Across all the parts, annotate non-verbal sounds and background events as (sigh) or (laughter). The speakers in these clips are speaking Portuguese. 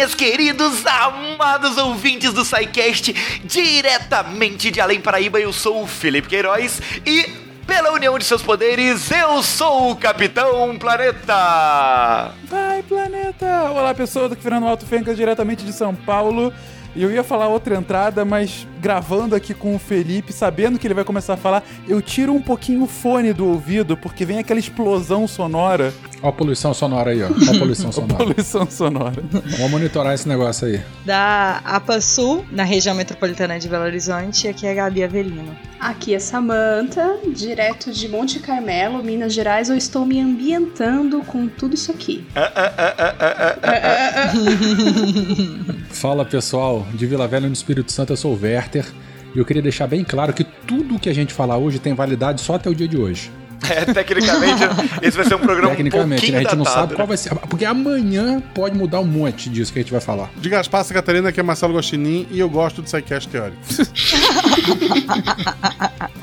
Fenquinhas, queridos, amados ouvintes do SciCast, diretamente de Além Paraíba, eu sou o Felipe Queiroz e pela união de seus poderes, eu sou o Capitão Planeta! Vai, Planeta! Olá, pessoal do Fernando Alto Fencas, diretamente de São Paulo. E eu ia falar outra entrada, mas gravando aqui com o Felipe, sabendo que ele vai começar a falar, eu tiro um pouquinho o fone do ouvido, porque vem aquela explosão sonora. Ó a poluição sonora aí, ó. Ó a poluição (laughs) sonora. poluição sonora. Vamos monitorar esse negócio aí. Da APA Sul, na região metropolitana de Belo Horizonte, aqui é a Gabi Avelino. Aqui é Samantha, direto de Monte Carmelo, Minas Gerais. Eu estou me ambientando com tudo isso aqui. (laughs) Fala pessoal, de Vila Velha no Espírito Santo, eu sou o Werther. E eu queria deixar bem claro que tudo que a gente falar hoje tem validade só até o dia de hoje. É, tecnicamente, (laughs) esse vai ser um programa Tecnicamente, um né? a gente não datado, sabe qual vai ser. Porque amanhã pode mudar um monte disso que a gente vai falar. De Gaspar Santa Catarina, que é Marcelo Gostinin, e eu gosto do Psycast Teórico. (laughs)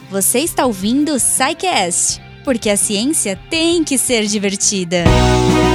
Você está ouvindo o SciCast, porque a ciência tem que ser divertida. Bem-vindos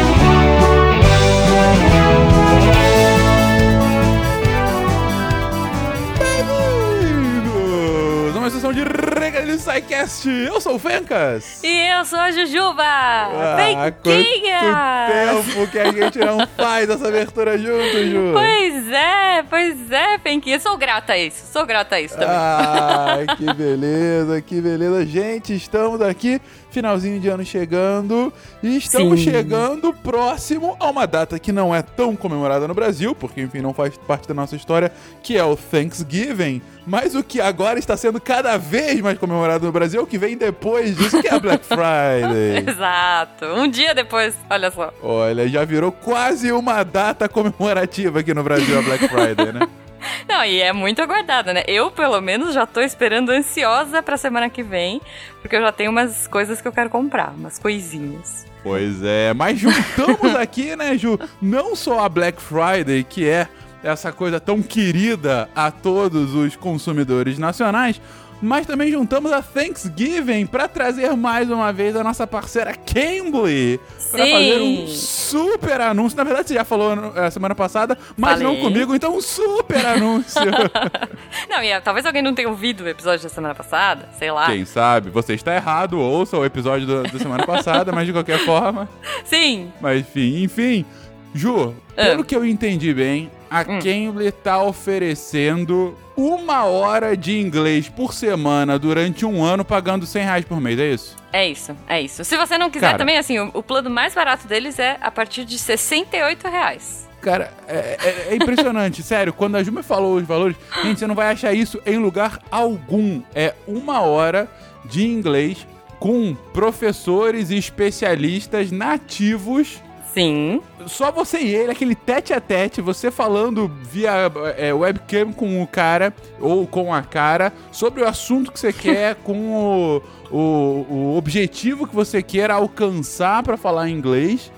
Regadilho SciCast. Eu sou o Fencas. E eu sou a Jujuba! Ah, quanto tempo que a gente não (laughs) faz essa abertura junto, Ju. Pois é, pois é, Penquinha. Sou grata a isso, sou grata a isso também. Ai, que beleza, que beleza. Gente, estamos aqui, finalzinho de ano chegando, e estamos Sim. chegando próximo a uma data que não é tão comemorada no Brasil, porque, enfim, não faz parte da nossa história, que é o Thanksgiving. Mas o que agora está sendo cada vez mais comemorado no Brasil é o que vem depois disso, que é a Black Friday. (laughs) Exato. Um dia depois, olha só. Olha, já virou quase uma data comemorativa aqui no Brasil, a Black Friday, né? (laughs) Não, e é muito aguardada, né? Eu, pelo menos, já tô esperando ansiosa pra semana que vem, porque eu já tenho umas coisas que eu quero comprar, umas coisinhas. Pois é, mas juntamos aqui, né, Ju, não só a Black Friday, que é essa coisa tão querida a todos os consumidores nacionais, mas também juntamos a Thanksgiving para trazer mais uma vez a nossa parceira Cambly para fazer um super anúncio. Na verdade, você já falou eh, semana passada, mas não Falei. comigo, então um super anúncio. (laughs) Não, e ah, talvez alguém não tenha ouvido o episódio da semana passada, sei lá. Quem sabe, você está errado, ouça o episódio do- da semana passada, mas de qualquer forma. Sim, Mas enfim, enfim. Ju, Ah. pelo que eu entendi bem, a Cambly tá oferecendo uma hora de inglês por semana durante um ano, pagando 100 reais por mês, é isso? é isso, é isso. Se você não quiser Cara. também, assim, o, o plano mais barato deles é a partir de 68 reais. Cara, é, é- é impressionante, (laughs) sério. Quando a Ju me falou os valores, gente, você não vai achar isso em lugar algum. É uma hora de inglês com professores e especialistas nativos Sim. só você e ele, aquele tete a tete, você falando via é, webcam com o cara ou com a cara sobre o assunto que você (laughs) quer, com o, o, o objetivo que você quer alcançar pra falar inglês.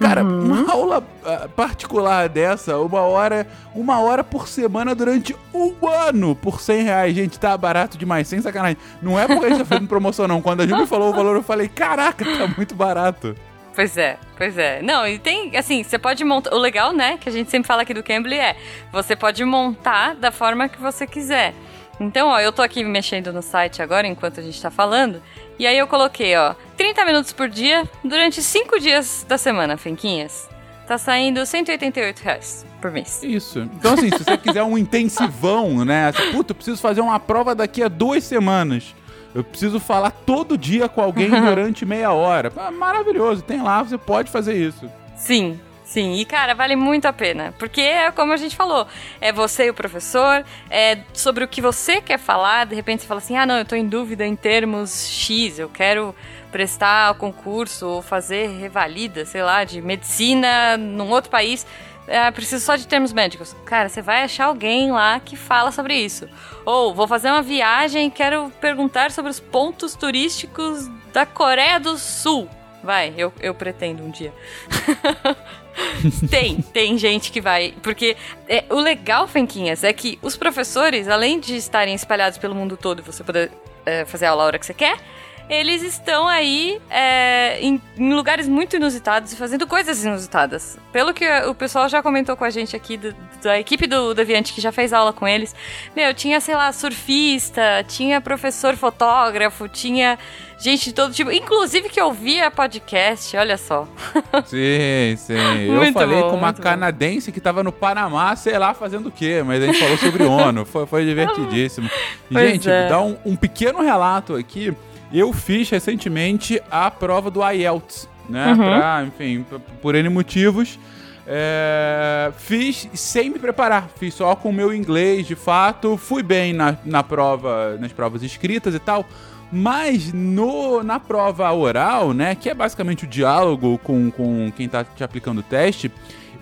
Cara, uma aula ah, particular dessa, uma hora, uma hora por semana durante um ano por 100 reais. Gente, tá barato demais, sem sacanagem. Não é porque a gente tá fazendo promoção, não. Quando a me falou o valor, eu falei, caraca, tá muito barato. Pois é, pois é. Não, e tem, assim, você pode montar. O legal, né, que a gente sempre fala aqui do Cambly é: você pode montar da forma que você quiser. Então, ó, eu tô aqui mexendo no site agora enquanto a gente tá falando. E aí eu coloquei, ó, 30 minutos por dia durante 5 dias da semana, Fenquinhas. Tá saindo 188 reais por mês. Isso. Então, assim, se você quiser um intensivão, né? Puta, eu preciso fazer uma prova daqui a duas semanas. Eu preciso falar todo dia com alguém (laughs) durante meia hora. Ah, Maravilhoso, tem lá, você pode fazer isso. Sim, sim. E, cara, vale muito a pena. Porque é como a gente falou: é você e o professor, é sobre o que você quer falar. De repente você fala assim: ah, não, eu tô em dúvida em termos X, eu quero prestar o concurso ou fazer revalida, sei lá, de medicina num outro país. É, preciso só de termos médicos. Cara, você vai achar alguém lá que fala sobre isso. Ou vou fazer uma viagem e quero perguntar sobre os pontos turísticos da Coreia do Sul. Vai, eu, eu pretendo um dia. (laughs) tem, tem gente que vai. Porque é, o legal, Fenquinhas, é que os professores, além de estarem espalhados pelo mundo todo e você poder é, fazer aula a hora que você quer, eles estão aí é, em, em lugares muito inusitados e fazendo coisas inusitadas. Pelo que o pessoal já comentou com a gente aqui, do- da equipe do Deviante que já fez aula com eles, meu, tinha, sei lá, surfista, tinha professor fotógrafo, tinha gente de todo tipo, inclusive que ouvia podcast, olha só. (laughs) Sim, sim. Eu falei bom, com uma muito bom. canadense que tava no Panamá, sei lá, fazendo o quê, mas a gente falou sobre ONU. Foi, foi (laughs) divertidíssimo. Pois gente, é. dar um, um pequeno relato aqui. Eu fiz recentemente a prova do IELTS, né? Uhum. Pra, enfim, por N motivos. É, fiz sem me preparar, fiz só com o meu inglês de fato. Fui bem na, na prova, nas provas escritas e tal. Mas no, na prova oral, né, que é basicamente o diálogo com, com quem tá te aplicando o teste,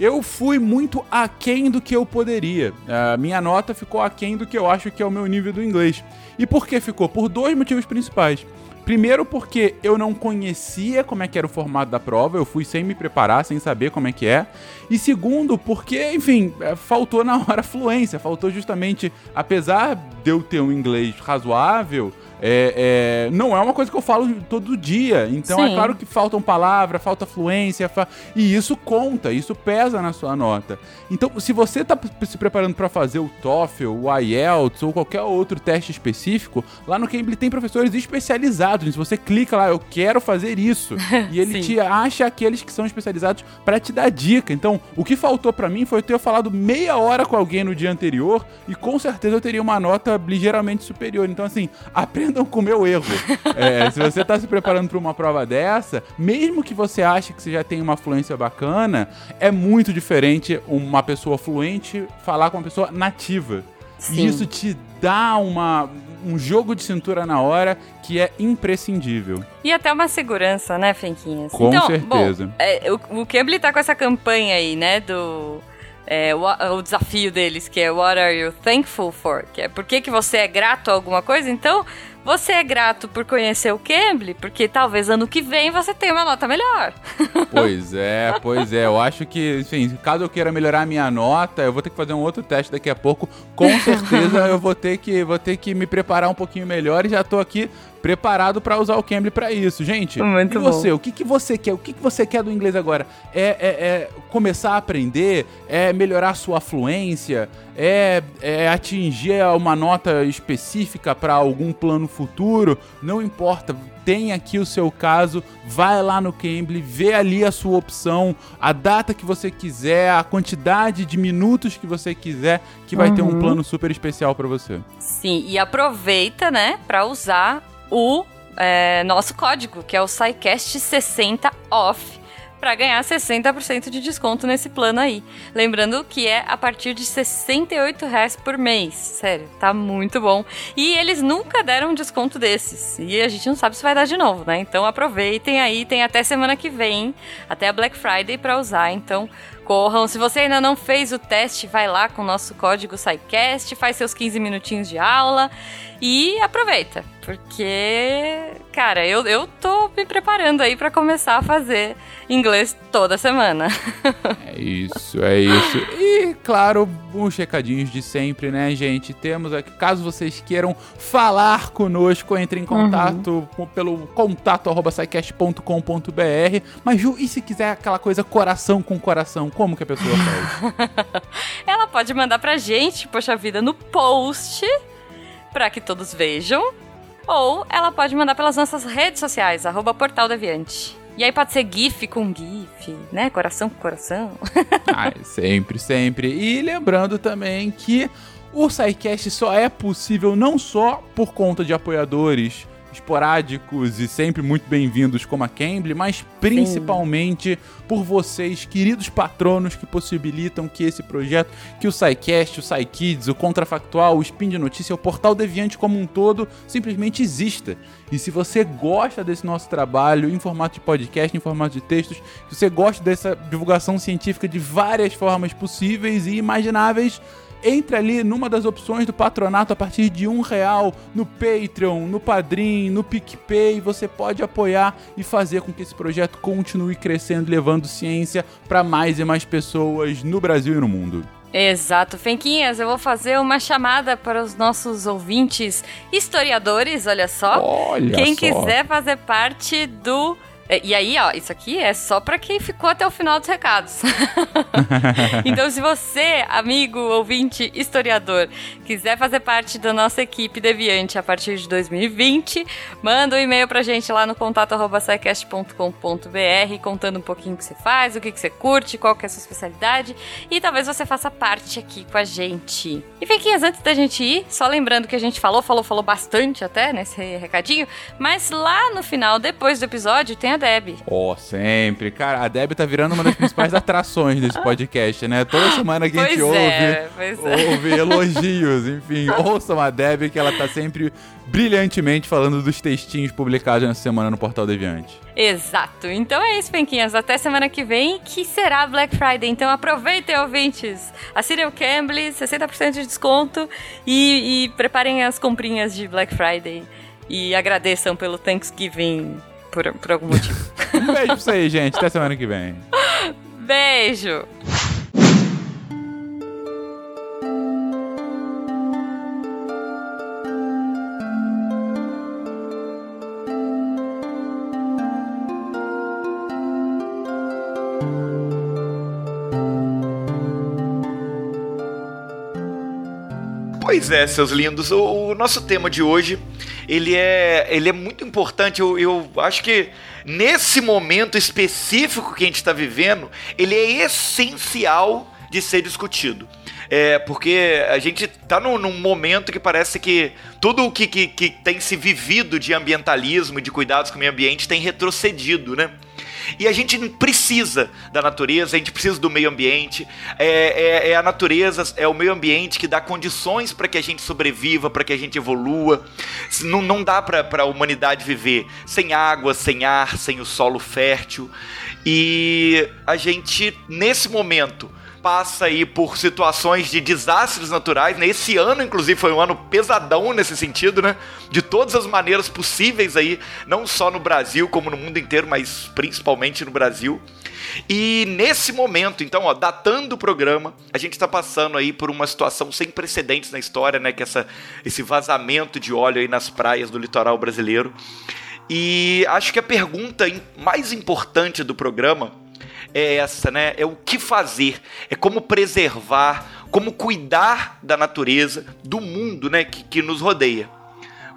eu fui muito aquém do que eu poderia. A minha nota ficou aquém do que eu acho que é o meu nível do inglês. E por que ficou? Por dois motivos principais. Primeiro porque eu não conhecia como é que era o formato da prova, eu fui sem me preparar, sem saber como é que é. E segundo, porque, enfim, é, faltou na hora fluência, faltou justamente, apesar de eu ter um inglês razoável, é, é, não é uma coisa que eu falo todo dia. Então é Sim. claro que faltam palavras, falta fluência, fa- e isso conta, isso pesa na sua nota. Então, se você está se preparando para fazer o TOEFL, o IELTS ou qualquer outro teste específico, lá no Cambly tem professores especializados. Se você clica lá, eu quero fazer isso, (laughs) e ele te acha aqueles que são especializados para te dar dica. Então, o que faltou para mim foi eu ter falado meia hora com alguém no dia anterior e com certeza eu teria uma nota ligeiramente superior. Então, assim, aprendam com o meu erro. É, se você tá se preparando para uma prova dessa, mesmo que você ache que você já tem uma fluência bacana, é muito diferente uma pessoa fluente falar com uma pessoa nativa. Sim. E isso te dá uma, um jogo de cintura na hora que é imprescindível. E até uma segurança, né, Fenquinhas? Com então, certeza. Bom, é, o, o Cambly tá com essa campanha aí, né, do... é, o, o desafio deles, que é What are you thankful for? Que é por que, que você é grato a alguma coisa? Então, você é grato por conhecer o Cambly, porque talvez ano que vem você tenha uma nota melhor. (laughs) Pois é, pois é. Eu acho que, enfim, caso eu queira melhorar a minha nota, eu vou ter que fazer um outro teste daqui a pouco. Com certeza (laughs) eu vou ter que, vou ter que me preparar um pouquinho melhor e já tô aqui preparado para usar o Cambly para isso. Gente, Muito e você? O que, que você quer? O que, que você quer do inglês agora? É, é- é começar a aprender? É melhorar a sua fluência? É, é atingir uma nota específica para algum plano futuro? Não importa. Tem aqui o seu caso, vai lá no Cambly, vê ali a sua opção, a data que você quiser, a quantidade de minutos que você quiser, que vai ter um plano super especial para você. Sim, e aproveita, né, pra usar o é, nosso código, que é o SciCast60OFF, pra ganhar 60% de desconto nesse plano aí. Lembrando que é a partir de 68 reais por mês. Sério, tá muito bom. E eles nunca deram um desconto desses. E a gente não sabe se vai dar de novo, né? Então aproveitem aí, tem até semana que vem, até a Black Friday pra usar. Então corram. Se você ainda não fez o teste, vai lá com o nosso código SciCast, faz seus 15 minutinhos de aula e aproveita. Porque, cara, eu, eu tô me preparando aí pra começar a fazer inglês toda semana. (laughs) É isso, é isso. E, claro, uns recadinhos de sempre, né, gente? Temos aqui, caso vocês queiram falar conosco, entre em contato com- pelo contato arroba. Mas, Ju, e se quiser aquela coisa coração com coração, como que a pessoa faz? (laughs) Ela pode mandar pra gente, poxa vida, no post, pra que todos vejam. Ou ela pode mandar pelas nossas redes sociais, arroba Portal Deviante. E aí pode ser GIF com GIF, né? Coração com coração. (laughs) Ai, sempre, sempre. E lembrando também que o SciCast só é possível não só por conta de apoiadores esporádicos e sempre muito bem-vindos como a Cambly, mas principalmente por vocês, queridos patronos que possibilitam que esse projeto, que o SciCast, o SciKids, o Contrafactual, o Spin de Notícia, o Portal Deviante como um todo, simplesmente exista. E se você gosta desse nosso trabalho em formato de podcast, em formato de textos, se você gosta dessa divulgação científica de várias formas possíveis e imagináveis, entre ali numa das opções do patronato a partir de um real no Patreon, no Padrim, no PicPay. Você pode apoiar e fazer com que esse projeto continue crescendo, levando ciência para mais e mais pessoas no Brasil e no mundo. Exato, Fenquinhas, eu vou fazer uma chamada para os nossos ouvintes historiadores, olha só. Olha Quem só. quiser fazer parte do. É, E aí, ó, isso aqui é só pra quem ficou até o final dos recados. (laughs) então, se você, amigo, ouvinte, historiador, quiser fazer parte da nossa equipe Deviante a partir de 2020, manda um e-mail pra gente lá no contato@sicast.com.br contando um pouquinho o que você faz, o que que você curte, qual que é a sua especialidade e talvez você faça parte aqui com a gente. E Fiquinhas, antes da gente ir, só lembrando que a gente falou, falou, falou bastante até nesse recadinho, mas lá no final, depois do episódio, tem a Deb. Ó, sempre. Cara, a Deb tá virando uma das principais (laughs) atrações desse podcast, né? Toda semana que a gente ouve, é, pois é. ouve elogios, enfim. (laughs) Ouçam a Deb que ela tá sempre brilhantemente falando dos textinhos publicados nessa semana no Portal Deviante. Exato. Então é isso, Penquinhas. Até semana que vem, que será Black Friday. Então aproveitem, ouvintes. Assinem o Cambly, 60% de desconto. E, e preparem as comprinhas de Black Friday. E agradeçam pelo Thanksgiving por, por algum motivo. Um beijo pra você aí, gente. Até semana que vem. Beijo! Pois é, seus lindos. O, o nosso tema de hoje, ele é, ele é muito importante. Eu, eu acho que nesse momento específico que a gente está vivendo, ele é essencial de ser discutido. É, porque a gente tá num, num momento que parece que tudo o que, que, que tem se vivido de ambientalismo e de cuidados com o meio ambiente tem retrocedido, né? E a gente precisa da natureza, a gente precisa do meio ambiente. É, é- é a natureza, é o meio ambiente que dá condições para que a gente sobreviva, para que a gente evolua. Não, não dá para a humanidade viver sem água, sem ar, sem o solo fértil. E a gente, nesse momento, passa aí por situações de desastres naturais, né? Esse ano, inclusive, foi um ano pesadão nesse sentido, né? De todas as maneiras possíveis aí, não só no Brasil, como no mundo inteiro, mas principalmente no Brasil. E nesse momento, então, ó, datando o programa, a gente está passando aí por uma situação sem precedentes na história, né? Que essa, esse vazamento de óleo aí nas praias do litoral brasileiro. E acho que a pergunta mais importante do programa é essa, né? É o que fazer, é como preservar, como cuidar da natureza, do mundo, né? Que, que nos rodeia.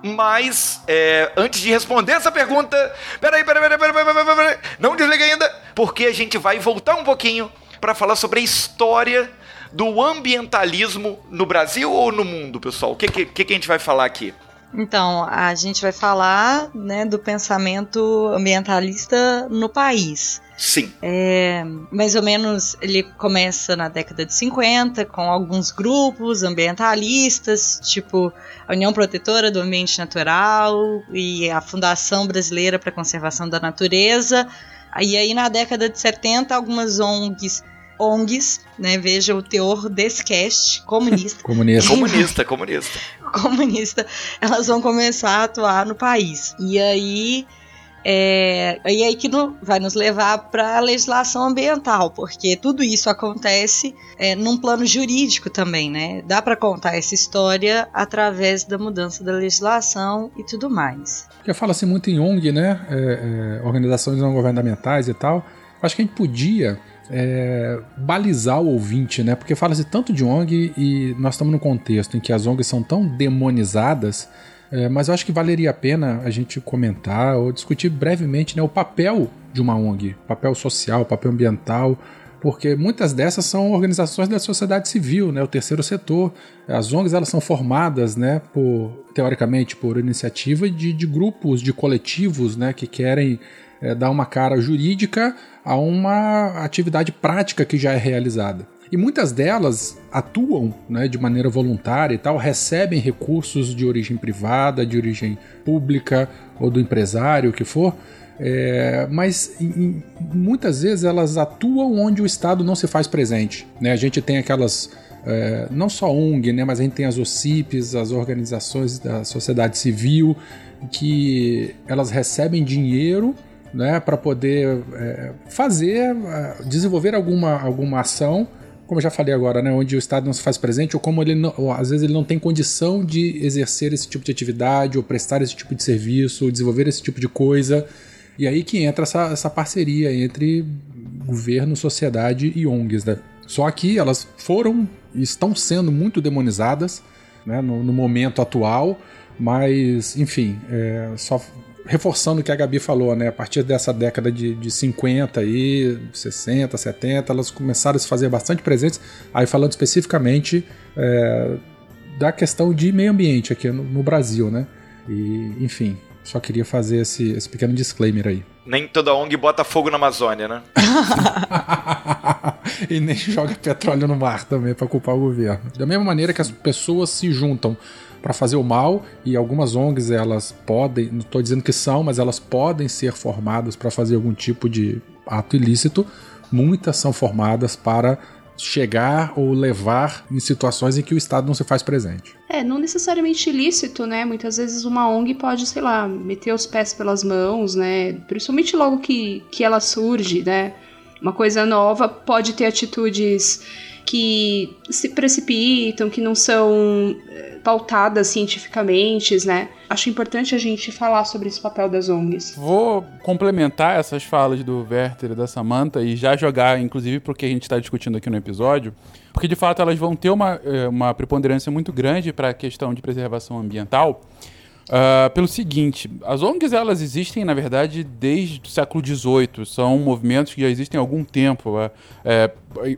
Mas, é, antes de responder essa pergunta, peraí, peraí, peraí, peraí, peraí, peraí, peraí, não desliga ainda, porque a gente vai voltar um pouquinho para falar sobre a história do ambientalismo no Brasil ou no mundo, pessoal? O que, que, que a gente vai falar aqui? Então, a gente vai falar né, do pensamento ambientalista no país. Sim. É, mais ou menos ele começa na década de 50 com alguns grupos ambientalistas, tipo a União Protetora do Ambiente Natural e a Fundação Brasileira para a Conservação da Natureza. E aí na década de 70 algumas ONGs, ONGs, né, veja o teor desse cast comunista, (laughs) Comunista. Comunista, comunista. (laughs) comunista, elas vão começar a atuar no país. E aí é, e aí que vai nos levar para a legislação ambiental, porque tudo isso acontece é, num plano jurídico também, né? Dá para contar essa história através da mudança da legislação e tudo mais. Porque fala-se muito em ONG, né? É, é, organizações não governamentais e tal. Acho que a gente podia é, balizar o ouvinte, né? Porque fala-se tanto de ONG e nós estamos num contexto em que as ONGs são tão demonizadas. É, mas eu acho que valeria a pena a gente comentar ou discutir brevemente né, o papel de uma ONG, papel social, papel ambiental, porque muitas dessas são organizações da sociedade civil, né, o terceiro setor. As ONGs elas são formadas, né, por, teoricamente, por iniciativa de, de grupos, de coletivos, né, que querem é, dar uma cara jurídica a uma atividade prática que já é realizada. E muitas delas atuam né, de maneira voluntária e tal, recebem recursos de origem privada, de origem pública ou do empresário, o que for, é, mas em- muitas vezes elas atuam onde o Estado não se faz presente. Né? A gente tem aquelas, é, não só ONG, né, mas a gente tem as OCIPs, as organizações da sociedade civil, que elas recebem dinheiro né, para poder é, fazer, é, desenvolver alguma, alguma ação como eu já falei agora, né, onde o Estado não se faz presente, ou como ele não, ou, às vezes ele não tem condição de exercer esse tipo de atividade, ou prestar esse tipo de serviço, ou desenvolver esse tipo de coisa. E aí que entra essa, essa parceria entre governo, sociedade e ONGs. Né? Só que elas foram e estão sendo muito demonizadas né, no, no momento atual, mas, enfim, é, só reforçando o que a Gabi falou, né? A partir dessa década de, de 50 e 60, 70, elas começaram a se fazer bastante presentes. Aí falando especificamente é, da questão de meio ambiente aqui no, no, Brasil, né? E, enfim, só queria fazer esse, esse pequeno disclaimer aí. Nem toda ONG bota fogo na Amazônia, né? (laughs) e nem joga petróleo no mar também para culpar o governo. Da mesma maneira que as pessoas se juntam para fazer o mal e algumas ONGs elas podem, não estou dizendo que são, mas elas podem ser formadas para fazer algum tipo de ato ilícito. Muitas são formadas para chegar ou levar em situações em que o Estado não se faz presente. É, não necessariamente ilícito, né? Muitas vezes uma ONG pode, sei lá, meter os pés pelas mãos, né? Principalmente logo que, que ela surge, né? Uma coisa nova pode ter atitudes que se precipitam, que não são eh, pautadas cientificamente, né? Acho importante a gente falar sobre esse papel das ONGs. Vou complementar essas falas do Werther e da Samantha e já jogar, inclusive, porque a gente está discutindo aqui no episódio, porque de fato elas vão ter uma, eh, uma preponderância muito grande para a questão de preservação ambiental. Uh, pelo seguinte, as ONGs elas existem, na verdade, desde o século XVIII. São movimentos que já existem há algum tempo. Uh, é,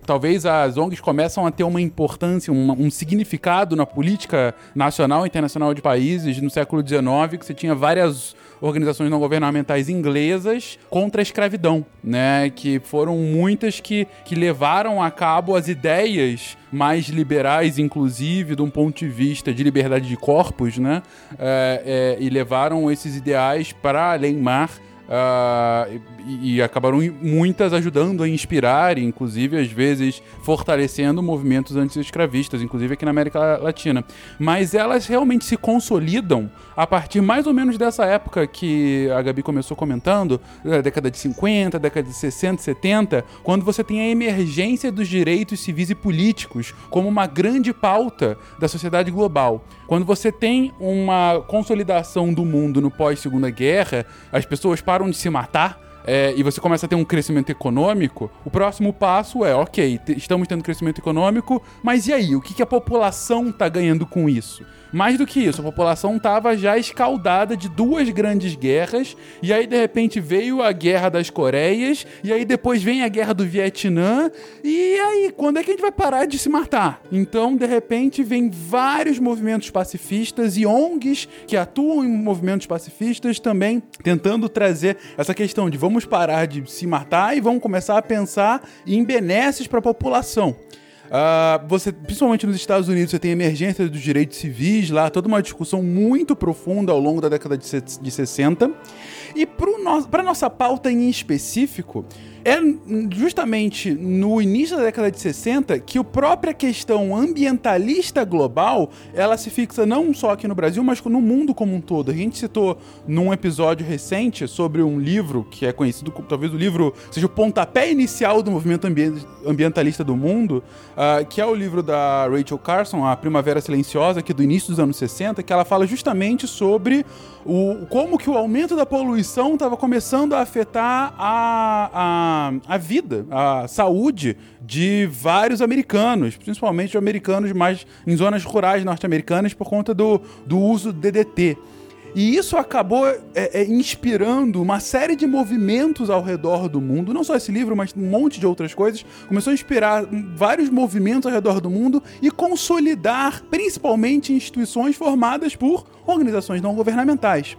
talvez as ONGs começam a ter uma importância, um, um, significado na política nacional e internacional de países no século XIX, que você tinha várias organizações não governamentais inglesas contra a escravidão, né? Que foram muitas que, que levaram a cabo as ideias mais liberais, inclusive, de um ponto de vista de liberdade de corpos, né? É, é, e levaram esses ideais para além mar Uh, e, e, acabaram muitas ajudando a inspirar, inclusive às vezes fortalecendo movimentos anti-escravistas, inclusive aqui na América Latina. Mas elas realmente se consolidam a partir mais ou menos dessa época que a Gabi começou comentando, da década de 50, década de 60, 70, quando você tem a emergência dos direitos civis e políticos como uma grande pauta da sociedade global. Quando você tem uma consolidação do mundo no pós-segunda guerra, as pessoas param de se matar. É, e você começa a ter um crescimento econômico, o próximo passo é, ok, estamos tendo crescimento econômico, mas e aí? O que, que a população está ganhando com isso? Mais do que isso, a população estava já escaldada de duas grandes guerras, e aí de repente veio a Guerra das Coreias, e aí depois vem a Guerra do Vietnã, e aí, quando é que a gente vai parar de se matar? Então, de repente, vem vários movimentos pacifistas e ONGs que atuam em movimentos pacifistas também tentando trazer essa questão de vamos parar de se matar e vamos começar a pensar em benesses para a população. Uh, você, principalmente nos Estados Unidos, você tem emergência dos direitos civis lá, toda uma discussão muito profunda ao longo da década de, de 60. E para nossa pauta em específico, é justamente no início da década de 60 que a própria questão ambientalista global ela se fixa não só aqui no Brasil, mas no mundo como um todo. A gente citou num episódio recente sobre um livro que é conhecido como talvez o livro seja o pontapé inicial do movimento ambientalista do mundo, uh, que é o livro da Rachel Carson, A Primavera Silenciosa, que é do início dos anos 60, que ela fala justamente sobre o, como que o aumento da poluição estava começando a afetar a, a a, vida, a saúde de vários americanos, principalmente americanos mais em zonas rurais norte-americanas por conta do, do uso do DDT. E isso acabou é, é, inspirando uma série de movimentos ao redor do mundo, não só esse livro, mas um monte de outras coisas. Começou a inspirar vários movimentos ao redor do mundo e consolidar principalmente instituições formadas por organizações não governamentais.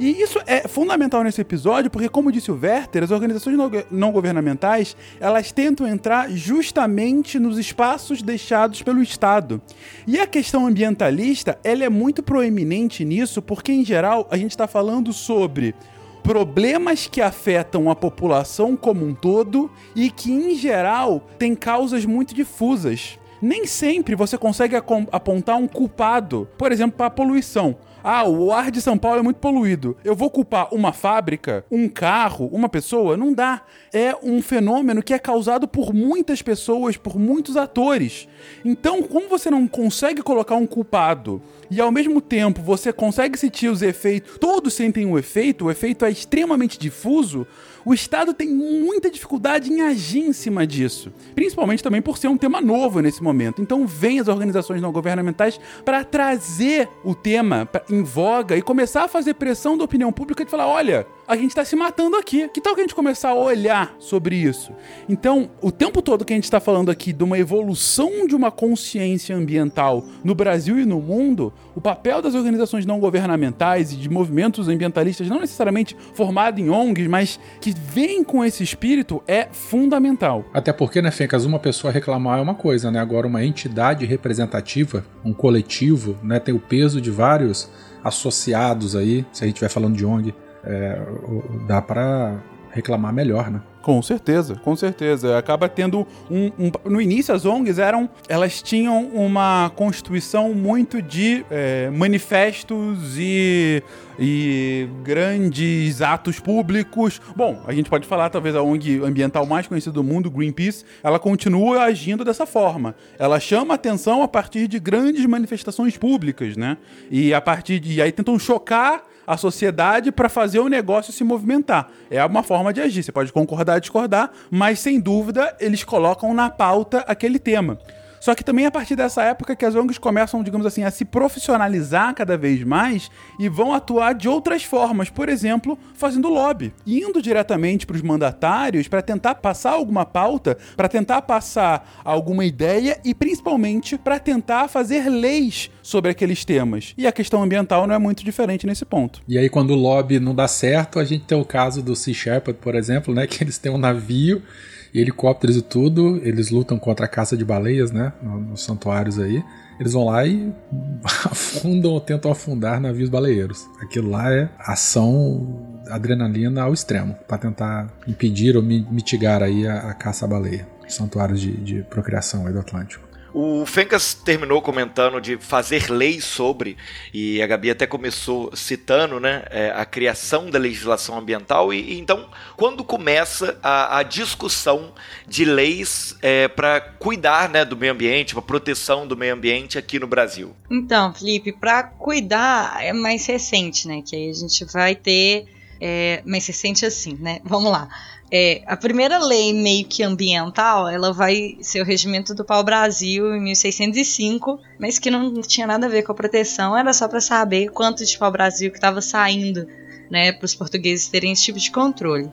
E isso é fundamental nesse episódio, porque, como disse o Werther, as organizações não governamentais elas tentam entrar justamente nos espaços deixados pelo Estado. E a questão ambientalista ela é muito proeminente nisso, porque, em geral, a gente está falando sobre problemas que afetam a população como um todo e que, em geral, têm causas muito difusas nem sempre você consegue apontar um culpado, por exemplo, para a poluição. Ah, o ar de São Paulo é muito poluído. Eu vou culpar uma fábrica, um carro, uma pessoa? Não dá. É um fenômeno que é causado por muitas pessoas, por muitos atores. Então, como você não consegue colocar um culpado e ao mesmo tempo você consegue sentir os efeitos, todos sentem o efeito, o efeito é extremamente difuso, o Estado tem muita dificuldade em agir em cima disso. Principalmente também por ser um tema novo nesse momento. Então vem as organizações não governamentais para trazer o tema em voga e começar a fazer pressão da opinião pública de falar: olha, a gente está se matando aqui. Que tal que a gente começar a olhar sobre isso? Então, o tempo todo que a gente está falando aqui de uma evolução de uma consciência ambiental no Brasil e no mundo, o papel das organizações não governamentais e de movimentos ambientalistas, não necessariamente formados em ONGs, mas que vêm com esse espírito, é fundamental. Até porque, né, Fencas, uma pessoa reclamar é uma coisa, né? Agora, uma entidade representativa, um coletivo, né, tem o peso de vários associados aí, se a gente estiver falando de ONG, é, dá pra reclamar melhor, né? Com certeza, com certeza. Acaba tendo um, um- No início, as ONGs eram. Elas tinham uma constituição muito de é, manifestos e, e grandes atos públicos. Bom, a gente pode falar, talvez, a ONG ambiental mais conhecida do mundo, Greenpeace, ela continua agindo dessa forma. Ela chama atenção a partir de grandes manifestações públicas, né? E a partir de. E aí tentam chocar a sociedade para fazer o negócio se movimentar. É uma forma de agir. Você pode concordar discordar, mas sem dúvida eles colocam na pauta aquele tema. Só que também é a partir dessa época que as ONGs começam, digamos assim, a se profissionalizar cada vez mais e vão atuar de outras formas, por exemplo, fazendo lobby, indo diretamente para os mandatários para tentar passar alguma pauta, para tentar passar alguma ideia e principalmente para tentar fazer leis sobre aqueles temas. E a questão ambiental não é muito diferente nesse ponto. E aí, quando o lobby não dá certo, a gente tem o caso do Sea Shepherd, por exemplo, né? Que eles têm um navio e helicópteros e tudo, eles lutam contra a caça de baleias, né? no- Nos santuários aí. Eles vão lá e (laughs) afundam ou tentam afundar navios baleeiros. Aquilo lá é ação adrenalina ao extremo, para tentar impedir ou mi- mitigar aí a, a caça à baleia. Santuários de, de procriação aí do Atlântico. O Fencas terminou comentando de fazer leis sobre, e a Gabi até começou citando né, é, a criação da legislação ambiental. E, e então, quando começa a, a discussão de leis para cuidar né, do meio ambiente, para proteção do meio ambiente aqui no Brasil? Então, Felipe, para cuidar é mais recente, né? Que aí a gente vai ter. É, mais recente assim, né? Vamos lá. É, a primeira lei meio que ambiental, ela vai ser o Regimento do Pau-Brasil em 1605, mas que não tinha nada a ver com a proteção, era só para saber quanto de pau-brasil que estava saindo, né, para os portugueses terem esse tipo de controle.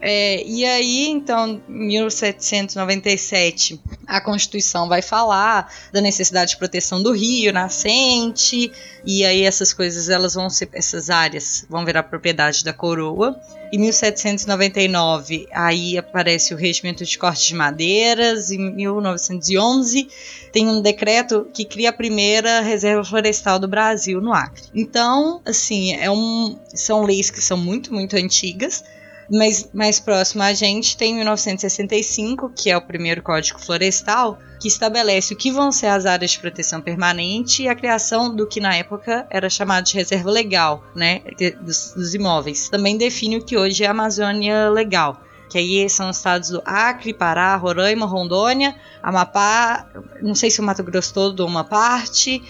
É, e aí, então, em 1797, a Constituição vai falar da necessidade de proteção do rio nascente, e aí essas coisas, elas vão ser, essas áreas vão virar propriedade da coroa. Em 1799, aí aparece o Regimento de Corte de Madeiras. Em 1911, tem um decreto que cria a primeira reserva florestal do Brasil no Acre. Então, assim, é um, são leis que são muito, muito antigas. Mas mais próximo a gente tem 1965, que é o primeiro Código Florestal, que estabelece o que vão ser as áreas de proteção permanente e a criação do que na época era chamado de reserva legal, né, dos, dos imóveis. Também define o que hoje é a Amazônia Legal, que aí são os estados do Acre, Pará, Roraima, Rondônia, Amapá, não sei se o Mato Grosso todo ou uma parte,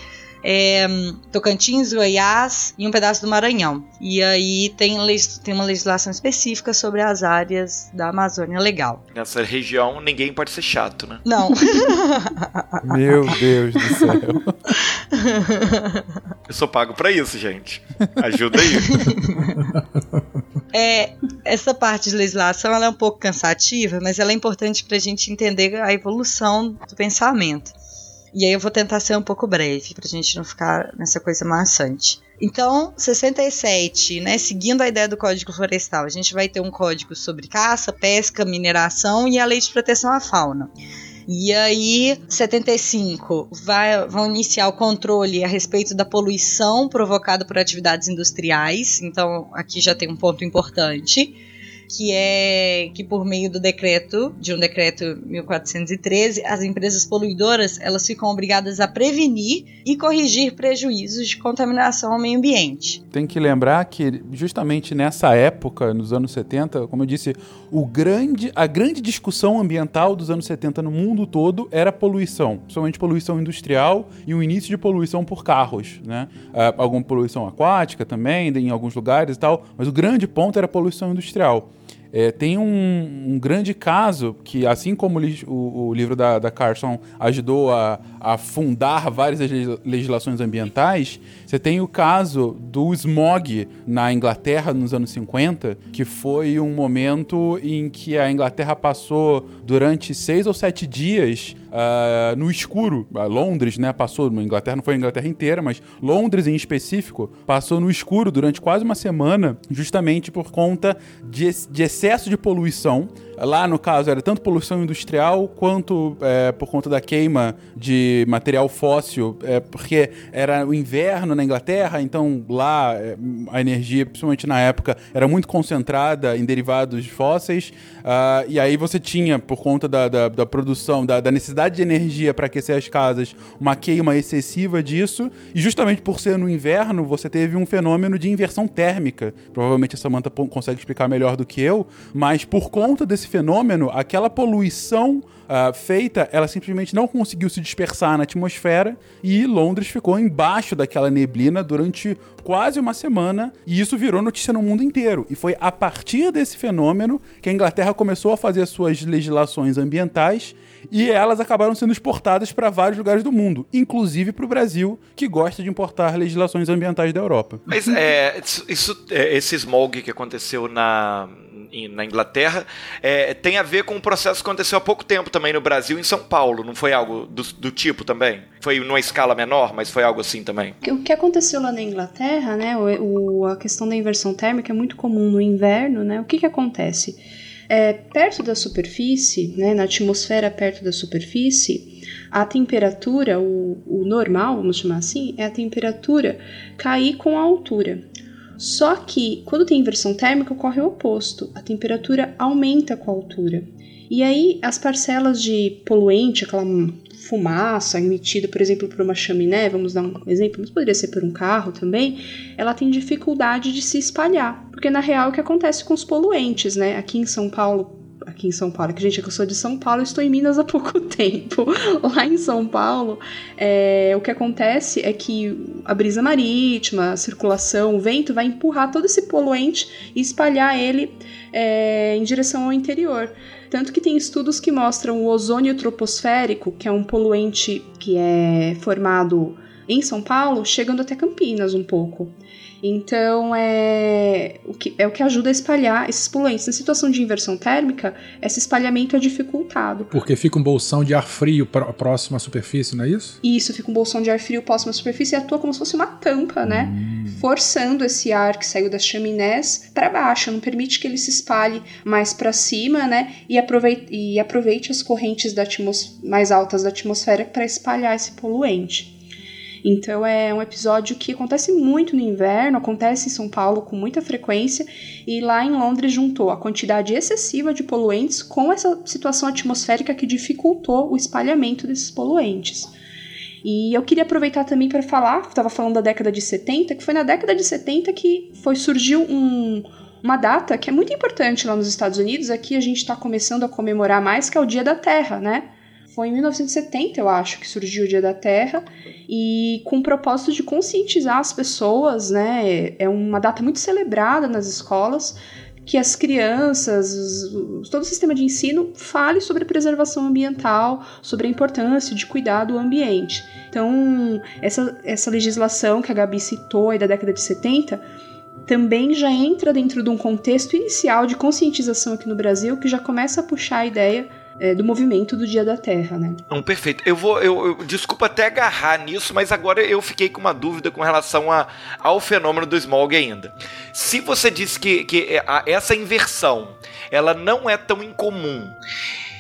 é, Tocantins, Goiás e um pedaço do Maranhão. E aí tem, tem uma legislação específica sobre as áreas da Amazônia Legal. Nessa região, ninguém pode ser chato, né? Não. (laughs) Meu Deus do céu. (laughs) Eu sou pago pra isso, gente. Ajuda aí. (laughs) É, essa parte de legislação ela é um pouco cansativa, mas ela é importante para a gente entender a evolução do pensamento. E aí eu vou tentar ser um pouco breve, pra gente não ficar nessa coisa maçante. Então, 67, né, seguindo a ideia do Código Florestal, a gente vai ter um código sobre caça, pesca, mineração e a lei de proteção à fauna. E aí, 75, vai, vão iniciar o controle a respeito da poluição provocada por atividades industriais. Então, aqui já tem um ponto importante. Que é que por meio do decreto, de um decreto 1413, as empresas poluidoras, elas ficam obrigadas a prevenir e corrigir prejuízos de contaminação ao meio ambiente. Tem que lembrar que justamente nessa época, nos anos 70, como eu disse, o grande, a grande discussão ambiental dos anos 70 no mundo todo era poluição, principalmente poluição industrial e o início de poluição por carros, né? Uh, alguma poluição aquática também, em alguns lugares e tal, mas o grande ponto era a poluição industrial. É, tem um, um, grande caso que, assim como o, o livro da, da, Carson ajudou a, a, fundar várias legislações ambientais, você tem o caso do smog na Inglaterra nos anos 50, que foi um momento em que a Inglaterra passou durante seis ou sete dias uh, no escuro. Uh, Londres, né, passou, na Inglaterra não foi a Inglaterra inteira, mas Londres em específico, passou no escuro durante quase uma semana, justamente por conta de, de excesso de poluição Lá, no caso, era tanto poluição industrial quanto é, por conta da queima de material fóssil, é, porque era o inverno na Inglaterra, então lá é, a energia, principalmente na época, era muito concentrada em derivados fósseis. Uh, e aí você tinha, por conta da, da, da produção, da, da, necessidade de energia para aquecer as casas, uma queima excessiva disso. E justamente por ser no inverno, você teve um fenômeno de inversão térmica. Provavelmente a Samantha consegue explicar melhor do que eu, mas por conta desse esse fenômeno, aquela poluição uh, feita, ela simplesmente não conseguiu se dispersar na atmosfera e Londres ficou embaixo daquela neblina durante quase uma semana e isso virou notícia no mundo inteiro. E foi a partir desse fenômeno que a Inglaterra começou a fazer suas legislações ambientais e elas acabaram sendo exportadas para vários lugares do mundo, inclusive para o Brasil, que gosta de importar legislações ambientais da Europa. Mas é, isso, é, esse smog que aconteceu na, na Inglaterra, é, tem a ver com um processo que aconteceu há pouco tempo também no Brasil, em São Paulo. Não foi algo do, do tipo também? Foi numa escala menor, mas foi algo assim também? O que aconteceu lá na Inglaterra, né? O, o, a questão da inversão térmica é muito comum no inverno, né? O que, que acontece? É, perto da superfície, né, na atmosfera perto da superfície, a temperatura, o, o normal, vamos chamar assim, é a temperatura cair com a altura. Só que quando tem inversão térmica ocorre o oposto, a temperatura aumenta com a altura. E aí as parcelas de poluente, aquela fumaça emitida, por exemplo, por uma chaminé, vamos dar um exemplo, mas poderia ser por um carro também, ela tem dificuldade de se espalhar. Porque na real é o que acontece com os poluentes, né? Aqui em São Paulo, aqui em São Paulo, que gente, é eu sou de São Paulo, estou em Minas há (laughs) pouco tempo. Lá em São Paulo, é, o que acontece é que a brisa marítima, a circulação, o vento vai empurrar todo esse poluente e espalhar ele é, em direção ao interior. Tanto que tem estudos que mostram o ozônio troposférico, que é um poluente que é formado em São Paulo, chegando até Campinas um pouco. Então é o que, é o que ajuda a espalhar esses poluentes. Na situação de inversão térmica, esse espalhamento é dificultado. Porque fica um bolsão de ar frio próximo à superfície, não é isso? Isso, fica um bolsão de ar frio próximo à superfície e atua como se fosse uma tampa, né? Hum. Forçando esse ar que saiu das chaminés para baixo, não permite que ele se espalhe mais para cima, né? E aproveite, e aproveite as correntes da mais altas da atmosfera para espalhar esse poluente. Então é um episódio que acontece muito no inverno, acontece em São Paulo com muita frequência, e lá em Londres juntou a quantidade excessiva de poluentes com essa situação atmosférica que dificultou o espalhamento desses poluentes. E eu queria aproveitar também para falar, estava falando da década de 70, que foi na década de 70 que foi surgiu um, uma data que é muito importante lá nos Estados Unidos. Aqui a gente está começando a comemorar mais, que é o Dia da Terra, né? Foi em 1970, eu acho, que surgiu o Dia da Terra, e com o propósito de conscientizar as pessoas, né? É uma data muito celebrada nas escolas, que as crianças, todo o sistema de ensino fale sobre preservação ambiental, sobre a importância de cuidar do ambiente. Então, essa, essa legislação que a Gabi citou aí da década de 70 também já entra dentro de um contexto inicial de conscientização aqui no Brasil que já começa a puxar a ideia é, do movimento do Dia da Terra, né? Um, perfeito. Eu vou, eu, eu, desculpa até agarrar nisso, mas agora eu fiquei com uma dúvida com relação a, ao fenômeno do smog ainda. Se você disse que, que a, essa inversão ela não é tão incomum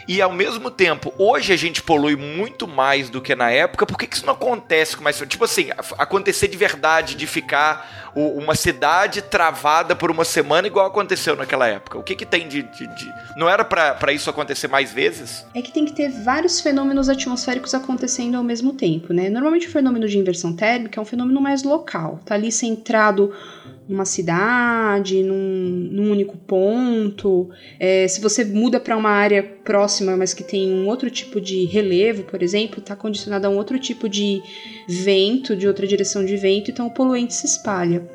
e ao mesmo tempo, hoje a gente polui muito mais do que na época, por que, que isso não acontece com mais. Tipo assim, acontecer de verdade, de ficar uma cidade travada por uma semana, igual aconteceu naquela época? O que, que tem de. de, de... Não era para isso acontecer mais vezes? É que tem que ter vários fenômenos atmosféricos acontecendo ao mesmo tempo, né? Normalmente o fenômeno de inversão térmica é um fenômeno mais local, tá ali centrado numa cidade, num, num único ponto. É, se você muda para uma área próxima, mas que tem um outro tipo de relevo, por exemplo, está condicionado a um outro tipo de vento, de outra direção de vento, então o poluente se espalha.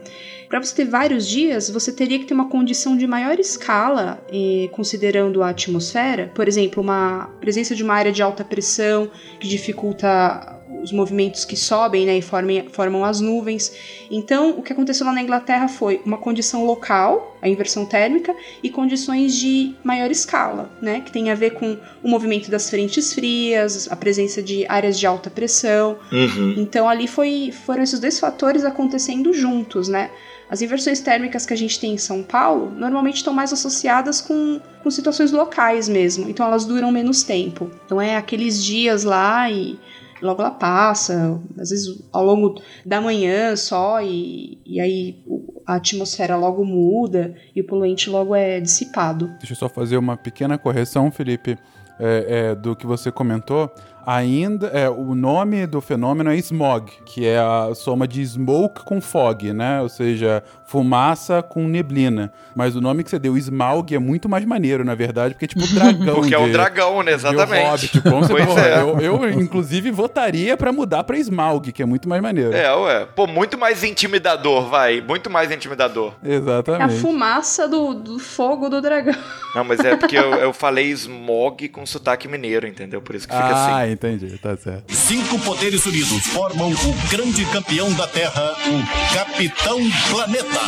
Para você ter vários dias, você teria que ter uma condição de maior escala, eh, considerando a atmosfera. Por exemplo, uma presença de uma área de alta pressão que dificulta os movimentos que sobem né, e formem, formam as nuvens. Então, o que aconteceu lá na Inglaterra foi uma condição local, a inversão térmica, e condições de maior escala, né, que tem a ver com o movimento das frentes frias, a presença de áreas de alta pressão. Uhum. Então, ali foi, foram esses dois fatores acontecendo juntos, né? As inversões térmicas que a gente tem em São Paulo normalmente estão mais associadas com, com situações locais mesmo, então elas duram menos tempo. Então é aqueles dias lá e logo ela passa, às vezes ao longo da manhã só, e, e aí a atmosfera logo muda e o poluente logo é dissipado. Deixa eu só fazer uma pequena correção, Felipe, é, é, do que você comentou ainda é, o nome do fenômeno é smog, que é a soma de smoke com fog, né? Ou seja, fumaça com neblina. Mas o nome que você deu, Smaug, é muito mais maneiro, na verdade, porque é tipo (laughs) dragão. porque de, é um dragão, né? Exatamente. Hobbit, com pois é. Eu, eu, inclusive, votaria para mudar pra Smaug, que é muito mais maneiro. É, ué. Pô, muito mais intimidador, vai. Muito mais intimidador. Exatamente. É a fumaça do, do fogo do dragão. Não, mas é porque eu, eu falei smog com sotaque mineiro, entendeu? Por isso que fica ah, assim. Ah, entendi. Tá certo. Cinco poderes unidos formam o grande campeão da Terra, o Capitão Planeta.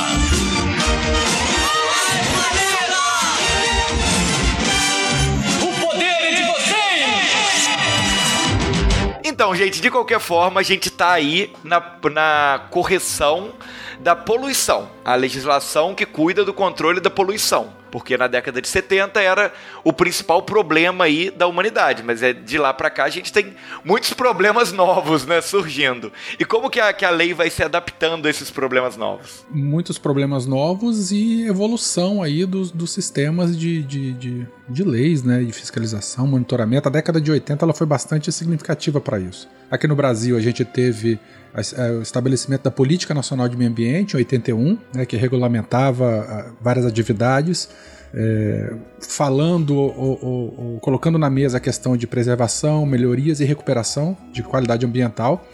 O poder é de vocês! Então, gente, de qualquer forma, a gente tá aí na, na correção da poluição, a legislação que cuida do controle da poluição porque na década de 70 era o principal problema aí da humanidade, mas é de lá para cá a gente tem muitos problemas novos, né, surgindo. E como que a, que a lei vai se adaptando a esses problemas novos? Muitos problemas novos e evolução aí dos, dos sistemas de, de, de, de leis, né, de fiscalização, monitoramento. A década de 80 ela foi bastante significativa para isso. Aqui no Brasil a gente teve o estabelecimento da Política Nacional de Meio Ambiente, em 81, né, que regulamentava ah, várias atividades, é, falando ou, ou, ou, colocando na mesa a questão de preservação, melhorias e recuperação de qualidade ambiental.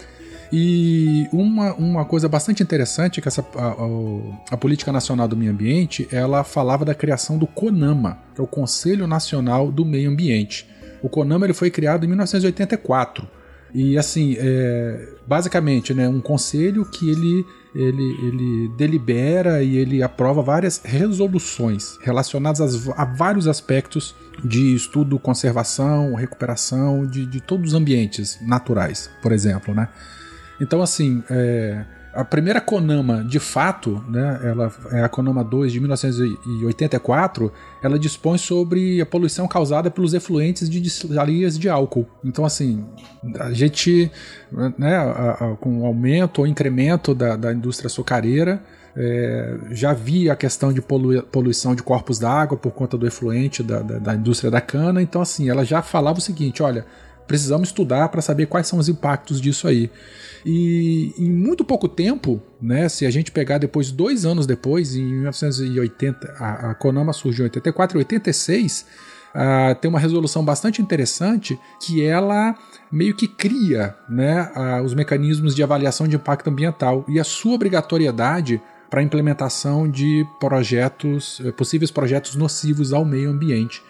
E uma, uma coisa bastante interessante é que essa, a, a, a, Política Nacional do Meio Ambiente ela falava da criação do CONAMA, que é o Conselho Nacional do Meio Ambiente. O CONAMA ele foi criado em 1984 e assim, é, basicamente, né, um conselho que ele, ele, ele delibera e ele aprova várias resoluções relacionadas a vários aspectos de estudo, conservação, recuperação de, de todos os ambientes naturais, por exemplo, né? Então, assim, é, a primeira Konama, de fato, né, ela é a Konama 2 de 1984, ela dispõe sobre a poluição causada pelos efluentes de destilarias de álcool. Então, assim, a gente, né, a, a, com o aumento ou incremento da, da indústria açucareira, é, já via a questão de polu poluição de corpos d'água por conta do efluente da, da, da indústria da cana. Então, assim, ela já falava o seguinte: olha, precisamos estudar para saber quais são os impactos disso aí. E em muito pouco tempo, né, se a gente pegar depois, dois anos depois, em 1980, a, a Konama surgiu em 84 e 86, uh, tem uma resolução bastante interessante que ela meio que cria né, uh, os mecanismos de avaliação de impacto ambiental e a sua obrigatoriedade para a implementação de projetos, eh, possíveis projetos nocivos ao meio ambiente.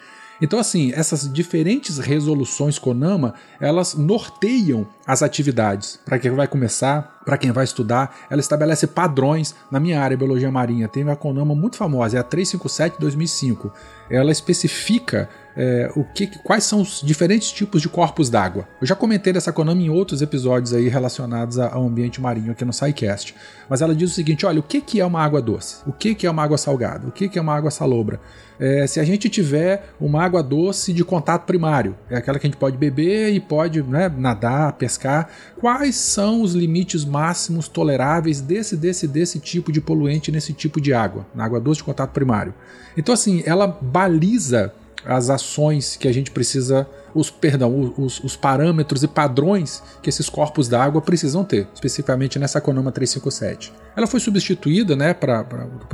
Então, assim, essas diferentes resoluções CONAMA, elas norteiam as atividades. Para quem vai começar, para quem vai estudar, ela estabelece padrões. Na minha área, biologia marinha, tem uma CONAMA muito famosa, é a 357-2005. Ela especifica é, o que, quais são os diferentes tipos de corpos d'água. Eu já comentei dessa Konami em outros episódios aí relacionados ao ambiente marinho aqui no SciCast. Mas ela diz o seguinte: olha, o que, que é uma água doce? O que, que é uma água salgada? O que, que é uma água salobra? É, se a gente tiver uma água doce de contato primário, é aquela que a gente pode beber e pode né, nadar, pescar, quais são os limites máximos toleráveis desse, desse, desse tipo de poluente nesse tipo de água, na água doce de contato primário? Então, assim, ela baliza as ações que a gente precisa, os perdão, os, os parâmetros e padrões que esses corpos d'água precisam ter, especificamente nessa Conoma 357. Ela foi substituída né, para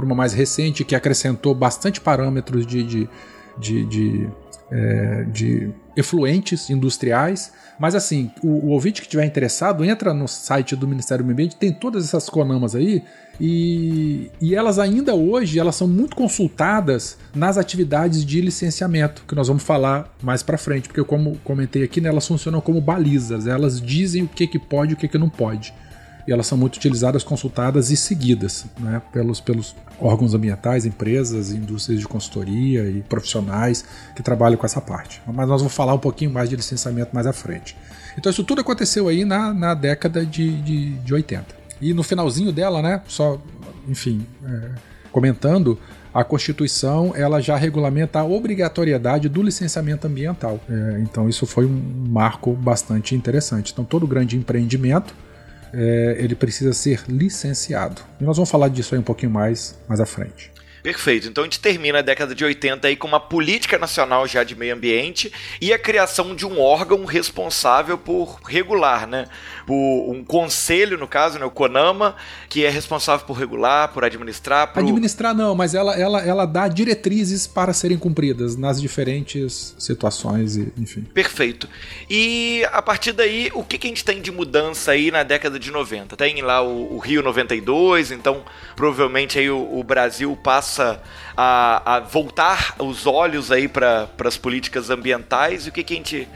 uma mais recente que acrescentou bastante parâmetros de, de, de, de, é, de efluentes industriais. Mas assim, o, o ouvinte que estiver interessado, entra no site do Ministério do Meio Ambiente, tem todas essas Conamas aí e, e elas ainda hoje elas são muito consultadas nas atividades de licenciamento, que nós vamos falar mais para frente, porque como comentei aqui, né, elas funcionam como balizas, elas dizem o que, que pode e o que, que não pode. E elas são muito utilizadas, consultadas e seguidas né, pelos, pelos órgãos ambientais, empresas, indústrias de consultoria e profissionais que trabalham com essa parte. Mas nós vamos falar um pouquinho mais de licenciamento mais à frente. Então isso tudo aconteceu aí na, na década de, de, de 80. E no finalzinho dela, né, só, enfim, é, comentando, a Constituição ela já regulamenta a obrigatoriedade do licenciamento ambiental. É, então isso foi um marco bastante interessante. Então todo grande empreendimento é, ele precisa ser licenciado. E nós vamos falar disso aí um pouquinho mais mais à frente. Perfeito. Então a gente termina a década de 80 aí com uma política nacional já de meio ambiente e a criação de um órgão responsável por regular, né? Por um conselho, no caso, né? o CONAMA, que é responsável por regular, por administrar. Por... Administrar não, mas ela, ela, ela dá diretrizes para serem cumpridas nas diferentes situações, e, enfim. Perfeito. E a partir daí, o que, que a gente tem de mudança aí na década de 90? Tem lá o, o Rio 92, então provavelmente aí o, o Brasil passa passa a, a voltar os olhos aí para as políticas ambientais e o que, que a gente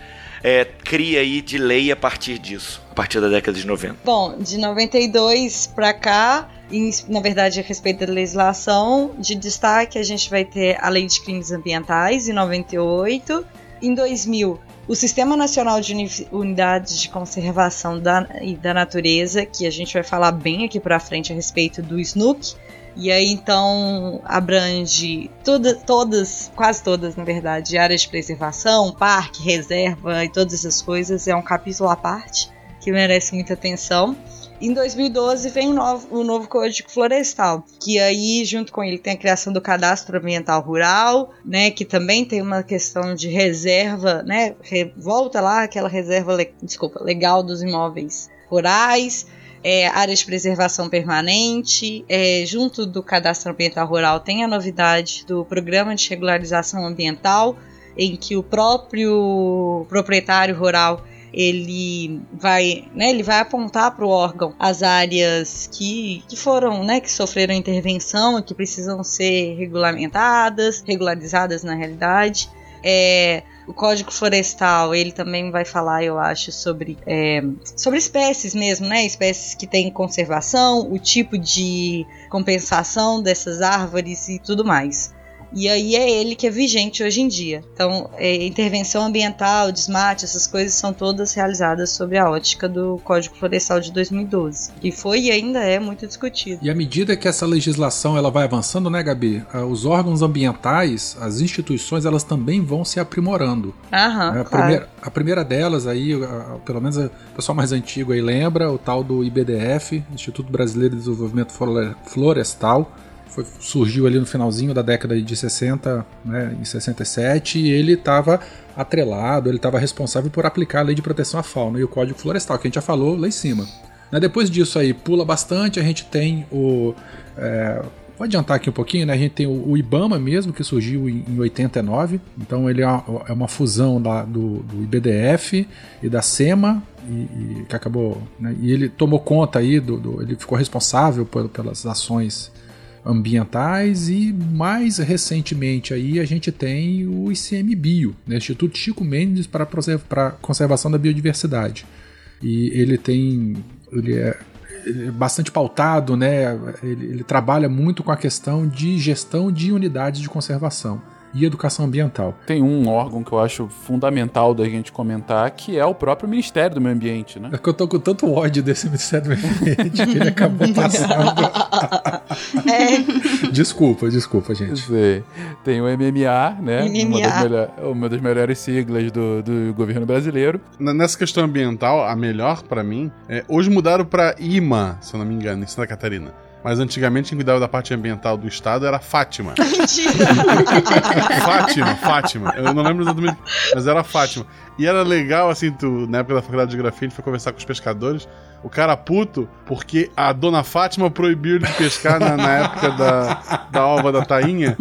é, cria aí de lei a partir disso, a partir da década de 90? Bom, de 92 para cá, em, na verdade, a respeito da legislação, de destaque a gente vai ter a Lei de Crimes Ambientais, em 98. Em 2000, o Sistema Nacional de Unidades de Conservação da, e da Natureza, que a gente vai falar bem aqui para frente a respeito do SNUC, e aí então abrange tudo, todas, quase todas, na verdade, áreas de preservação, parque, reserva e todas essas coisas. É um capítulo à parte que merece muita atenção. Em 2012 vem o novo, o novo Código Florestal, que aí, junto com ele, tem a criação do Cadastro Ambiental Rural, né, que também tem uma questão de reserva, né, volta lá aquela reserva, desculpa, legal dos imóveis rurais é, áreas de preservação permanente. É, junto do Cadastro Ambiental Rural tem a novidade do Programa de Regularização Ambiental, em que o próprio proprietário rural ele vai, né, ele vai apontar para o órgão as áreas que, que foram, né, que sofreram intervenção e que precisam ser regulamentadas, regularizadas na realidade. É, o Código Florestal, ele também vai falar, eu acho, sobre, é, sobre espécies mesmo, né? Espécies que têm conservação, o tipo de compensação dessas árvores e tudo mais. E aí é ele que é vigente hoje em dia. Então, é, intervenção ambiental, desmate, essas coisas são todas realizadas sob a ótica do Código Florestal de 2012, que foi e ainda é muito discutido. E à medida que essa legislação ela vai avançando, né, Gabi, ah, os órgãos ambientais, as instituições, elas também vão se aprimorando. Aham, a, claro. primeira, a primeira delas aí, pelo menos o pessoal mais antigo aí lembra, o tal do IBDF, Instituto Brasileiro de Desenvolvimento Florestal foi, surgiu ali no finalzinho da década de 60, né, em 67, e ele estava atrelado, ele estava responsável por aplicar a lei de proteção à fauna e o Código Florestal, que a gente já falou lá em cima. Né, depois disso aí, pula bastante, a gente tem o... É, Vou adiantar aqui um pouquinho, né? A gente tem o, o IBAMA mesmo, que surgiu em, em 89. Então ele é uma, é uma fusão da, do, do, IBDF e da SEMA, e, e que acabou. Né? E ele tomou conta aí, do, do ele ficou responsável por, pelas ações ambientais e mais recentemente aí a gente tem o ICMBio, né, Instituto Chico Mendes para a conservação da biodiversidade. E ele tem ele é, ele é bastante pautado, né? Ele, ele, trabalha muito com a questão de gestão de unidades de conservação. E educação ambiental. Tem um órgão que eu acho fundamental da gente comentar, que é o próprio Ministério do Meio Ambiente, né? É que eu tô com tanto ódio desse Ministério do Meio Ambiente que ele acabou passando. (laughs) É, desculpa, desculpa, gente. Sei. Tem o MMA, né? Uma MMA. das, melhor- uma das melhores siglas do, do governo brasileiro. Nessa questão ambiental, a melhor pra mim é. Hoje mudaram pra IMA, se eu não me engano, em Santa Catarina. Mas antigamente quem cuidava da parte ambiental do estado era Fátima. (laughs) mentira. Fátima, Fátima. Eu não lembro exatamente, mas era Fátima. E era legal, assim, tu, na época da faculdade de gente foi conversar com os pescadores. O cara puto, porque a dona Fátima proibiu de pescar na, na época da, da ova da tainha.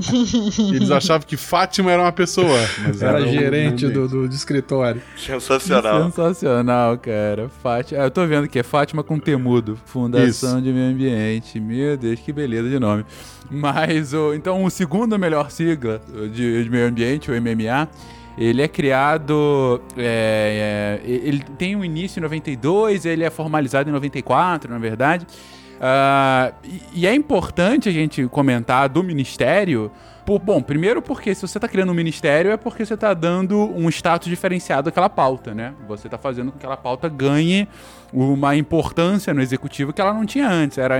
Eles achavam que Fátima era uma pessoa. Mas Era o gerente meio do, do, do escritório. Sensacional. Sensacional, cara. Fátima. Ah, eu tô vendo que é Fátima com Temudo. Fundação Isso. de Meio Ambiente. Meu Deus, que beleza de nome. Mas, o, então, o segundo melhor sigla de, de meio ambiente, o MMA, ele é criado. é, é, ele tem um início em 92, ele é formalizado em 94, na verdade. Ah, e, e é importante a gente comentar do Ministério. Por, bom, primeiro porque se você está criando um ministério é porque você está dando um status diferenciado àquela pauta, né? Você está fazendo com que aquela pauta ganhe uma importância no executivo que ela não tinha antes. Era,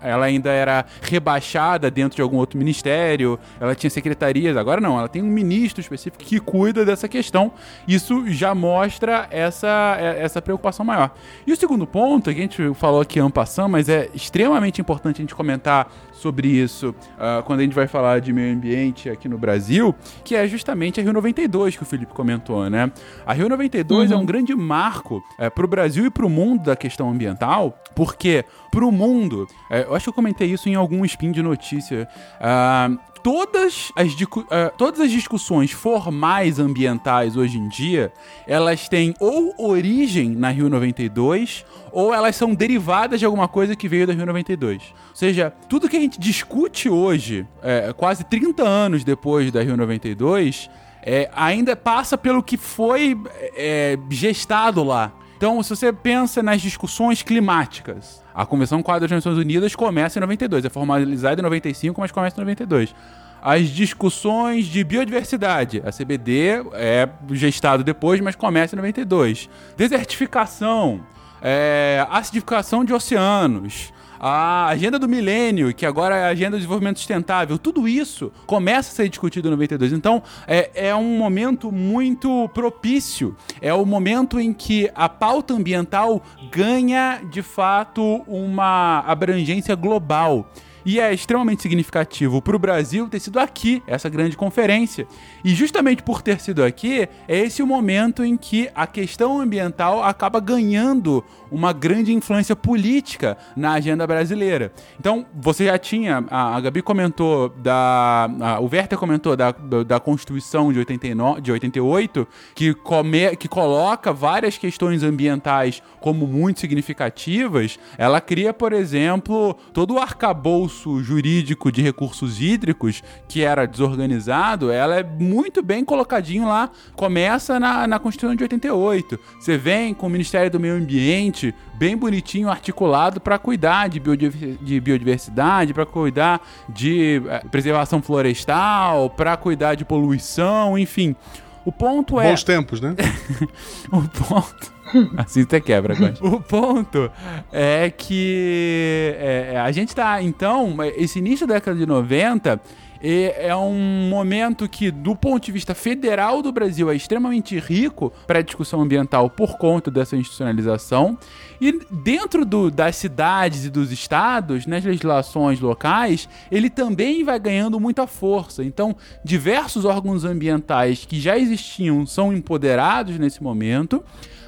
ela ainda era rebaixada dentro de algum outro ministério, ela tinha secretarias, agora não, ela tem um ministro específico que cuida dessa questão. Isso já mostra essa, é- essa preocupação maior. E o segundo ponto, que a gente falou aqui en passant, mas é extremamente importante a gente comentar sobre isso ah, quando a gente vai falar de meio ambiente aqui no Brasil, que é justamente a Rio 92 que o Felipe comentou, né? A Rio 92 é um grande marco para o Brasil e para o mundo da questão ambiental, porque para o mundo, é, eu acho que eu comentei isso em algum spin de notícia. ah, Todas as, ah, todas as discussões formais ambientais hoje em dia, elas têm ou origem na Rio 92 ou elas são derivadas de alguma coisa que veio da Rio 92. Ou seja, tudo que a gente discute hoje, é, quase 30 anos depois da Rio 92, é, ainda passa pelo que foi é, gestado lá. Então, se você pensa nas discussões climáticas, a Convenção Quadro das Nações Unidas começa em 92, é formalizada em 95, mas começa em 92. As discussões de biodiversidade, a CBD é gestado depois, mas começa em 92. Desertificação, é, acidificação de oceanos, a agenda do milênio, que agora é a agenda do desenvolvimento sustentável, tudo isso começa a ser discutido em 92. Então, é, é um momento muito propício. É o momento em que a pauta ambiental ganha, de fato, uma abrangência global. E é extremamente significativo para o Brasil ter sido aqui, essa grande conferência. E justamente por ter sido aqui, é esse o momento em que a questão ambiental acaba ganhando uma grande influência política na agenda brasileira. Então, você já tinha, a, Gabi comentou da. a- o Werther comentou da, da, da Constituição de, 89, de 88, que, come, que coloca várias questões ambientais como muito significativas. Ela cria, por exemplo, todo o arcabouço jurídico de recursos hídricos que era desorganizado, ela é muito bem colocadinho lá. Começa na, na Constituição de 88. Você vem com o Ministério do Meio Ambiente bem bonitinho, articulado para cuidar de, biodiver- de biodiversidade, para cuidar de eh, preservação florestal, para cuidar de poluição, enfim. O ponto é. Bons tempos, né? (laughs) O ponto. (laughs) Assim você quebra, Gosto. O ponto é que é, a gente tá. Então, esse início da década de 90 é, é um momento que, do ponto de vista federal do Brasil, é extremamente rico para a discussão ambiental por conta dessa institucionalização. E dentro do- das cidades e dos estados, nas legislações locais, ele também vai ganhando muita força. Então, diversos órgãos ambientais que já existiam são empoderados nesse momento.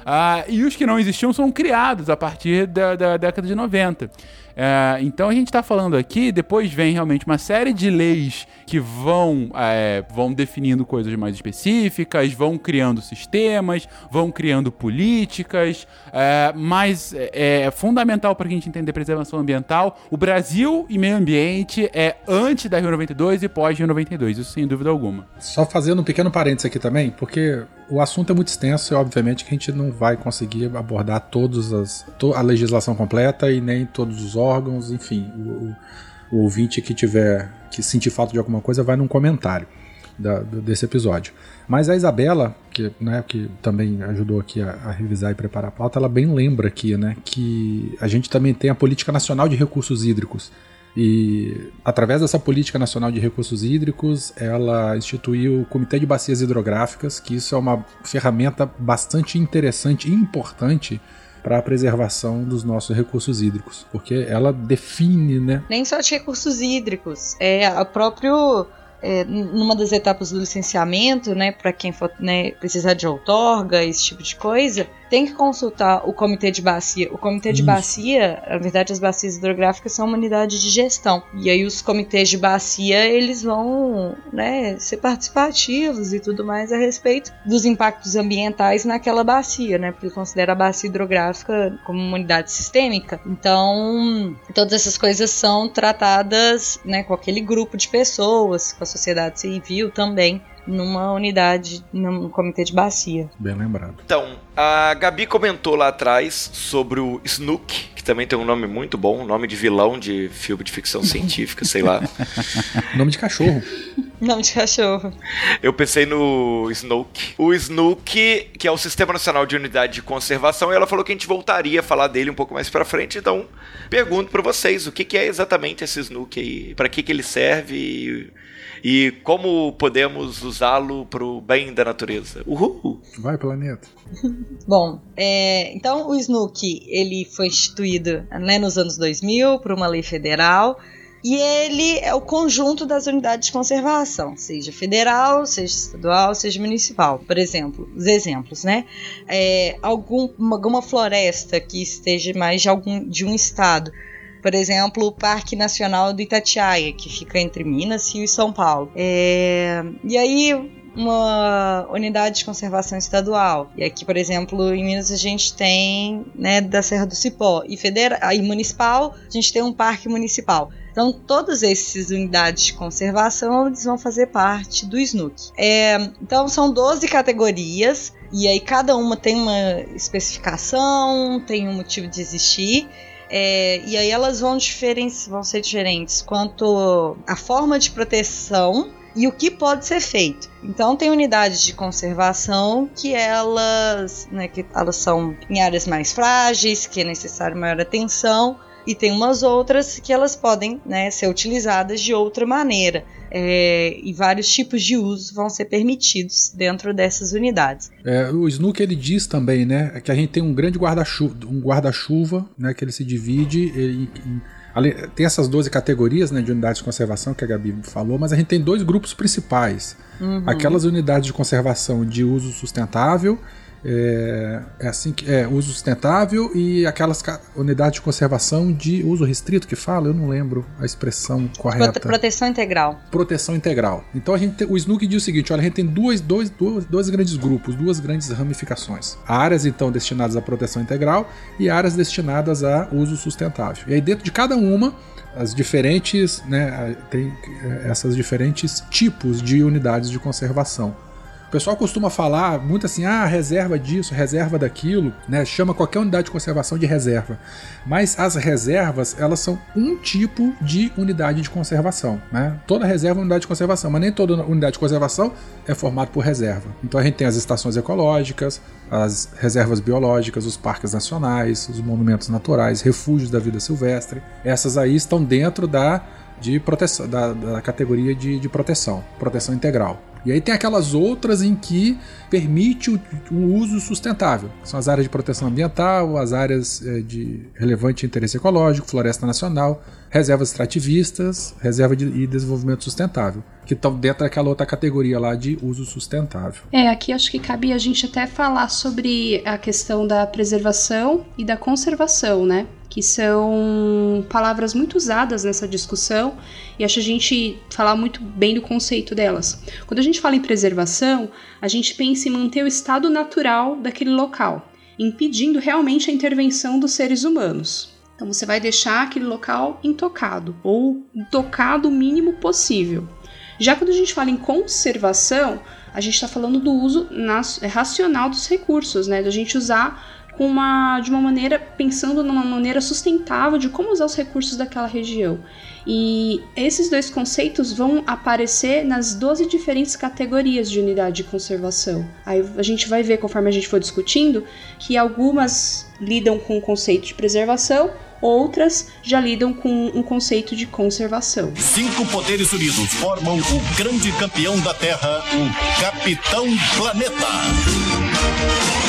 Ah, e os que não existiam são criados a partir da, da década de 90. Ah, então a gente está falando aqui, depois vem realmente uma série de leis que vão, é, vão definindo coisas mais específicas, vão criando sistemas, vão criando políticas, é, mas é, é fundamental para a gente entender preservação ambiental. O Brasil e meio ambiente é antes da Rio 92 e pós Rio 92, isso sem dúvida alguma. Só fazendo um pequeno parênteses aqui também, porque o assunto é muito extenso e obviamente que a gente não vai conseguir abordar todas as a legislação completa e nem todos os órgãos, enfim, o, o- ouvinte que tiver que sentir falta de alguma coisa vai num comentário. da- desse episódio. Mas a Isabela, que, né, que também ajudou aqui a, a revisar e preparar a pauta, ela bem lembra aqui, né, que a gente também tem a Política Nacional de Recursos Hídricos. E através dessa Política Nacional de Recursos Hídricos, ela instituiu o Comitê de Bacias Hidrográficas, que isso é uma ferramenta bastante interessante e importante para a preservação dos nossos recursos hídricos, porque ela define, né, Nem só de recursos hídricos, é a próprio é, numa das etapas do licenciamento, né, para quem for né, precisar de outorga, esse tipo de coisa, tem que consultar o comitê de bacia. O comitê de Isso. bacia, na verdade, as bacias hidrográficas são uma unidade de gestão. E aí os comitês de bacia, eles vão, né, ser participativos e tudo mais a respeito dos impactos ambientais naquela bacia, né, porque ele considera a bacia hidrográfica como uma unidade sistêmica. Então, todas essas coisas são tratadas, né, com aquele grupo de pessoas, com sociedade civil também, numa unidade, num comitê de bacia. bem lembrado. Então, a Gabi comentou lá atrás sobre o Snook, que também tem um nome muito bom, nome de vilão de filme de ficção (laughs) científica, sei lá. Nome de cachorro. (laughs) Nome de cachorro. Eu pensei no Snook. O Snook, que é o Sistema Nacional de Unidade de Conservação, e ela falou que a gente voltaria a falar dele um pouco mais pra frente, então pergunto pra vocês, o que que é exatamente esse Snook aí? Pra que que ele serve e, como podemos usá-lo pro bem da natureza? Uhul! Vai, planeta. (laughs) Bom, é, então o SNUC ele foi instituído né, nos anos 2000 por uma lei federal e ele é o conjunto das unidades de conservação, seja federal, seja estadual, seja municipal. Por exemplo, os exemplos, né? É, algum, alguma floresta que esteja mais de algum de um estado. Por exemplo, o Parque Nacional do Itatiaia, que fica entre Minas, e São Paulo. É, e aí, uma unidade de conservação estadual. E aqui, por exemplo, em Minas a gente tem, né, da Serra do Cipó. E federal, aí municipal, a gente tem um parque municipal. Então, todas essas unidades de conservação eles vão fazer parte do SNUC. É, então, são 12 categorias, e aí cada uma tem uma especificação, tem um motivo de existir. É, e aí elas vão, vão ser diferentes quanto a forma de proteção e o que pode ser feito. Então tem unidades de conservação que elas, né, que elas são em áreas mais frágeis, que é necessário maior atenção, e tem umas outras que elas podem né, ser utilizadas de outra maneira. É, e vários tipos de uso vão ser permitidos dentro dessas unidades. É, o Snook ele diz também, né, que a gente tem um grande guarda-chuva, um guarda-chuva, né, que ele se divide em, em- tem essas 12 categorias, né, de unidades de conservação que a Gabi falou, mas a gente tem dois grupos principais. Aquelas unidades de conservação de uso sustentável, é, é assim que é uso sustentável e aquelas unidades de conservação de uso restrito que fala, eu não lembro a expressão correta Prote- proteção integral. proteção integral. Então a gente tem, o Snook diz o seguinte: olha, a gente tem dois, dois, dois, dois grandes grupos, duas grandes ramificações. Áreas então destinadas à proteção integral e áreas destinadas a uso sustentável. E aí dentro de cada uma as diferentes, né, tem eh, essas diferentes tipos de unidades de conservação. O pessoal costuma falar muito assim, ah, reserva disso, reserva daquilo, né? Chama qualquer unidade de conservação de reserva. Mas as reservas, elas são um tipo de unidade de conservação, né? Toda reserva é unidade de conservação, mas nem toda unidade de conservação é formada por reserva. Então a gente tem as estações ecológicas, as reservas biológicas, os parques nacionais, os monumentos naturais, refúgios da vida silvestre. Essas aí estão dentro da de proteção, da, da categoria de, de proteção, proteção integral. E aí tem aquelas outras em que permite o, o uso sustentável. São as áreas de proteção ambiental, as áreas eh, de relevante interesse ecológico, floresta nacional, reservas extrativistas, reserva de, e desenvolvimento sustentável, que estão dentro daquela outra categoria lá de uso sustentável. É, aqui acho que cabe a gente até falar sobre a questão da preservação e da conservação, né? Que são palavras muito usadas nessa discussão e acho a gente falar muito bem do conceito delas. Quando a gente fala em preservação, a gente pensa em manter o estado natural daquele local, impedindo realmente a intervenção dos seres humanos. Então você vai deixar aquele local intocado ou tocado o mínimo possível. Já quando a gente fala em conservação, a gente está falando do uso nas- racional dos recursos, né? Da gente usar uma, de uma maneira, pensando numa maneira sustentável de como usar os recursos daquela região. E esses dois conceitos vão aparecer nas 12 diferentes categorias de unidade de conservação. Aí a gente vai ver, conforme a gente for discutindo, que algumas lidam com o conceito de preservação, outras já lidam com um conceito de conservação. Cinco poderes unidos formam o grande campeão da Terra, o Capitão Planeta.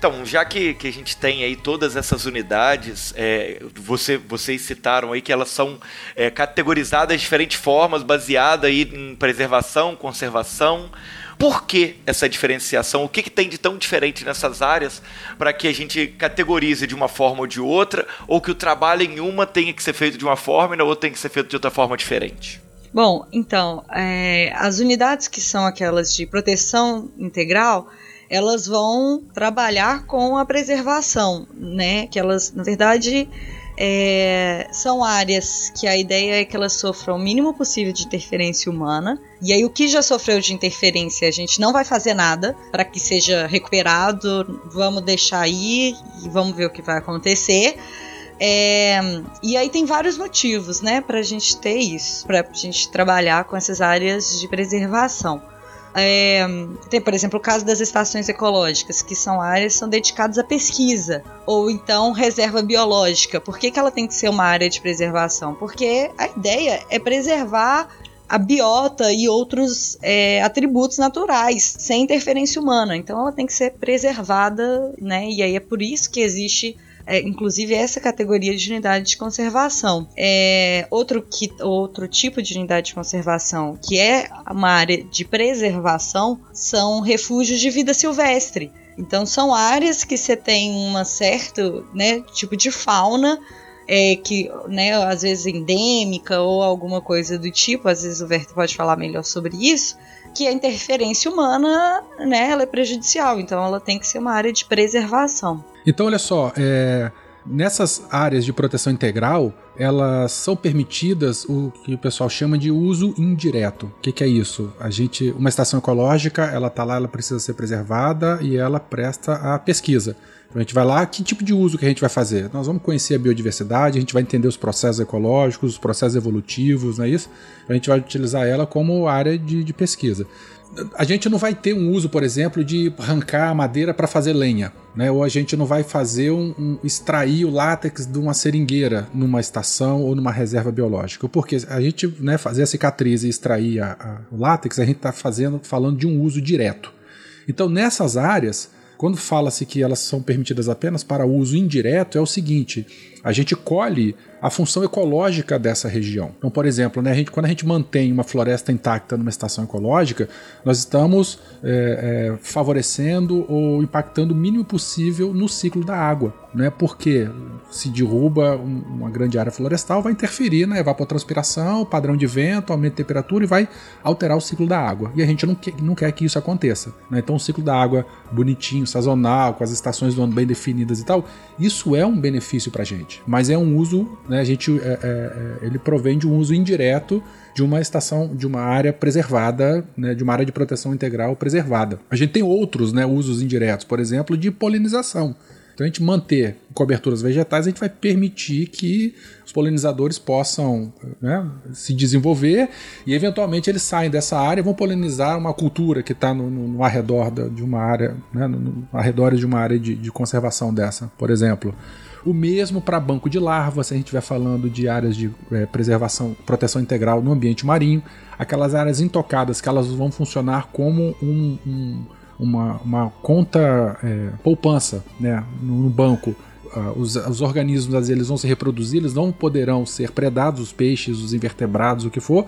Então, já que, que a gente tem aí todas essas unidades, é, você, vocês citaram aí que elas são é, categorizadas de diferentes formas, baseada aí em preservação, conservação. Por que essa diferenciação? O que, que tem de tão diferente nessas áreas para que a gente categorize de uma forma ou de outra, ou que o trabalho em uma tenha que ser feito de uma forma e na outra tem que ser feito de outra forma diferente? Bom, então, é, as unidades que são aquelas de proteção integral, elas vão trabalhar com a preservação, né? Que elas, na verdade, é, são áreas que a ideia é que elas sofram o mínimo possível de interferência humana. E aí, o que já sofreu de interferência, a gente não vai fazer nada para que seja recuperado. Vamos deixar aí e vamos ver o que vai acontecer. É, e aí tem vários motivos, né, para a gente ter isso, para a gente trabalhar com essas áreas de preservação. É, tem, por exemplo, o caso das estações ecológicas, que são áreas que são dedicadas à pesquisa, ou então reserva biológica. Por que, que ela tem que ser uma área de preservação? Porque a ideia é preservar a biota e outros é, atributos naturais, sem interferência humana. Então ela tem que ser preservada, né? E aí é por isso que existe é, inclusive essa categoria de unidade de conservação. É, outro, que, outro tipo de unidade de conservação, que é uma área de preservação, são refúgios de vida silvestre. Então são áreas que você tem um certo né, tipo de fauna é, que, né, às vezes endêmica ou alguma coisa do tipo, às vezes o Verto pode falar melhor sobre isso, que a interferência humana, né, ela é prejudicial, então ela tem que ser uma área de preservação. Então, olha só, é, nessas áreas de proteção integral, elas são permitidas o que o pessoal chama de uso indireto. O que, que, é isso? A gente, uma estação ecológica, ela está lá, ela precisa ser preservada e ela presta a pesquisa. Então a gente vai lá, que tipo de uso que a gente vai fazer? Nós vamos conhecer a biodiversidade, a gente vai entender os processos ecológicos, os processos evolutivos, não é isso? A gente vai utilizar ela como área de, de pesquisa a gente não vai ter um uso, por exemplo, de arrancar a madeira para fazer lenha, né? Ou a gente não vai fazer um, um, extrair o látex de uma seringueira numa estação ou numa reserva biológica. Porque a gente, né, fazer a cicatriz e extrair a, a, o látex, a gente está fazendo, falando de um uso direto. Então, nessas áreas, quando fala-se que elas são permitidas apenas para uso indireto, é o seguinte: a gente colhe a função ecológica dessa região. Então, por exemplo, né, a gente, quando a gente mantém uma floresta intacta numa estação ecológica, nós estamos é, é, favorecendo ou impactando o mínimo possível no ciclo da água. Né, porque se derruba um, uma grande área florestal, vai interferir na evapotranspiração, padrão de vento, aumento de temperatura e vai alterar o ciclo da água. E a gente não quer, não quer que isso aconteça. Né? Então, o ciclo da água bonitinho, sazonal, com as estações do ano bem definidas e tal, isso é um benefício para a gente. Mas é um uso né, a gente, é, é, é, ele provém de um uso indireto de uma estação, de uma área preservada, né, de uma área de proteção integral preservada. A gente tem outros né, usos indiretos, por exemplo, de polinização. Então, a gente manter coberturas vegetais, a gente vai permitir que os polinizadores possam né, se desenvolver e, eventualmente, eles saem dessa área e vão polinizar uma cultura que está no, no, no, arredor de uma área, né, no, no arredor de uma área de, de conservação dessa, por exemplo. O mesmo para banco de larvas, se a gente estiver falando de áreas de é, preservação, proteção integral no ambiente marinho, aquelas áreas intocadas que elas vão funcionar como um, um, uma, uma, conta é, poupança né, no, no banco. Uh, os, os, organismos eles vão se reproduzir, eles não poderão ser predados, os peixes, os invertebrados, o que for,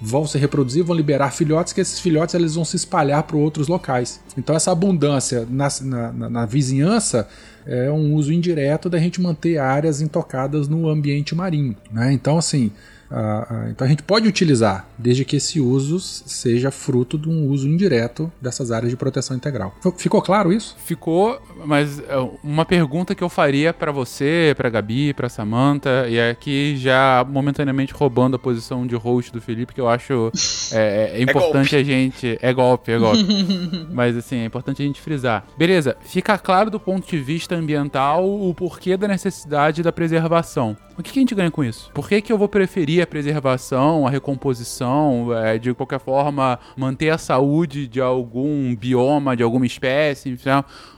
vão se reproduzir, vão liberar filhotes, que esses filhotes eles vão se espalhar para outros locais. Então essa abundância na, na, na, vizinhança é um uso indireto da gente manter áreas intocadas no ambiente marinho. Né? Então assim, Ah, ah, então a gente pode utilizar, desde que esse uso seja fruto de um uso indireto dessas áreas de proteção integral. Ficou claro isso? Ficou, mas é, uma pergunta que eu faria para você, para Gabi, para Samantha, e aqui já momentaneamente roubando a posição de host do Felipe, que eu acho é, é (laughs) importante a gente. É golpe, é golpe. (laughs) mas assim, é importante a gente frisar. Beleza, fica claro do ponto de vista ambiental o porquê da necessidade da preservação. O que, que a gente ganha com isso? Por que, que eu vou preferir a preservação, a recomposição, é, de qualquer forma, manter a saúde de algum bioma, de alguma espécie? Enfim,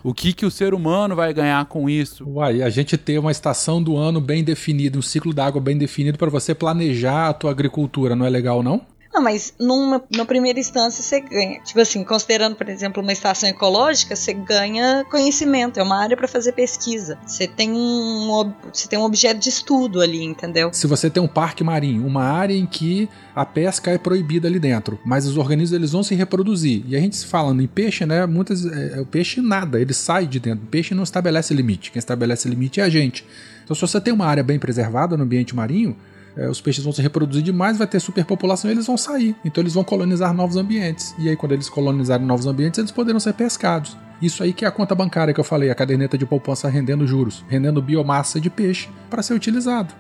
o que, que o ser humano vai ganhar com isso? Uai, a gente ter uma estação do ano bem definida, um ciclo da água bem definido para você planejar a tua agricultura, não é legal, não? Não, mas numa, numa primeira instância você ganha. Tipo assim, considerando, por exemplo, uma estação ecológica, você ganha conhecimento, é uma área para fazer pesquisa. Você tem um, você tem um objeto de estudo ali, entendeu? Se você tem um parque marinho, uma área em que a pesca é proibida ali dentro, mas os organismos eles vão se reproduzir. E a gente falando em peixe, né? Muitas é, o peixe nada, ele sai de dentro. O peixe não estabelece limite. Quem estabelece limite é a gente. Então, se você tem uma área bem preservada no ambiente marinho, é, os peixes vão se reproduzir demais, vai ter superpopulação e eles vão sair. Então eles vão colonizar novos ambientes. E aí, quando eles colonizarem novos ambientes, eles poderão ser pescados. Isso aí que é a conta bancária que eu falei, a caderneta de poupança rendendo juros, rendendo biomassa de peixe para ser utilizado.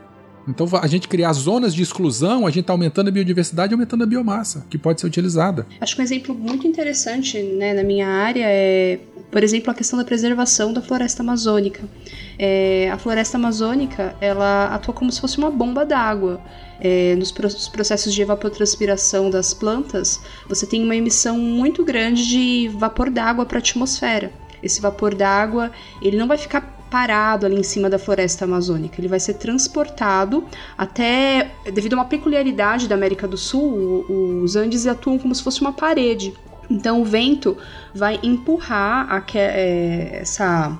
Então, a gente criar zonas de exclusão, a gente está aumentando a biodiversidade aumentando a biomassa, que pode ser utilizada. Acho que um exemplo muito interessante né, na minha área é, por exemplo, a questão da preservação da floresta amazônica. É, a floresta amazônica ela atua como se fosse uma bomba d'água. É, nos processos de evapotranspiração das plantas, você tem uma emissão muito grande de vapor d'água para a atmosfera. Esse vapor d'água ele não vai ficar parado ali em cima da floresta amazônica. Ele vai ser transportado até, devido a uma peculiaridade da América do Sul, os Andes atuam como se fosse uma parede. Então o vento vai empurrar é, essa,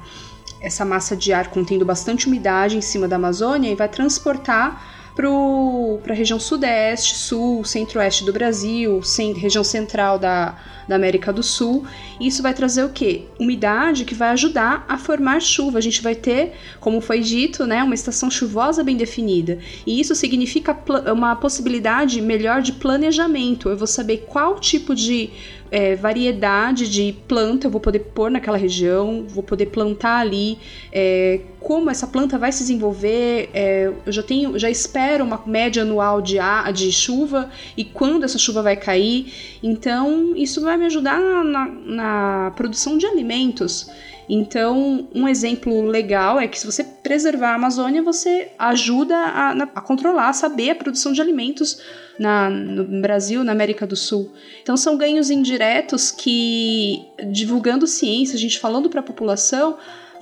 essa massa de ar contendo bastante umidade em cima da Amazônia e vai transportar para a região sudeste, sul, centro-oeste do Brasil, sem, região central da, da América do Sul. Isso vai trazer o quê? Umidade que vai ajudar a formar chuva. A gente vai ter, como foi dito, né, uma estação chuvosa bem definida. E isso significa uma possibilidade melhor de planejamento. Eu vou saber qual tipo de é, variedade de planta eu vou poder pôr naquela região, vou poder plantar ali, é, como essa planta vai se desenvolver, é, eu já tenho, já espero uma média anual de, de chuva e quando essa chuva vai cair. Então, isso vai me ajudar na, na, na produção de alimentos. Então, um exemplo legal é que se você preservar a Amazônia, você ajuda a, a controlar, a saber a produção de alimentos na, no Brasil, na América do Sul. Então, são ganhos indiretos que, divulgando ciência, a gente falando para a população,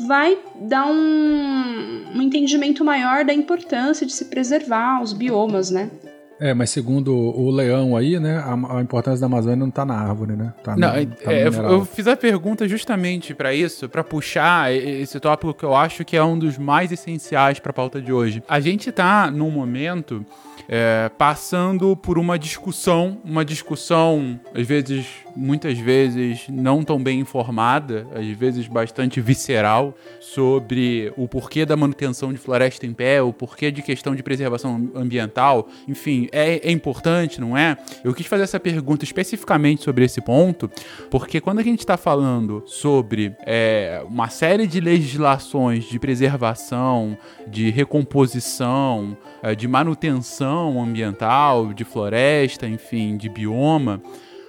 vai dar um, um entendimento maior da importância de se preservar os biomas, né? É, mas segundo o leão aí, né, a, a importância da Amazônia não tá na árvore, né? Tá não, no, tá é, eu fiz a pergunta justamente para isso, para puxar esse tópico que eu acho que é um dos mais essenciais para a pauta de hoje. A gente tá num momento é, passando por uma discussão, uma discussão, às vezes, muitas vezes, não tão bem informada, às vezes bastante visceral, sobre o porquê da manutenção de floresta em pé, o porquê de questão de preservação ambiental, enfim, é, é importante, não é? Eu quis fazer essa pergunta especificamente sobre esse ponto, porque quando a gente está falando sobre é, uma série de legislações de preservação, de recomposição, é, de manutenção ambiental, de floresta, enfim, de bioma,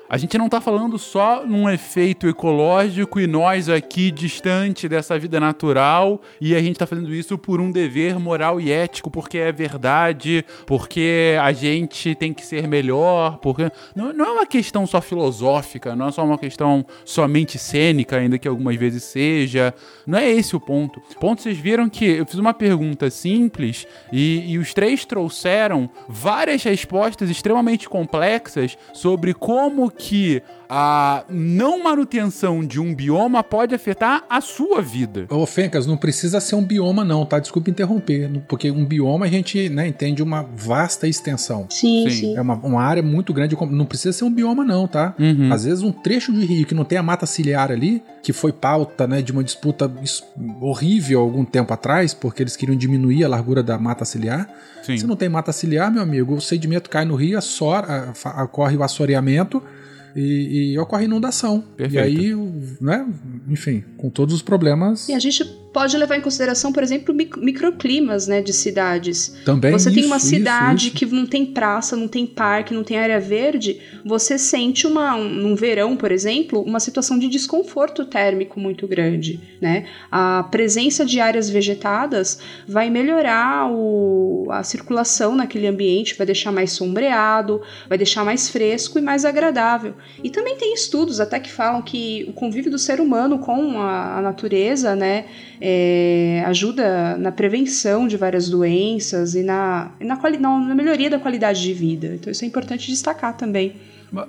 a gente não está falando só num efeito ecológico e nós aqui distante dessa vida natural e a gente está fazendo isso por um dever moral e ético, porque é verdade, porque a gente tem que ser melhor, porque não, não é uma questão só filosófica, não é só uma questão somente cênica, ainda que algumas vezes seja. Não é esse o ponto. O ponto vocês viram que eu fiz uma pergunta simples e, e os três trouxeram várias respostas extremamente complexas sobre como que a não manutenção de um bioma pode afetar a sua vida. Ô, Fencas, não precisa ser um bioma, não, tá? Desculpa interromper. Porque um bioma a gente né, entende uma vasta extensão. Sim, Sim. sim. É uma, uma área muito grande. Não precisa ser um bioma, não, tá? Uhum. Às vezes um trecho de rio que não tem a mata ciliar ali, que foi pauta né, de uma disputa is- horrível algum tempo atrás, porque eles queriam diminuir a largura da mata ciliar. Sim. Se não tem mata ciliar, meu amigo, o sedimento cai no rio, assora, ocorre o assoreamento e, e ocorre inundação. Perfeito. E aí, né, enfim, com todos os problemas E a gente pode levar em consideração, por exemplo, mic- microclimas né, de cidades. também. você tem uma isso, cidade isso, isso. que não tem praça, não tem parque, não tem área verde, você sente uma, um, num verão, por exemplo, uma situação de desconforto térmico muito grande, né? A presença de áreas vegetadas vai melhorar o- a circulação naquele ambiente, vai deixar mais sombreado, vai deixar mais fresco e mais agradável. E também tem estudos até que falam que o convívio do ser humano com a, a natureza, né, é, ajuda na prevenção de várias doenças e na, na- na melhoria da qualidade de vida. Então isso é importante destacar também.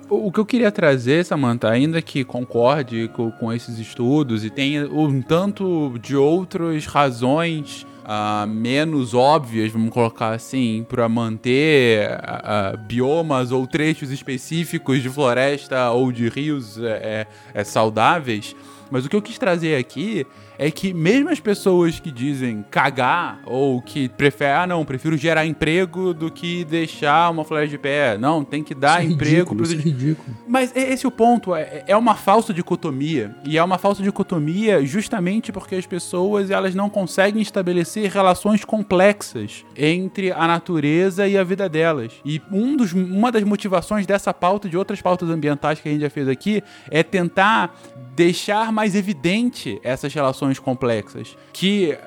O que eu queria trazer, Samantha, ainda que concorde com, com esses estudos e tenha um tanto de outras razões ah, menos óbvias, vamos colocar assim, para manter ah, biomas ou trechos específicos de floresta ou de rios é, é, é, saudáveis. Mas o que eu quis trazer aqui é que mesmo as pessoas que dizem cagar ou que preferem, ah não, prefiro gerar emprego do que deixar uma floresta de pé. Não, tem que dar Isso é emprego ridículo, pros isso é ridículo. mas e- esse é o ponto, é, é uma falsa dicotomia. E é uma falsa dicotomia justamente porque as pessoas elas não conseguem estabelecer relações complexas entre a natureza e a vida delas. E um dos, uma das motivações dessa pauta e de outras pautas ambientais que a gente já fez aqui é tentar deixar mais evidente essas relações complexas. Que é,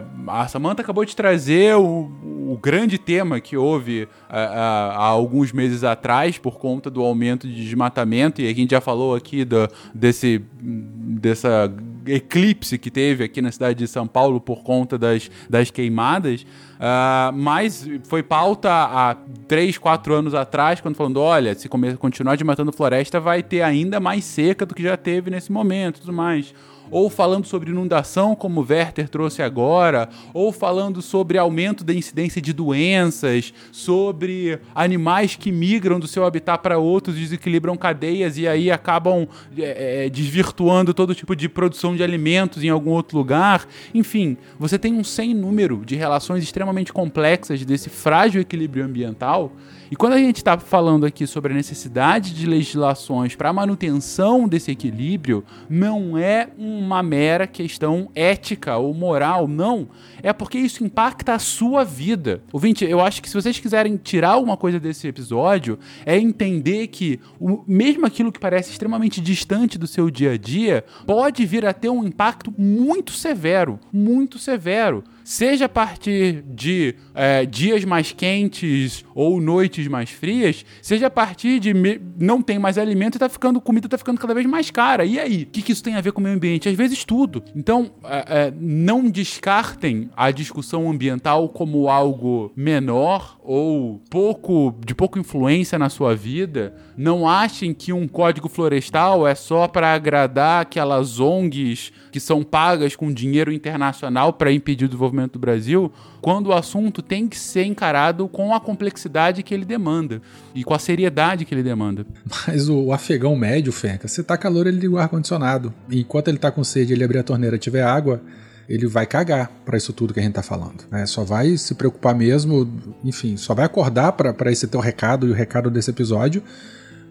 é, a Samantha acabou de trazer o, o grande tema que houve a- a- há alguns meses atrás por conta do aumento de desmatamento e a gente já falou aqui do, desse dessa eclipse que teve aqui na cidade de São Paulo por conta das, das queimadas, ah, mas foi pauta há 3, 4 anos atrás, quando falando, olha, se continuar desmatando floresta, vai ter ainda mais seca do que já teve nesse momento tudo mais ou falando sobre inundação, como o Werther trouxe agora, ou falando sobre aumento da incidência de doenças, sobre animais que migram do seu habitat para outros, desequilibram cadeias e aí acabam é, é, desvirtuando todo tipo de produção de alimentos em algum outro lugar. Enfim, você tem um sem número de relações extremamente complexas desse frágil equilíbrio ambiental. E quando a gente está falando aqui sobre a necessidade de legislações para a manutenção desse equilíbrio, não é uma mera questão ética ou moral, não. É porque isso impacta a sua vida. Ouvinte, eu acho que se vocês quiserem tirar alguma coisa desse episódio, é entender que o, mesmo aquilo que parece extremamente distante do seu dia a dia, pode vir a ter um impacto muito severo, muito severo. Seja a partir de é, dias mais quentes ou noites mais frias, seja a partir de me- não tem mais alimento e tá ficando, comida tá ficando cada vez mais cara. E aí? O que, que isso tem a ver com o meio ambiente? Às vezes tudo. Então, é, é, não descartem a discussão ambiental como algo menor ou pouco de pouca influência na sua vida. Não achem que um código florestal é só para agradar aquelas ONGs que são pagas com dinheiro internacional para impedir o desenvolvimento do Brasil, quando o assunto tem que ser encarado com a complexidade que ele demanda e com a seriedade que ele demanda. Mas o, afegão médio, Fenca, se tá calor, ele liga o ar-condicionado. Enquanto ele tá com sede ele abrir a torneira e tiver água, ele vai cagar pra isso tudo que a gente tá falando. né? Só vai se preocupar mesmo, enfim, só vai acordar pra esse teu recado e o recado desse episódio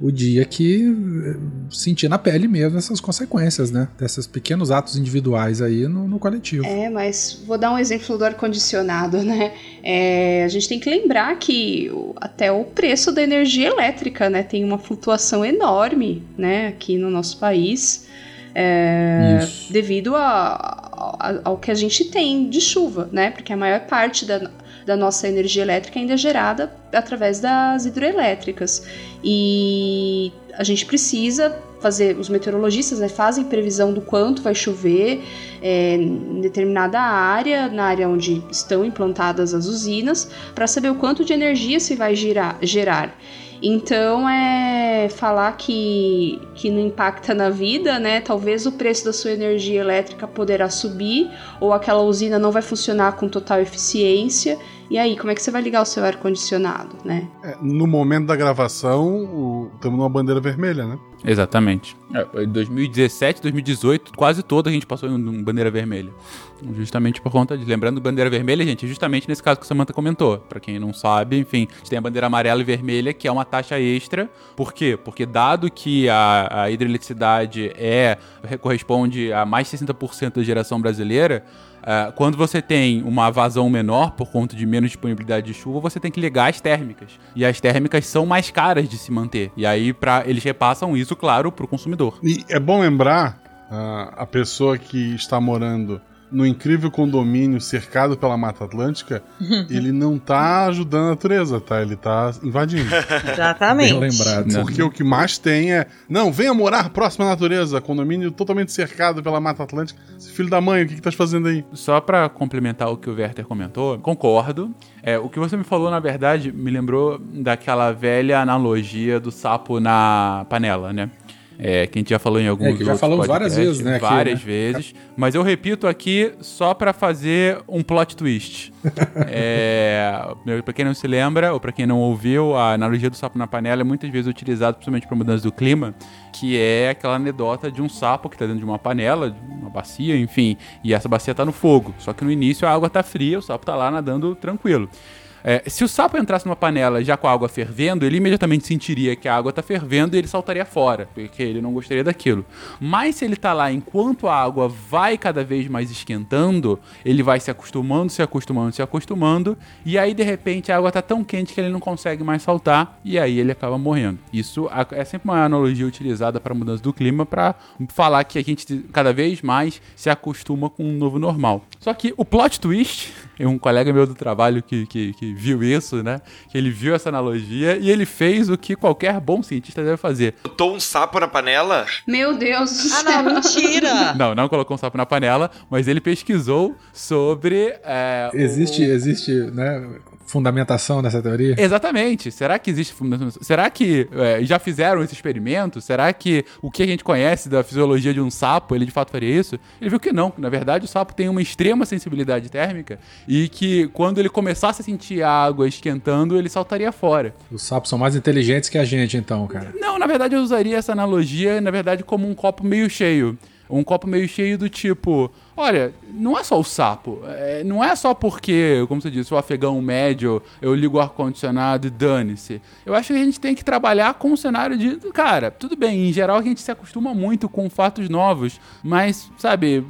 o dia que eh, sentir na pele mesmo essas consequências, né? Desses pequenos atos individuais aí no, no coletivo. É, mas vou dar um exemplo do ar-condicionado, né? É, a gente tem que lembrar que até o preço da energia elétrica, né, tem uma flutuação enorme, né, aqui no nosso país, é, devido a- a- ao que a gente tem de chuva, né? Porque a maior parte da, da nossa energia elétrica ainda é gerada através das hidroelétricas. E a gente precisa fazer, os meteorologistas né, fazem previsão do quanto vai chover é, em determinada área, na área onde estão implantadas as usinas, para saber o quanto de energia se vai girar, gerar. Então é falar que, que não impacta na vida, né? Talvez o preço da sua energia elétrica poderá subir, ou aquela usina não vai funcionar com total eficiência. E aí, como é que você vai ligar o seu ar-condicionado, né? É, no momento da gravação, estamos numa bandeira vermelha, né? Exatamente. É, Em 2017, 2018, quase toda a gente passou em um bandeira vermelha. Justamente por conta de. Lembrando, bandeira vermelha, gente, justamente nesse caso que a Samantha comentou. Pra quem não sabe, enfim, a gente tem a bandeira amarela e vermelha, que é uma taxa extra. Por quê? Porque dado que a, a hidroeletricidade é corresponde a mais de 60% da geração brasileira, ah, quando você tem uma vazão menor por conta de menos disponibilidade de chuva, você tem que ligar as térmicas. E as térmicas são mais caras de se manter. E aí pra, eles repassam isso, claro, pro consumidor. E é bom lembrar ah, a pessoa que está morando no incrível condomínio cercado pela Mata Atlântica, (laughs) ele não tá ajudando a natureza, tá? Ele tá invadindo. (laughs) Exatamente. Bem lembrado. né? Porque o que mais tem é. Não, venha morar próximo à natureza. Condomínio totalmente cercado pela Mata Atlântica. Esse filho da mãe, o que, que tá fazendo aí? Só pra complementar o que o Werther comentou, concordo. É, o que você me falou, na verdade, me lembrou daquela velha analogia do sapo na panela, né? É, que a gente já falou em alguns É, que já falamos várias vezes, né, aqui, Várias né? vezes. Mas eu repito aqui só pra fazer um plot twist. (laughs) é, pra quem não se lembra, ou pra quem não ouviu, a analogia do sapo na panela é muitas vezes utilizada principalmente pra mudança do clima, que é aquela anedota de um sapo que tá dentro de uma panela, de uma bacia, enfim, e essa bacia tá no fogo. Só que no início a água tá fria, o sapo tá lá nadando tranquilo. É, se o sapo entrasse numa panela já com a água fervendo, ele imediatamente sentiria que a água tá fervendo e ele saltaria fora, porque ele não gostaria daquilo. Mas se ele tá lá enquanto a água vai cada vez mais esquentando, ele vai se acostumando, se acostumando, se acostumando, e aí de repente a água tá tão quente que ele não consegue mais saltar, e aí ele acaba morrendo. Isso é sempre uma analogia utilizada para mudança do clima para falar que a gente cada vez mais se acostuma com um novo normal. Só que o plot twist, um colega meu do trabalho que, que, que viu isso, né? Que ele viu essa analogia e ele fez o que qualquer bom cientista deve fazer. Botou um sapo na panela? Meu Deus do Ah, céu. não, mentira! (laughs) Não, não colocou um sapo na panela, mas ele pesquisou sobre. é, o- Existe, existe, né, fundamentação nessa teoria? Exatamente. Será que existe fundamentação? Será que é, já fizeram esse experimento? Será que o que a gente conhece da fisiologia de um sapo, ele de fato faria isso? Ele viu que não. Na verdade, o sapo tem uma extrema sensibilidade térmica e que quando ele começasse a sentir a água esquentando, ele saltaria fora. Os sapos são mais inteligentes que a gente, então, cara. Não, na verdade eu usaria essa analogia, na verdade, como um copo meio cheio. Um copo meio cheio do tipo, olha, não é só o sapo, é, não é só porque, como você disse, o afegão médio, eu ligo o ar-condicionado e dane-se. Eu acho que a gente tem que trabalhar com um cenário de, cara, tudo bem, em geral a gente se acostuma muito com fatos novos, mas, sabe,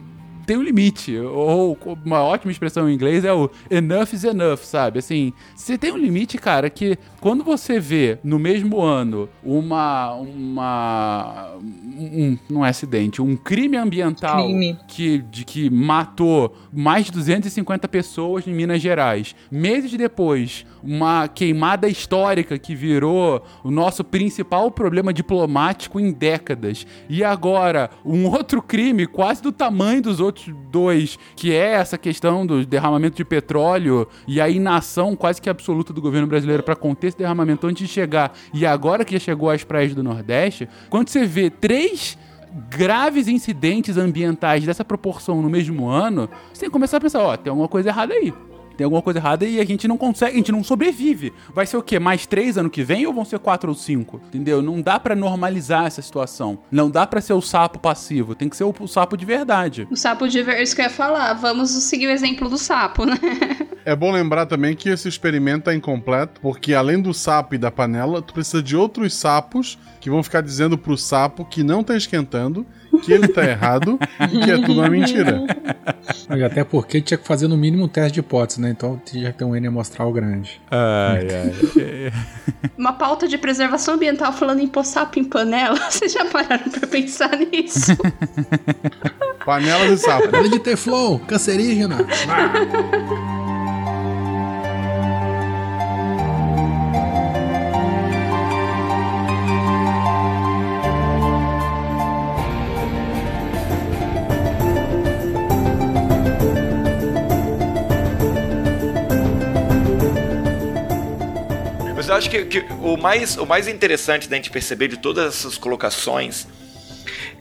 tem um limite. Ou uma ótima expressão em inglês é o enough is enough, sabe? Assim, você tem um limite, cara, que quando você vê no mesmo ano uma. uma um, não é acidente, um crime ambiental Crime. Que, de que matou mais de 250 pessoas em Minas Gerais. Meses depois, uma queimada histórica que virou o nosso principal problema diplomático em décadas. E agora, um outro crime quase do tamanho dos outros dois, que é essa questão do derramamento de petróleo e a inação quase que absoluta do governo brasileiro para conter esse derramamento antes de chegar. E agora que já chegou às praias do Nordeste, quando você vê três graves incidentes ambientais dessa proporção no mesmo ano, você tem que começar a pensar, ó, tem alguma coisa errada aí. Tem alguma coisa errada e a gente não consegue, a gente não sobrevive. Vai ser o quê? Mais três ano que vem ou vão ser quatro ou cinco? Entendeu? Não dá pra normalizar essa situação. Não dá pra ser o sapo passivo. Tem que ser o, o sapo de verdade. O sapo de ver, isso que eu ia falar. Vamos seguir o exemplo do sapo, né? (laughs) É bom lembrar também que esse experimento é incompleto, porque além do sapo e da panela, tu precisa de outros sapos que vão ficar dizendo pro sapo que não tá esquentando, que ele tá errado e que é tudo uma mentira. E Até porque tinha que fazer no mínimo um teste de hipótese, né? Então tinha que ter um N amostral grande. Ai, ai. (laughs) Uma pauta de preservação ambiental falando em pôr sapo em panela. (laughs) Vocês já pararam pra pensar nisso? Panela de sapo. Panela de Teflon, cancerígena. Mas eu acho que, que o, mais, o mais interessante da gente perceber de todas essas colocações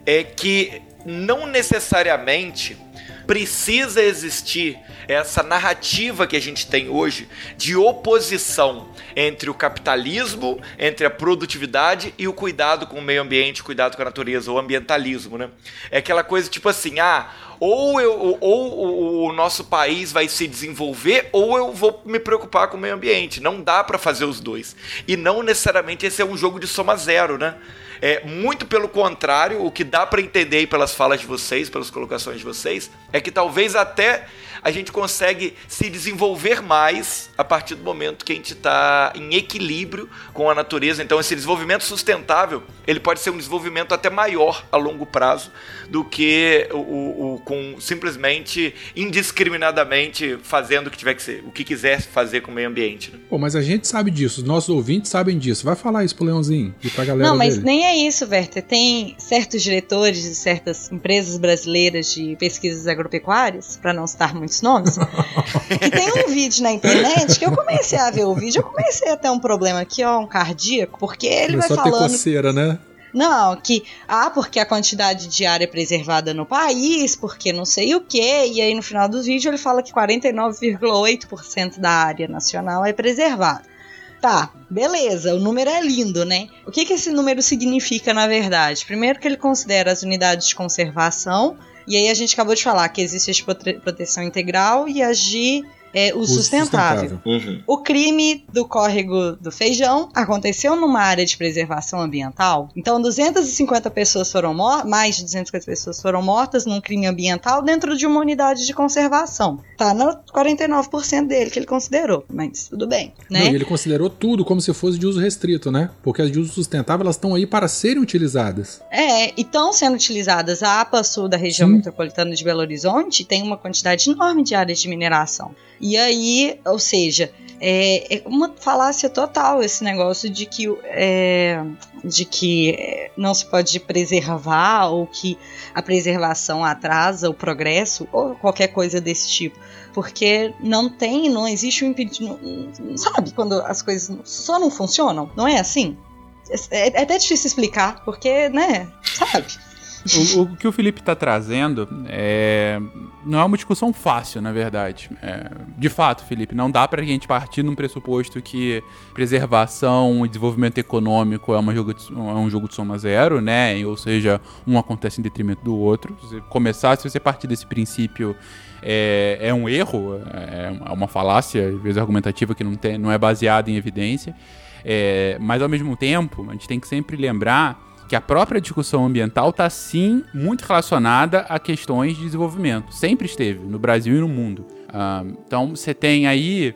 é que não necessariamente precisa existir essa narrativa que a gente tem hoje de oposição entre o capitalismo, entre a produtividade e o cuidado com o meio ambiente, cuidado com a natureza, o ambientalismo, né? É aquela coisa tipo assim, ah, ou, eu, ou o nosso país vai se desenvolver, ou eu vou me preocupar com o meio ambiente. Não dá para fazer os dois. E não necessariamente esse é um jogo de soma zero, né? É, muito pelo contrário, o que dá para entender pelas falas de vocês, pelas colocações de vocês, é que talvez até a gente consegue se desenvolver mais a partir do momento que a gente está em equilíbrio com a natureza. Então, esse desenvolvimento sustentável, ele pode ser um desenvolvimento até maior a longo prazo do que o, o, o com simplesmente indiscriminadamente fazendo o que tiver que ser, o que quiser fazer com o meio ambiente. Né? Pô, mas a gente sabe disso, os nossos ouvintes sabem disso. Vai falar isso pro Leãozinho e pra galera Não, mas dele. nem é isso, Werther. Tem certos diretores de certas empresas brasileiras de pesquisas agropecuárias, para não citar muitos nomes, que tem um vídeo na internet que eu comecei a ver o vídeo, eu comecei a ter um problema aqui, ó, um cardíaco, porque ele Começou vai a ter falando coceira, né? Não, que ah, porque a quantidade de área é preservada no país, porque não sei o que, e aí no final do vídeo ele fala que 49,8% da área nacional é preservada. Tá, beleza, o número é lindo, né? O que, que esse número significa na verdade? Primeiro que ele considera as unidades de conservação, e aí a gente acabou de falar que existe prote- proteção integral e as de é, o Uso sustentável. Uhum. O crime do córrego do Feijão aconteceu numa área de preservação ambiental. Então, 250 pessoas foram mortas, mais de 250 pessoas foram mortas num crime ambiental dentro de uma unidade de conservação. Tá no 49% dele que ele considerou, mas tudo bem, Não, né? e ele considerou tudo como se fosse de uso restrito, né? Porque as de uso sustentável elas estão aí para serem utilizadas. É, e estão sendo utilizadas a APA Sul da região Sim. metropolitana de Belo Horizonte, tem uma quantidade enorme de áreas de mineração. E aí, ou seja, é, é uma falácia total esse negócio de que, é, de que é, não se pode preservar ou que a preservação atrasa o progresso ou qualquer coisa desse tipo. Porque não tem, não existe um impedimento. Sabe quando as coisas só não funcionam? Não é assim? É, é até difícil explicar, porque, né? Sabe? O, (laughs) o que o Felipe está trazendo é, não é uma discussão fácil, na verdade. É, de fato, Felipe, não dá para a gente partir num pressuposto que preservação e desenvolvimento econômico é, uma jogo de- é um jogo de soma zero, né? Ou seja, um acontece em detrimento do outro. Se você começar, se você partir desse princípio, é, é um erro, é uma falácia, às vezes argumentativa que não, tem, não é baseada em evidência. É, mas ao mesmo tempo, a gente tem que sempre lembrar que a própria discussão ambiental está sim muito relacionada a questões de desenvolvimento. Sempre esteve, no Brasil e no mundo. Ah, então você tem aí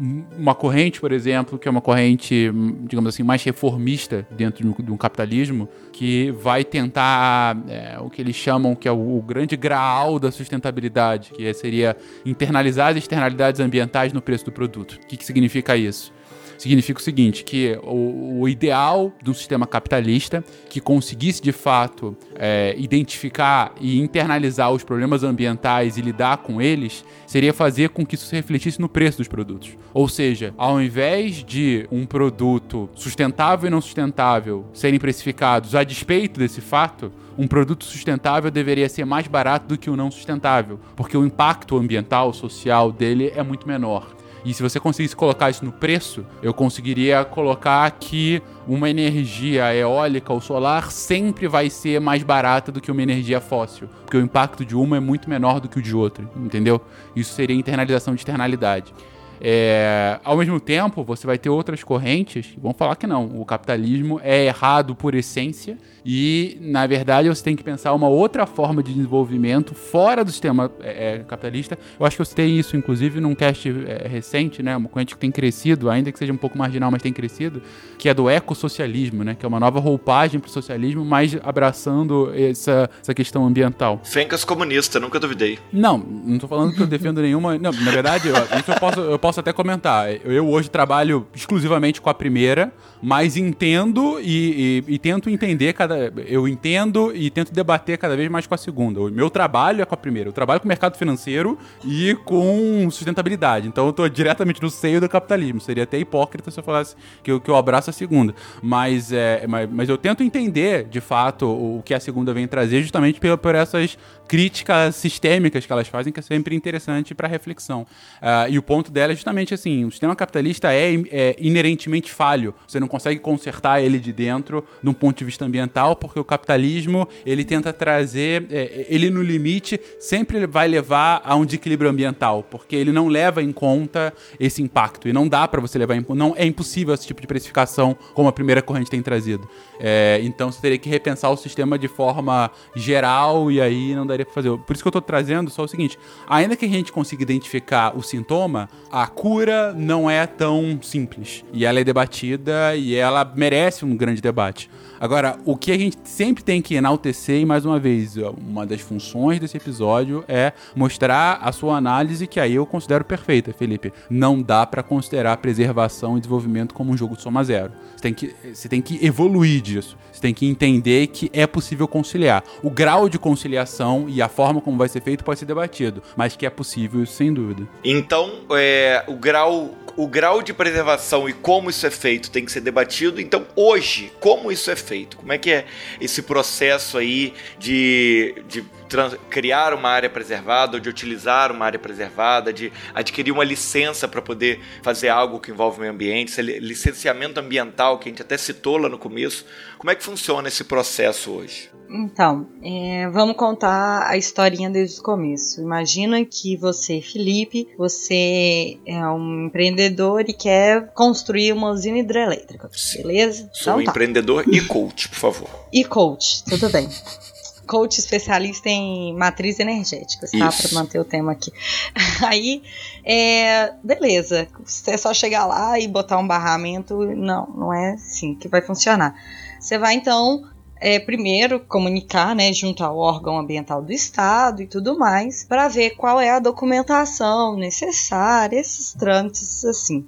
um- uma corrente, por exemplo, que é uma corrente, digamos assim, mais reformista dentro de de um capitalismo, que vai tentar é, o que eles chamam que é o, o grande graal da sustentabilidade, que seria internalizar as externalidades ambientais no preço do produto. O que, que significa isso? Significa o seguinte, que o, o ideal de um sistema capitalista que conseguisse de fato é, identificar e internalizar os problemas ambientais e lidar com eles, seria fazer com que isso se refletisse no preço dos produtos. Ou seja, ao invés de um produto sustentável e não sustentável serem precificados a despeito desse fato, um produto sustentável deveria ser mais barato do que o não sustentável, porque o impacto ambiental, social dele é muito menor. E se você conseguisse colocar isso no preço, eu conseguiria colocar que uma energia eólica ou solar sempre vai ser mais barata do que uma energia fóssil, porque o impacto de uma é muito menor do que o de outra, entendeu? Isso seria internalização de externalidade. É, ao mesmo tempo, você vai ter outras correntes que vão falar que não, o capitalismo é errado por essência e, na verdade, você tem que pensar uma outra forma de desenvolvimento fora do sistema é, é, capitalista. Eu acho que eu citei isso, inclusive, num cast é, recente, né, uma corrente que tem crescido, ainda que seja um pouco marginal, mas tem crescido, que é do ecossocialismo, né, que é uma nova roupagem para o socialismo, mas abraçando essa, essa questão ambiental. Fencas comunista, nunca duvidei. Não, não tô falando que eu defendo nenhuma. Não, na verdade, eu, isso eu posso, eu posso até comentar. Eu hoje trabalho exclusivamente com a primeira, mas entendo e, e, e, tento entender cada. Eu entendo e tento debater cada vez mais com a segunda. O meu trabalho é com a primeira. Eu trabalho com o mercado financeiro e com sustentabilidade. Então eu tô diretamente no seio do capitalismo. Seria até hipócrita se eu falasse que eu, que eu abraço a segunda. Mas, é, mas, mas eu tento entender, de fato, o que a segunda vem trazer, justamente por, por essas críticas sistêmicas que elas fazem, que é sempre interessante para reflexão. Uh, e o ponto dela é justamente assim: o sistema capitalista é, é, inerentemente falho. Você não consegue consertar ele de dentro, de um ponto de vista ambiental, porque o capitalismo ele tenta trazer, é, ele no limite sempre vai levar a um desequilíbrio ambiental, porque ele não leva em conta esse impacto e não dá para você levar não é impossível esse tipo de precificação como a primeira corrente tem trazido. É, então você teria que repensar o sistema de forma geral e aí não daria para fazer. Por isso que eu estou trazendo só o seguinte: ainda que a gente consiga identificar o sintoma, a cura não é tão simples e ela é debatida e ela merece um grande debate. Agora, o que a gente sempre tem que enaltecer, e mais uma vez, uma das funções desse episódio é mostrar a sua análise, que aí eu considero perfeita, Felipe. Não dá para considerar preservação e desenvolvimento como um jogo de soma zero. Você tem que, você tem que evoluir disso. Você tem que entender que é possível conciliar. O grau de conciliação e a forma como vai ser feito pode ser debatido, mas que é possível, sem dúvida. Então, é, o grau o grau de preservação e como isso é feito tem que ser debatido. Então, hoje, como isso é feito? Como é que é esse processo aí de, de criar uma área preservada, ou de utilizar uma área preservada, de adquirir uma licença para poder fazer algo que envolve o meio ambiente, licenciamento ambiental, que a gente até citou lá no começo. Como é que funciona esse processo hoje? Então, é, vamos contar a historinha desde o começo. Imagina que você, Felipe, você é um empreendedor e quer construir uma usina hidrelétrica, beleza? Sou então, tá. empreendedor e coach, por favor. E coach, tudo bem. (laughs) coach especialista em matriz energética, tá? Para manter o tema aqui. (laughs) Aí, é, beleza. É só chegar lá e botar um barramento. Não, não é assim que vai funcionar. Você vai então é, primeiro comunicar, né, junto ao órgão ambiental do estado e tudo mais, para ver qual é a documentação necessária, esses trâmites assim.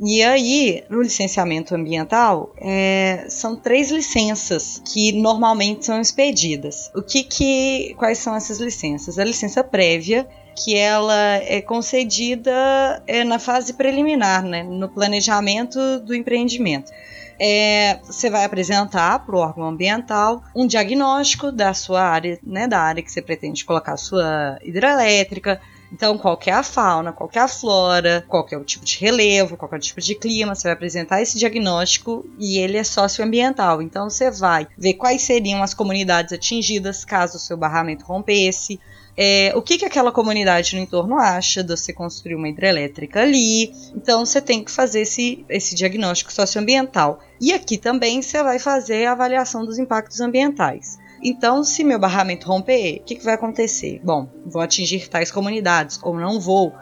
E aí, no licenciamento ambiental, é, são três licenças que normalmente são expedidas. O que que, quais são essas licenças? A licença prévia, que ela é concedida é, na fase preliminar, né, no planejamento do empreendimento é, você vai apresentar para o órgão ambiental um diagnóstico da sua área, né, da área que você pretende colocar sua hidrelétrica, então, qual é a fauna, qual é a flora, qual é o tipo de relevo, qual é o tipo de clima, você vai apresentar esse diagnóstico e ele é socioambiental. Então, você vai ver quais seriam as comunidades atingidas caso o seu barramento rompesse, é, o que, que aquela comunidade no entorno acha de você construir uma hidrelétrica ali. Então você tem que fazer esse, esse diagnóstico socioambiental. E aqui também você vai fazer a avaliação dos impactos ambientais. Então, se meu barramento romper, o que, que vai acontecer? Bom, vou atingir tais comunidades ou não vou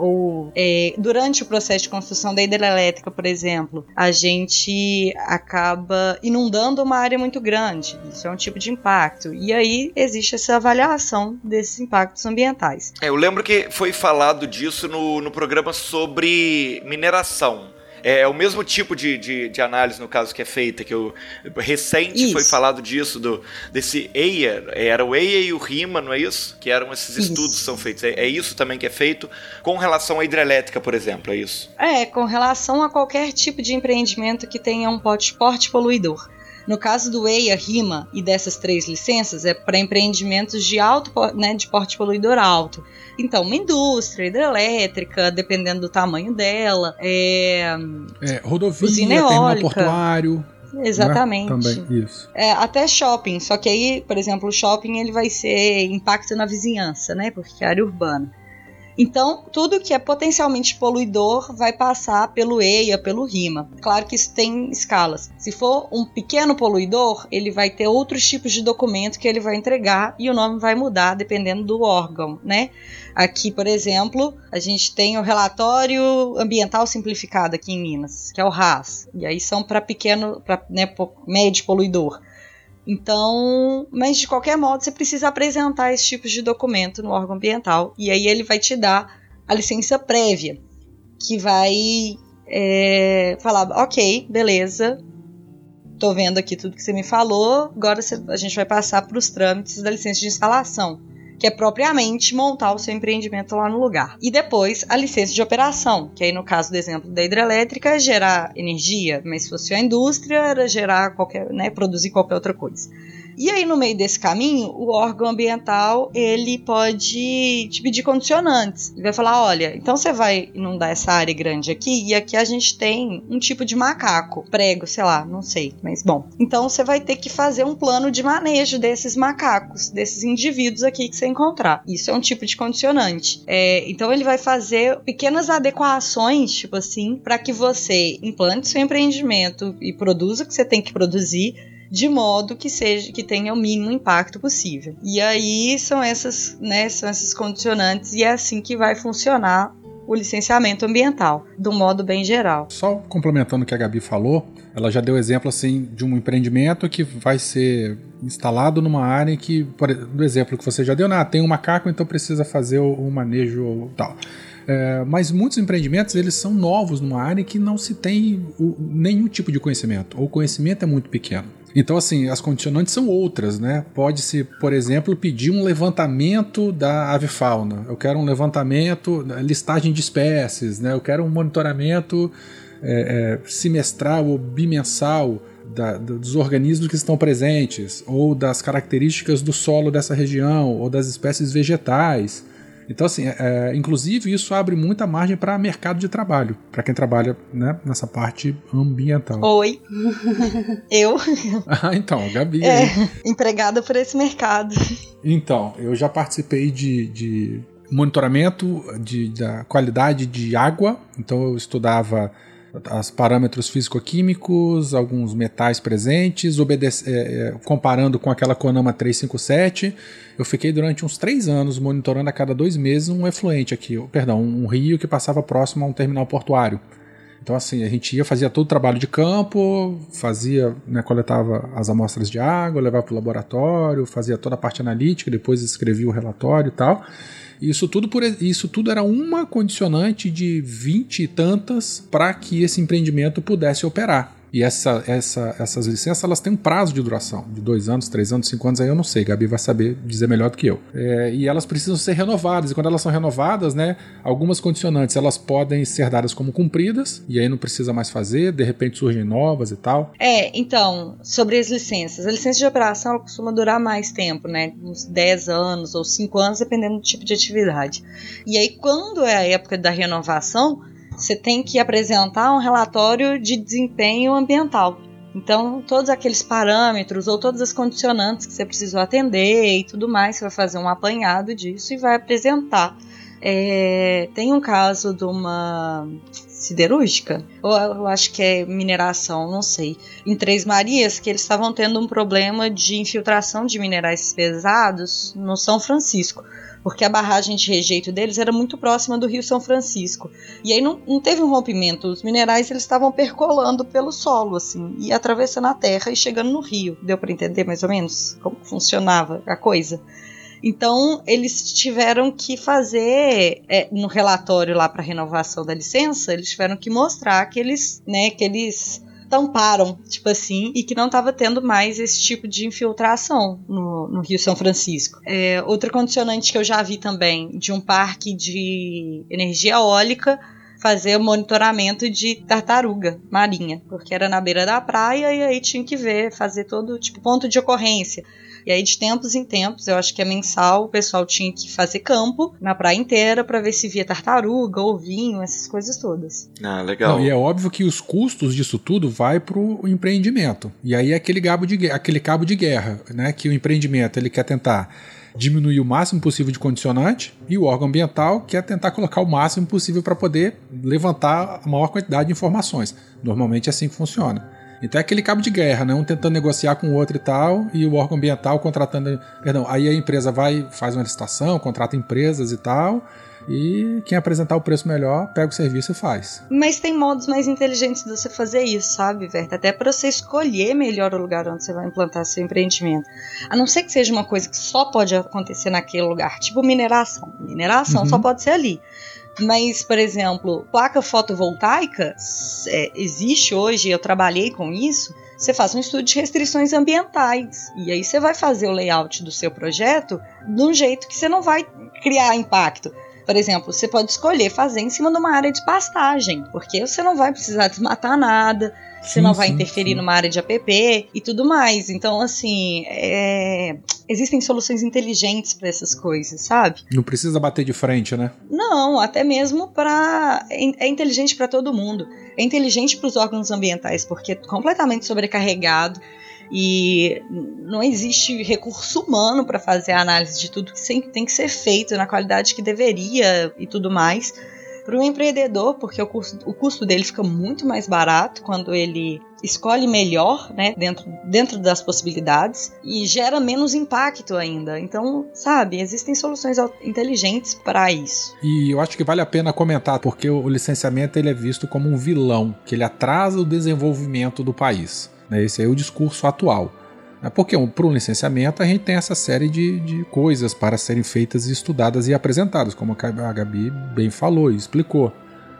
ou é, durante o processo de construção da hidrelétrica, por exemplo, a gente acaba inundando uma área muito grande. Isso é um tipo de impacto. E aí existe essa avaliação desses impactos ambientais. É, eu lembro que foi falado disso no, no programa sobre mineração. É, é, o mesmo tipo de, de, de, análise, no caso, que é feita, que eu, recente isso. foi falado disso, do, desse EIA, era o EIA e o RIMA, não é isso? Que eram esses isso. estudos que são feitos. É, é, isso também que é feito com relação à hidrelétrica, por exemplo, é isso? É, com relação a qualquer tipo de empreendimento que tenha um porte poluidor. No caso do EIA, RIMA e dessas três licenças, é para empreendimentos de alto, né, de porte poluidor alto. Então, uma indústria hidrelétrica, dependendo do tamanho dela, é, é rodovia, usina eólica, portuário. Né? Exatamente. Né? Também, isso. É, até shopping, só que aí, por exemplo, o shopping ele vai ser impacto na vizinhança, né? Porque é área urbana. Então, tudo que é potencialmente poluidor vai passar pelo EIA, pelo RIMA. Claro que isso tem escalas. Se for um pequeno poluidor, ele vai ter outros tipos de documento que ele vai entregar e o nome vai mudar dependendo do órgão, né? Aqui, por exemplo, a gente tem o relatório ambiental simplificado aqui em Minas, que é o RAS. E aí são para pequeno, para né, médio poluidor. Então, mas de qualquer modo, você precisa apresentar esse tipo de documento no órgão ambiental e aí ele vai te dar a licença prévia, que vai é, falar, ok, beleza, tô vendo aqui tudo que você me falou, agora a gente vai passar para os trâmites da licença de instalação, que é propriamente montar o seu empreendimento lá no lugar. E depois a licença de operação, que aí no caso do exemplo da hidrelétrica gerar energia, mas se fosse a indústria era gerar qualquer, né, produzir qualquer outra coisa. E aí, no meio desse caminho, o órgão ambiental ele pode te pedir condicionantes. Ele vai falar: olha, então você vai inundar essa área grande aqui, e aqui a gente tem um tipo de macaco, prego, sei lá, não sei, mas bom. Então você vai ter que fazer um plano de manejo desses macacos, desses indivíduos aqui que você encontrar. Isso é um tipo de condicionante. É, então ele vai fazer pequenas adequações, tipo assim, para que você implante seu empreendimento e produza o que você tem que produzir de modo que seja que tenha o mínimo impacto possível. E aí são essas, né, são esses condicionantes e é assim que vai funcionar o licenciamento ambiental, de um modo bem geral. Só complementando o que a Gabi falou, ela já deu exemplo assim de um empreendimento que vai ser instalado numa área que, por, do exemplo que você já deu, né, tem um macaco, então precisa fazer o, manejo tal. É, mas muitos empreendimentos eles são novos numa área que não se tem o- nenhum tipo de conhecimento, ou o conhecimento é muito pequeno. Então, assim, as condicionantes são outras, né? Pode-se, por exemplo, pedir um levantamento da avifauna. Eu quero um levantamento, listagem de espécies, né? Eu quero um monitoramento é, é, semestral ou bimensal da- do- dos organismos que estão presentes, ou das características do solo dessa região, ou das espécies vegetais. Então, assim, é, inclusive isso abre muita margem para mercado de trabalho, para quem trabalha né, nessa parte ambiental. Oi, (laughs) eu, Ah, então, Gabi. é, empregada por esse mercado. Então, eu já participei de, de monitoramento de, da qualidade de água, então eu estudava os parâmetros físico-químicos, alguns metais presentes, é, é, comparando com aquela Conama 357. Eu fiquei durante uns três anos monitorando a cada dois meses um efluente aqui, perdão, um rio que passava próximo a um terminal portuário. Então, assim, a gente ia, fazia todo o trabalho de campo, fazia, né, coletava as amostras de água, levava para o laboratório, fazia toda a parte analítica, depois escrevia o relatório e tal. Isso tudo, por, isso tudo era uma condicionante de 20 e tantas para que esse empreendimento pudesse operar. E essa, essa, essas licenças elas têm um prazo de duração, de dois anos, três anos, cinco anos, aí eu não sei, Gabi vai saber dizer melhor do que eu. É, e elas precisam ser renovadas, e quando elas são renovadas, né, algumas condicionantes elas podem ser dadas como cumpridas, e aí não precisa mais fazer, de repente surgem novas e tal. É, então, sobre as licenças. A licença de operação ela costuma durar mais tempo, né? Uns 10 anos ou 5 anos, dependendo do tipo de atividade. E aí, quando é a época da renovação, você tem que apresentar um relatório de desempenho ambiental. Então, todos aqueles parâmetros ou todas as condicionantes que você precisou atender e tudo mais, você vai fazer um apanhado disso e vai apresentar. É, tem um caso de uma siderúrgica, ou eu acho que é mineração, não sei, em Três Marias, que eles estavam tendo um problema de infiltração de minerais pesados no São Francisco. Porque a barragem de rejeito deles era muito próxima do Rio São Francisco. E aí não, não teve um rompimento. Os minerais eles estavam percolando pelo solo, assim, e atravessando a terra e chegando no rio. Deu para entender mais ou menos como funcionava a coisa? Então, eles tiveram que fazer, é, no relatório lá para renovação da licença, eles tiveram que mostrar que eles, né, que eles tamparam, tipo assim, e que não estava tendo mais esse tipo de infiltração no, no Rio São Francisco. É, outra condicionante que eu já vi também, de um parque de energia eólica, fazer monitoramento de tartaruga marinha, porque era na beira da praia e aí tinha que ver, fazer todo tipo ponto de ocorrência. E aí, de tempos em tempos, eu acho que é mensal, o pessoal tinha que fazer campo na praia inteira para ver se via tartaruga, ovinho, essas coisas todas. Ah, legal. Não, e é óbvio que os custos disso tudo vai para o empreendimento. E aí é aquele cabo de, guerra- aquele cabo de guerra, né? Que o empreendimento ele quer tentar diminuir o máximo possível de condicionante e o órgão ambiental quer tentar colocar o máximo possível para poder levantar a maior quantidade de informações. Normalmente é assim que funciona. Então é aquele cabo de guerra, né? Um tentando negociar com o outro e tal, e o órgão ambiental contratando. Perdão, aí a empresa vai, faz uma licitação, contrata empresas e tal, e quem apresentar o preço melhor pega o serviço e faz. Mas tem modos mais inteligentes de você fazer isso, sabe, Verta? Até para você escolher melhor o lugar onde você vai implantar seu empreendimento. A não ser que seja uma coisa que só pode acontecer naquele lugar, tipo mineração. Mineração Uhum. só pode ser ali. Mas, por exemplo, placa fotovoltaica, é, existe hoje, eu trabalhei com isso, você faz um estudo de restrições ambientais. E aí você vai fazer o layout do seu projeto de um jeito que você não vai criar impacto. Por exemplo, você pode escolher fazer em cima de uma área de pastagem, porque você não vai precisar desmatar nada, você Sim, não vai sim, interferir sim. numa área de app e tudo mais. Então, assim, é, existem soluções inteligentes para essas coisas, sabe? Não precisa bater de frente, né? Não, até mesmo para é inteligente para todo mundo. É inteligente para os órgãos ambientais porque é completamente sobrecarregado e não existe recurso humano para fazer a análise de tudo que tem que ser feito na qualidade que deveria e tudo mais. Para o empreendedor, porque o custo, o custo dele fica muito mais barato quando ele escolhe melhor, né, dentro, dentro das possibilidades e gera menos impacto ainda. Então, sabe, existem soluções inteligentes para isso. E eu acho que vale a pena comentar, porque o licenciamento ele é visto como um vilão, que ele atrasa o desenvolvimento do país. né? Esse é o discurso atual. É Porque para um licenciamento a gente tem essa série de, de coisas para serem feitas, estudadas e apresentadas, como a Gabi bem falou e explicou.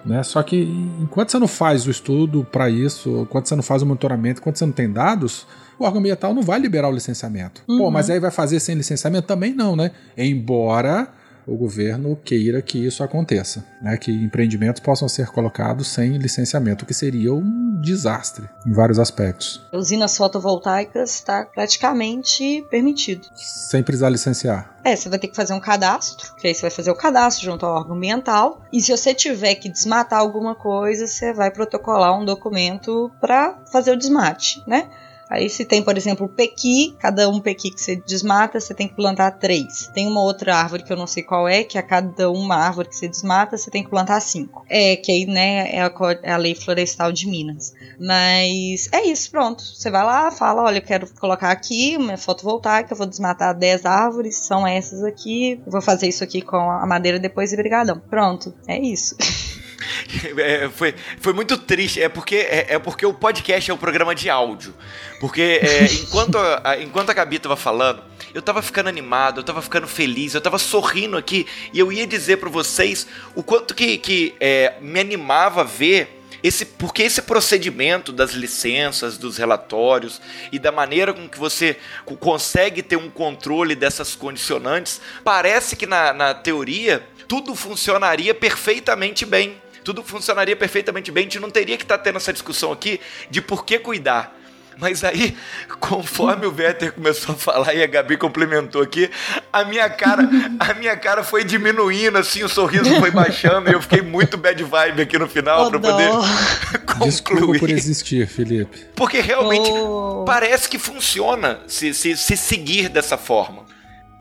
Né? Só que enquanto você não faz o estudo para isso, enquanto você não faz o monitoramento, enquanto você não tem dados, o órgão ambiental não vai liberar o licenciamento. Pô, Uhum. mas aí vai fazer sem licenciamento? Também não, né? Embora o governo queira que isso aconteça, né? que empreendimentos possam ser colocados sem licenciamento, o que seria um desastre em vários aspectos, Usinas fotovoltaicas está praticamente permitido. sem precisar licenciar. É, você vai ter que fazer um cadastro, que aí você vai fazer o cadastro junto ao órgão ambiental. E se você tiver que desmatar alguma coisa, você vai protocolar um documento para fazer o desmate, né? Aí se tem, por exemplo, pequi, cada um pequi que você desmata, você tem que plantar três. Tem uma outra árvore que eu não sei qual é, que a cada uma árvore que você desmata, você tem que plantar cinco. É, que aí, né, é a, é a lei florestal de Minas. Mas é isso, pronto. Você vai lá, fala, olha, eu quero colocar aqui uma fotovoltaica, eu vou desmatar 10 árvores, são essas aqui, vou fazer isso aqui com a madeira depois e brigadão. Pronto, é isso. (laughs) (laughs) É, foi, foi muito triste. É porque, é, é porque o podcast é um programa de áudio. Porque é, (laughs) enquanto, a, a- enquanto a Gabi tava falando, eu tava ficando animado, eu tava ficando feliz, eu tava sorrindo aqui. E eu ia dizer pra vocês o quanto que, que é, me animava ver esse, porque esse procedimento das licenças, dos relatórios e da maneira com que você co- consegue ter um controle dessas condicionantes, parece que na, na teoria tudo funcionaria perfeitamente bem. Tudo funcionaria perfeitamente bem, a gente não teria que estar tendo essa discussão aqui de por que cuidar. Mas aí, (laughs) conforme o Werther começou a falar e a Gabi complementou aqui, a minha cara, a minha cara foi diminuindo, assim, o sorriso foi baixando e eu fiquei muito bad vibe aqui no final Ô, para poder (laughs) Desculpa por concluir. existir, Felipe. Porque realmente Oh. parece que funciona se, se, se seguir dessa forma.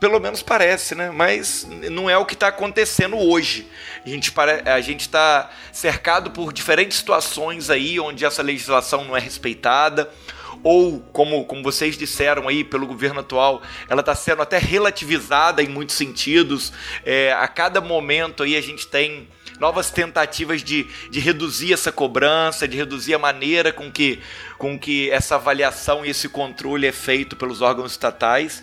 Pelo menos parece, né? Mas não é o que está acontecendo hoje. A gente está cercado por diferentes situações aí onde essa legislação não é respeitada. Ou, como, como vocês disseram aí, pelo governo atual, ela está sendo até relativizada em muitos sentidos. É, a cada momento aí a gente tem novas tentativas de, de reduzir essa cobrança, de reduzir a maneira com que, com que essa avaliação e esse controle é feito pelos órgãos estatais.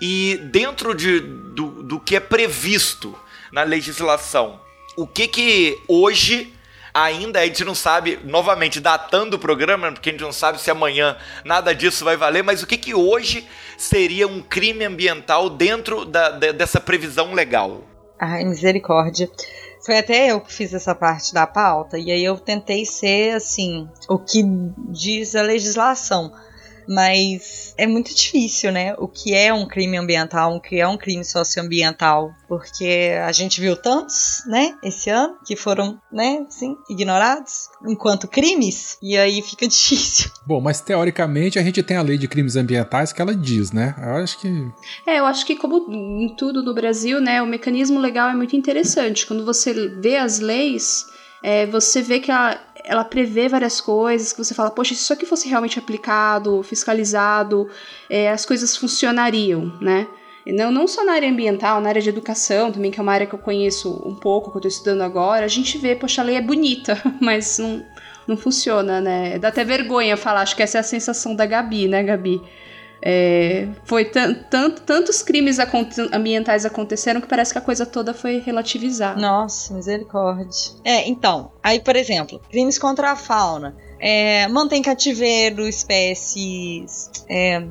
E dentro de, do, do que é previsto na legislação, o que que hoje ainda a gente não sabe, novamente, datando o programa, porque a gente não sabe se amanhã nada disso vai valer, mas o que que hoje seria um crime ambiental dentro da, de- dessa previsão legal? Ai, misericórdia. Foi até eu que fiz essa parte da pauta, e aí eu tentei ser, assim, o que diz a legislação. Mas é muito difícil, né? O que é um crime ambiental, o que é um crime socioambiental. Porque a gente viu tantos, né, esse ano, que foram, né, assim, ignorados enquanto crimes, e aí fica (laughs) difícil. Bom, mas teoricamente a gente tem a lei de crimes ambientais que ela diz, né? Eu acho que É, eu acho que como em tudo no Brasil, né, o mecanismo legal é muito interessante. Quando você vê as leis, é, você vê que ela, ela prevê várias coisas, que você fala, poxa, se isso aqui fosse realmente aplicado, fiscalizado, é, as coisas funcionariam, né? Não, não só na área ambiental, na área de educação também, que é uma área que eu conheço um pouco, que eu tô estudando agora, a gente vê, poxa, a lei é bonita, (laughs) mas não, não funciona, né? Dá até vergonha falar, acho que essa é a sensação da Gabi, né, Gabi? É, foi tan- tanto, tantos crimes ambientais aconteceram que parece que a coisa toda foi relativizada. Nossa, misericórdia. É, então, aí, por exemplo, crimes contra a fauna. É, mantém cativeiro espécies é,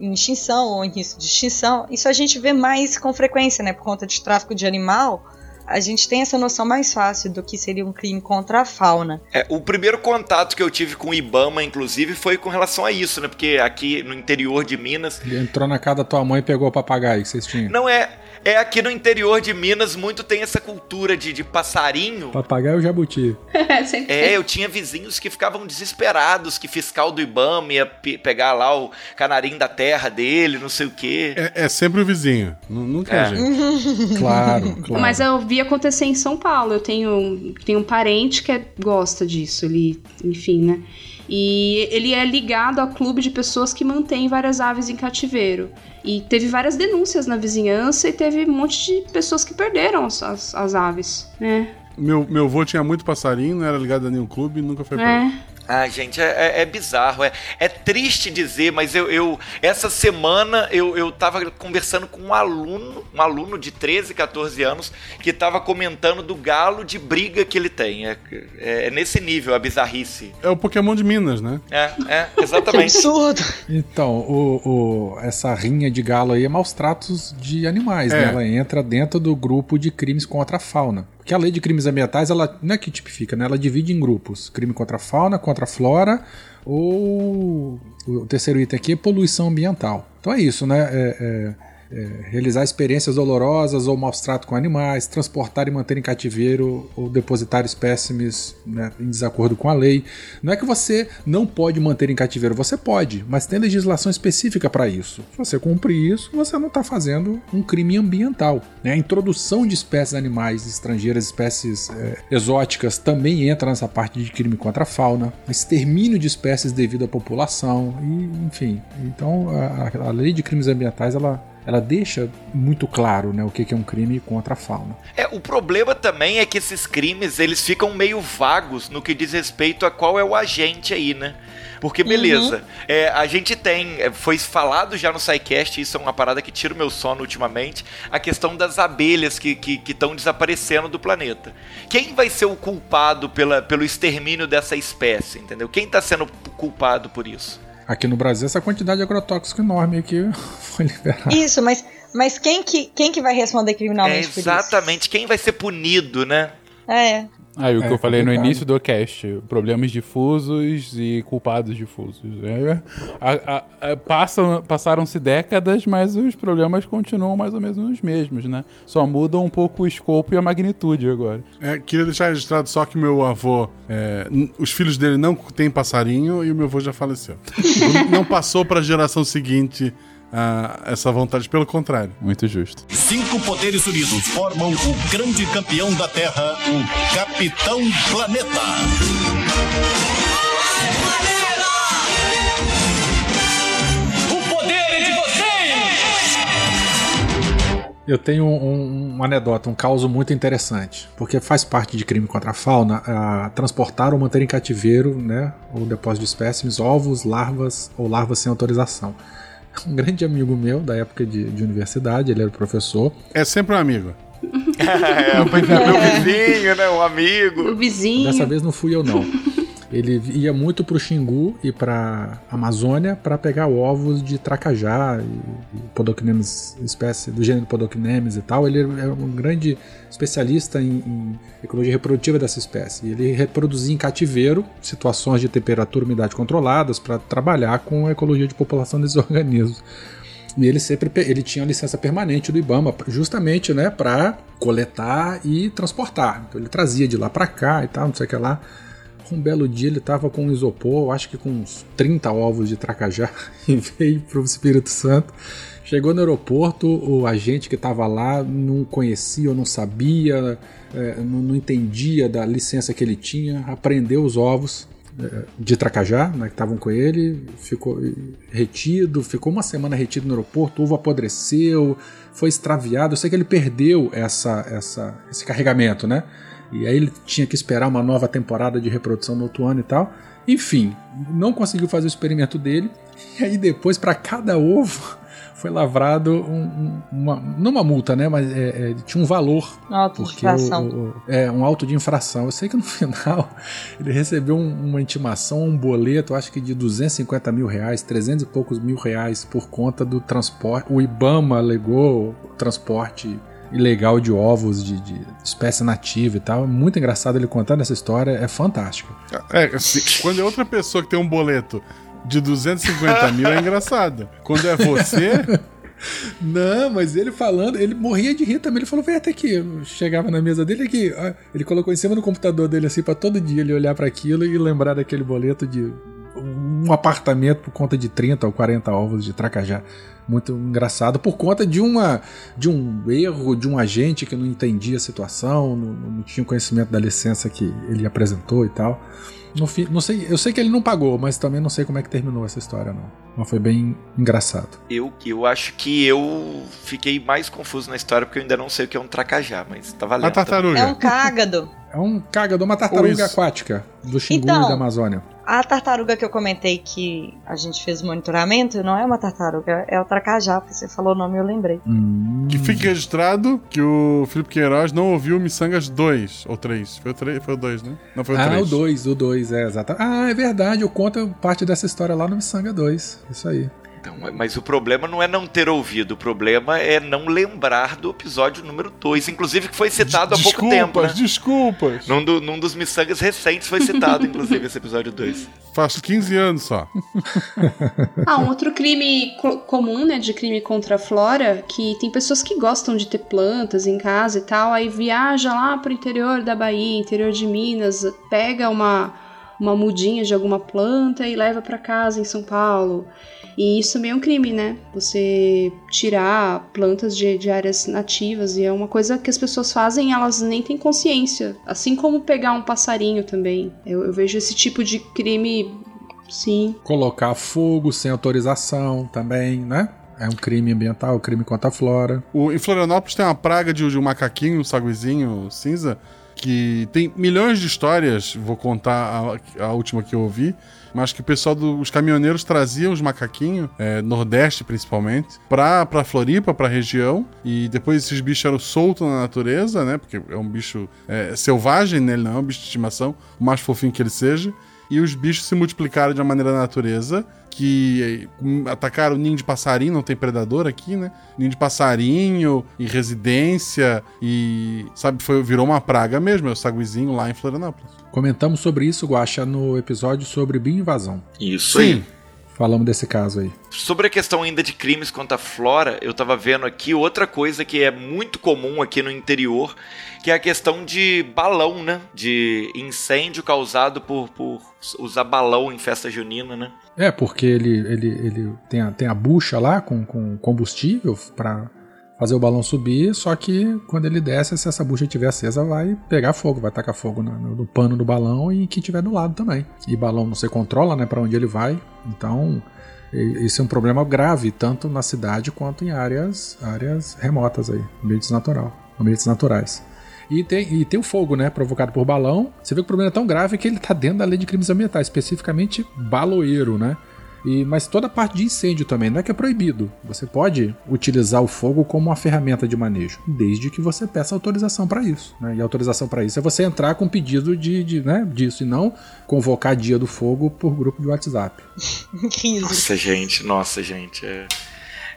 em extinção ou em risco de extinção. Isso a gente vê mais com frequência, né? Por conta de tráfico de animal. A gente tem essa noção mais fácil do que seria um crime contra a fauna. É, o primeiro contato que eu tive com o Ibama, inclusive, foi com relação a isso, né? Porque aqui no interior de Minas. Ele entrou na casa da tua mãe e pegou o papagaio que vocês tinham. Não é. É aqui no interior de Minas muito tem essa cultura de, de passarinho. Papagaio jabuti? (laughs) É, eu tinha vizinhos que ficavam desesperados que fiscal do Ibama ia pe- pegar lá o canarinho da terra dele, não sei o quê. É, é sempre o vizinho. nu- Nunca é, É. a gente. (laughs) Claro, (laughs) claro. Mas eu vi acontecer em São Paulo. Eu tenho, tenho um parente que é- gosta disso. Ele, enfim, né? E ele é ligado a clube de pessoas que mantém várias aves em cativeiro. E teve várias denúncias na vizinhança e teve um monte de pessoas que perderam as, as, as aves, né? Meu, meu avô tinha muito passarinho, não era ligado a nenhum clube, nunca foi. É. Ah, gente, é, é- é bizarro. É, é triste dizer, mas eu, eu- essa semana eu, eu tava conversando com um aluno, um aluno de 13, 14 anos, que tava comentando do galo de briga que ele tem. É, é- é nesse nível a bizarrice. É o Pokémon de Minas, né? É, é, (laughs) Que exatamente. absurdo! Então, o, o- essa rinha de galo aí é maus tratos de animais, É. né? Ela entra dentro do grupo de crimes contra a fauna. Porque a lei de crimes ambientais, ela não é que tipifica, né? Ela divide em grupos. Crime contra a fauna, contra a flora, ou o terceiro item aqui é poluição ambiental. Então é isso, né? É- é- é realizar experiências dolorosas ou maus trato com animais, transportar e manter em cativeiro ou depositar espécimes né, em desacordo com a lei. Não é que você não pode manter em cativeiro, você pode, mas tem legislação específica para isso. Se você cumprir isso, você não está fazendo um crime ambiental. né? A introdução de espécies animais estrangeiras, espécies é, exóticas, também entra nessa parte de crime contra a fauna. Extermínio de espécies devido à população, e, enfim. Então, a, a lei de crimes ambientais, ela ela deixa muito claro né, o que é um crime contra a fauna. É, o problema também é que esses crimes eles ficam meio vagos no que diz respeito a qual é o agente aí, né? Porque, beleza, é, a gente tem, é, foi falado já no SciCast, isso é uma parada que tira o meu sono ultimamente, a questão das abelhas que estão desaparecendo do planeta. Quem vai ser o culpado pela, pelo extermínio dessa espécie, entendeu? Quem está sendo culpado por isso? Aqui no Brasil, essa quantidade de agrotóxico enorme aqui (laughs) foi liberada. Isso, mas, mas quem, que, quem que vai responder É criminalmente por isso? exatamente quem vai ser punido, né? É. Aí o que É eu falei no complicado. início do cast, problemas difusos e culpados difusos. É, a- a- a- passam, passaram-se décadas, mas os problemas continuam mais ou menos os mesmos, né? Só mudam um pouco o escopo e a magnitude agora. É, queria deixar registrado só que meu avô, é, os filhos dele não têm passarinho e o meu avô já faleceu. (laughs) não passou para a geração seguinte ah, essa vontade, pelo contrário. Muito justo. Cinco poderes unidos formam o grande campeão da Terra, o Capitão Planeta. Eu tenho um, um anedota, um caso muito interessante, porque faz parte de crime contra a fauna ah, transportar ou manter em cativeiro, né, ou depósito de espécimes, ovos, larvas ou larvas sem autorização. (laughs) Um grande amigo meu da época de, de universidade, ele era professor, É sempre um amigo. (laughs) É, pois é, meu vizinho, né? Um amigo. O vizinho. Dessa vez não fui eu não. (laughs) Ele ia muito pro Xingu e pra Amazônia para pegar ovos de tracajá e, e Podocnemis, espécie do gênero Podocnemis e tal. Ele era um grande especialista em, em ecologia reprodutiva dessa espécie. Ele reproduzia em cativeiro situações de temperatura e umidade controladas para trabalhar com a ecologia de população desses (laughs) organismos. E ele sempre ele tinha licença permanente do IBAMA, justamente, né, para coletar e transportar. Então ele trazia de lá para cá e tal, não sei o que lá. Um belo dia ele tava com um isopor, acho que com uns 30 ovos de tracajá, (laughs) e veio pro Espírito Santo. Chegou no aeroporto, o agente que estava lá não conhecia ou não sabia, é, não, não entendia da licença que ele tinha, apreendeu os ovos é, de tracajá, né, que estavam com ele, ficou retido, ficou uma semana retido no aeroporto, o ovo apodreceu, foi extraviado. Eu sei que ele perdeu essa, essa, esse carregamento, né? E aí ele tinha que esperar uma nova temporada de reprodução no outro ano e tal. Enfim, não conseguiu fazer o experimento dele. E aí depois, para cada ovo, (laughs) foi lavrado um, um, uma, não uma multa, né? Mas é, é, tinha um valor. Auto de infração. O, o, é, um auto de infração. Eu sei que no (laughs) final ele recebeu um, uma intimação, um boleto, acho que de 250 mil reais, 300 e poucos mil reais por conta do transporte. O Ibama alegou o transporte ilegal de ovos de, de espécie nativa e tal. Muito engraçado ele contando essa história, é fantástico. É, assim, quando é outra pessoa que tem um boleto de 250 mil é engraçado. Quando é você. (laughs) Não, mas ele falando, ele morria de rir também. Ele falou, vem até aqui. Chegava na mesa dele aqui. Ele colocou em cima do computador dele assim para todo dia ele olhar para aquilo e lembrar daquele boleto de um apartamento por conta de 30 ou 40 ovos de tracajá. Muito engraçado por conta de uma de um erro de um agente que não entendia a situação, não, não tinha conhecimento da licença que ele apresentou e tal. No fim, não sei, eu sei que ele não pagou, mas também não sei como é que terminou essa história, não. Mas foi bem engraçado. Eu, eu acho que eu fiquei mais confuso na história porque eu ainda não sei o que é um tracajá, mas tá valendo. A tartaruga. É um cágado. É um cágado, uma tartaruga aquática do Xingu Então, e da Amazônia. A tartaruga que eu comentei que a gente fez o monitoramento não é uma tartaruga, é o tracajá, porque você falou o nome e eu lembrei. Hum. Que fique registrado que o Felipe Queiroz não ouviu Missangas 2 ou 3. Foi o 3, foi o 2, né? Não foi o Ah, 3. o 2, o 2, é, exato. Ah, é verdade, eu conto parte dessa história lá no Missanga 2. Isso aí. Então, mas o problema não é não ter ouvido, o problema é não lembrar do episódio número 2, inclusive que foi citado há pouco Desculpas, tempo, né? desculpas. Num, do- num dos miçangas recentes foi citado, (laughs) inclusive, esse episódio 2. Faz 15 anos só. (laughs) Ah, um outro crime co- comum, né, de crime contra a flora, que tem pessoas que gostam de ter plantas em casa e tal, aí viaja lá pro interior da Bahia, interior de Minas, pega uma, uma mudinha de alguma planta e leva pra casa em São Paulo. E isso também é um crime, né? Você tirar plantas de, de áreas nativas e é uma coisa que as pessoas fazem e elas nem têm consciência. Assim como pegar um passarinho também. Eu, eu vejo esse tipo de crime, sim, Colocar fogo sem autorização também, né? É um crime ambiental, crime contra a flora. O, em Florianópolis tem uma praga de, de um macaquinho, um saguizinho cinza, que tem milhões de histórias. Vou contar a, a última que eu ouvi. Mas que o pessoal dos caminhoneiros traziam os macaquinhos, é, Nordeste principalmente, pra, pra Floripa, pra região. E depois esses bichos eram soltos na natureza, né? Porque é um bicho é, selvagem, né? Ele não é um bicho de estimação, o mais fofinho que ele seja. E os bichos se multiplicaram de uma maneira natureza, que eh, atacaram ninho de passarinho, não tem predador aqui, né? Ninho de passarinho, e residência, e, sabe, foi, virou uma praga mesmo, é o saguizinho lá em Florianópolis. Comentamos sobre isso, Guaxa, no episódio sobre bioinvasão. Isso aí. Falamos desse caso aí. Sobre a questão ainda de crimes contra a flora, eu tava vendo aqui outra coisa que é muito comum aqui no interior, que é a questão de balão, né? De incêndio causado por, por usar balão em festa junina, né? É, porque ele, ele, ele tem, a, tem a bucha lá com, com combustível pra fazer o balão subir, só que quando ele desce, se essa bucha estiver acesa, vai pegar fogo, vai tacar fogo no, no- no pano do balão e que tiver do lado também. E balão não se controla, né, para onde ele vai. Então, esse é um problema grave, tanto na cidade quanto em áreas, áreas remotas aí, ambientes natural, ambientes naturais. E tem, e tem o fogo, né? Provocado por balão. Você vê que o problema é tão grave que ele tá dentro da lei de crimes ambientais, especificamente baloeiro, né? E, mas toda a parte de incêndio também, não é que é proibido. Você pode utilizar o fogo como uma ferramenta de manejo, desde que você peça autorização para isso. Né? E a autorização para isso é você entrar com pedido de, de, né, disso e não convocar dia do fogo por grupo de WhatsApp. (laughs) Nossa, gente, nossa, gente. É,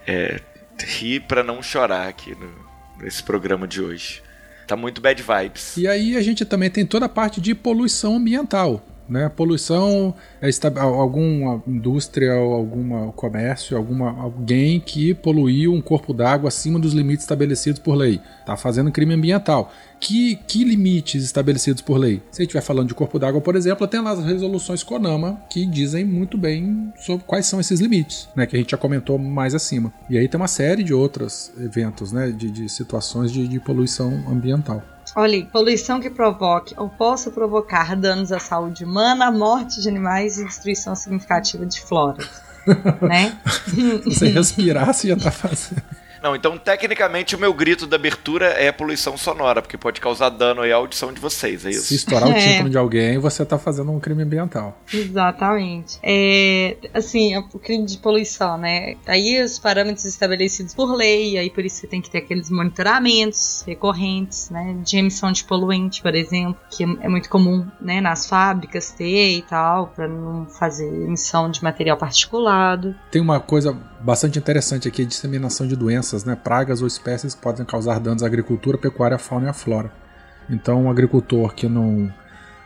é rir pra não chorar aqui no- nesse programa de hoje. Tá muito bad vibes. E aí a gente também tem toda a parte de poluição ambiental. Né? Poluição é alguma indústria, ou alguma comércio, alguma, alguém que poluiu um corpo d'água acima dos limites estabelecidos por lei. Está fazendo crime ambiental. Que, que limites estabelecidos por lei? Se a gente estiver falando de corpo d'água, por exemplo, tem lá as resoluções CONAMA que dizem muito bem sobre quais são esses limites, né? que a gente já comentou mais acima. E aí tem uma série de outros eventos, né? de, de situações de, de poluição ambiental. Olha, poluição que provoque ou possa provocar danos à saúde humana, morte de animais e destruição significativa de flora. (laughs) né? Se você respirar, você já tá fazendo. Não, então tecnicamente o meu grito da abertura é poluição sonora, porque pode causar dano aí à audição de vocês, é isso? Se estourar o É. tímpano de alguém, você tá fazendo um crime ambiental. Exatamente. É, assim, o crime de poluição, né? Aí os parâmetros estabelecidos por lei, aí por isso você tem que ter aqueles monitoramentos recorrentes, né? De emissão de poluente, por exemplo, que é muito comum, né? Nas fábricas ter e tal, para não fazer emissão de material particulado. Tem uma coisa bastante interessante aqui, a disseminação de doenças, né? Pragas ou espécies que podem causar danos à agricultura, pecuária, fauna e à flora. Então, um agricultor que não,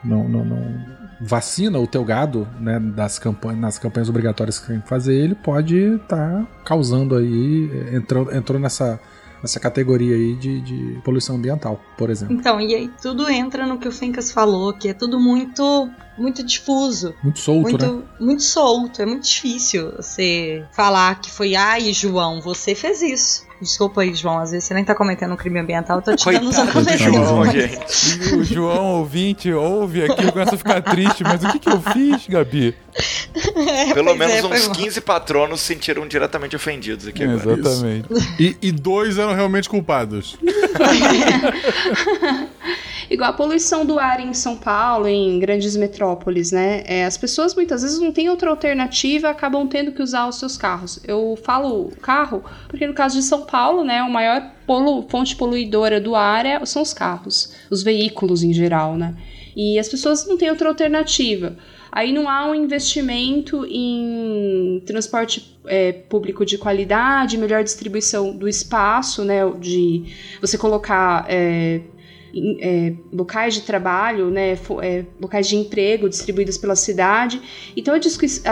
não, não, não vacina o teu gado, né, das campanhas, nas campanhas obrigatórias que tem que fazer, ele pode estar causando aí, entrou, entrou nessa, nessa categoria aí de, de poluição ambiental, por exemplo. Então, e aí tudo entra no que o Fencas falou, que é tudo muito muito difuso. Muito solto, muito, né? muito solto, é muito difícil você falar que foi, ai, João, você fez isso. Desculpa aí, João, às vezes você nem tá cometendo um crime ambiental, eu tô te dando os argumentos. João, gente. O João ouvinte ouve aqui e começa a ficar triste. Mas o que, que eu fiz, Gabi? (laughs) É, Pelo menos é, uns mal. 15 patronos se sentiram diretamente ofendidos aqui agora. Exatamente. E, e dois eram realmente culpados. (laughs) Igual a poluição do ar em São Paulo, em grandes metrópoles, né? É, as pessoas muitas vezes não têm outra alternativa, acabam tendo que usar os seus carros. Eu falo carro porque no caso de São Paulo, né, o maior polu fonte poluidora do ar é- são os carros, os veículos em geral, né? E as pessoas não têm outra alternativa. Aí não há um investimento em transporte é, público de qualidade, melhor distribuição do espaço, né? De você colocar é, é, locais de trabalho, né, é, locais de emprego distribuídos pela cidade. Então a,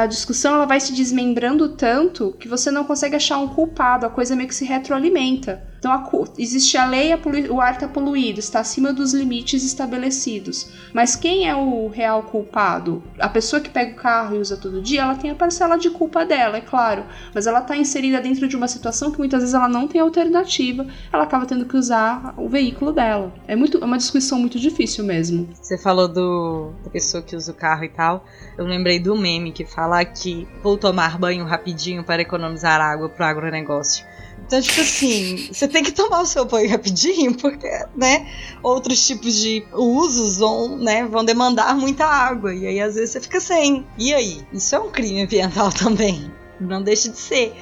a discussão ela vai se desmembrando tanto que você não consegue achar um culpado, a coisa meio que se retroalimenta. Então a existe a lei, a o ar está poluído, está acima dos limites estabelecidos. Mas quem é o real culpado? A pessoa que pega o carro e usa todo dia, ela tem a parcela de culpa dela, é claro. Mas ela está inserida dentro de uma situação que muitas vezes ela não tem alternativa, ela acaba tendo que usar o veículo dela. É, muito, é uma discussão muito difícil mesmo. Você falou do, da pessoa que usa o carro e tal. Eu lembrei do meme que fala que vou tomar banho rapidinho para economizar água pro agronegócio. Então, tipo assim, você tem que tomar o seu banho rapidinho, porque, né, outros tipos de usos vão, né, vão demandar muita água. E aí, às vezes, você fica sem. E aí? Isso é um crime ambiental (laughs) também. Não deixa de ser.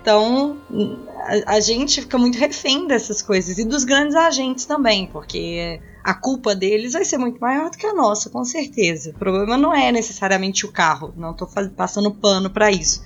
Então, a, a gente fica muito refém dessas coisas. E dos grandes agentes também, porque a culpa deles vai ser muito maior do que a nossa, com certeza. O problema não é necessariamente o carro, não faz- passando pano para isso.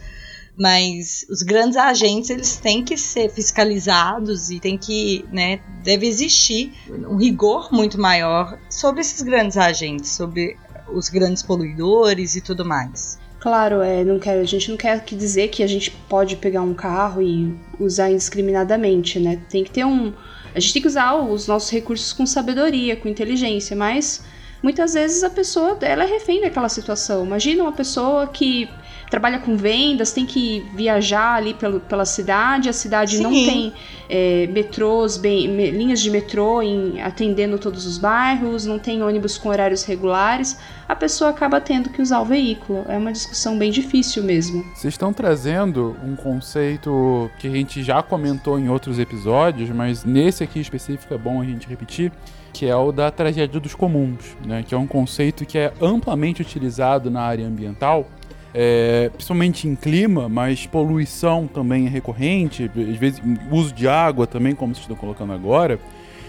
Mas os grandes agentes, eles têm que ser fiscalizados e tem que, né, deve existir um rigor muito maior sobre esses grandes agentes, sobre os grandes poluidores e tudo mais. Claro, é, não quero, a gente não quer que dizer que a gente pode pegar um carro e usar indiscriminadamente, né? Tem que ter um. A gente tem que usar os nossos recursos com sabedoria, com inteligência, mas muitas vezes a pessoa ela é refém daquela situação. Imagina uma pessoa que trabalha com vendas, tem que viajar ali pelo, pela cidade, a cidade não Sim. tem é, metrôs, bem, me- linhas de metrô em, atendendo todos os bairros, não tem ônibus com horários regulares, a pessoa acaba tendo que usar o veículo. É uma discussão bem difícil mesmo. Vocês estão trazendo um conceito que a gente já comentou em outros episódios, mas nesse aqui específico é bom a gente repetir, que é o da tragédia dos comuns, né? que é um conceito que é amplamente utilizado na área ambiental, é, principalmente em clima, mas poluição também é recorrente, às vezes uso de água também, como vocês estão colocando agora.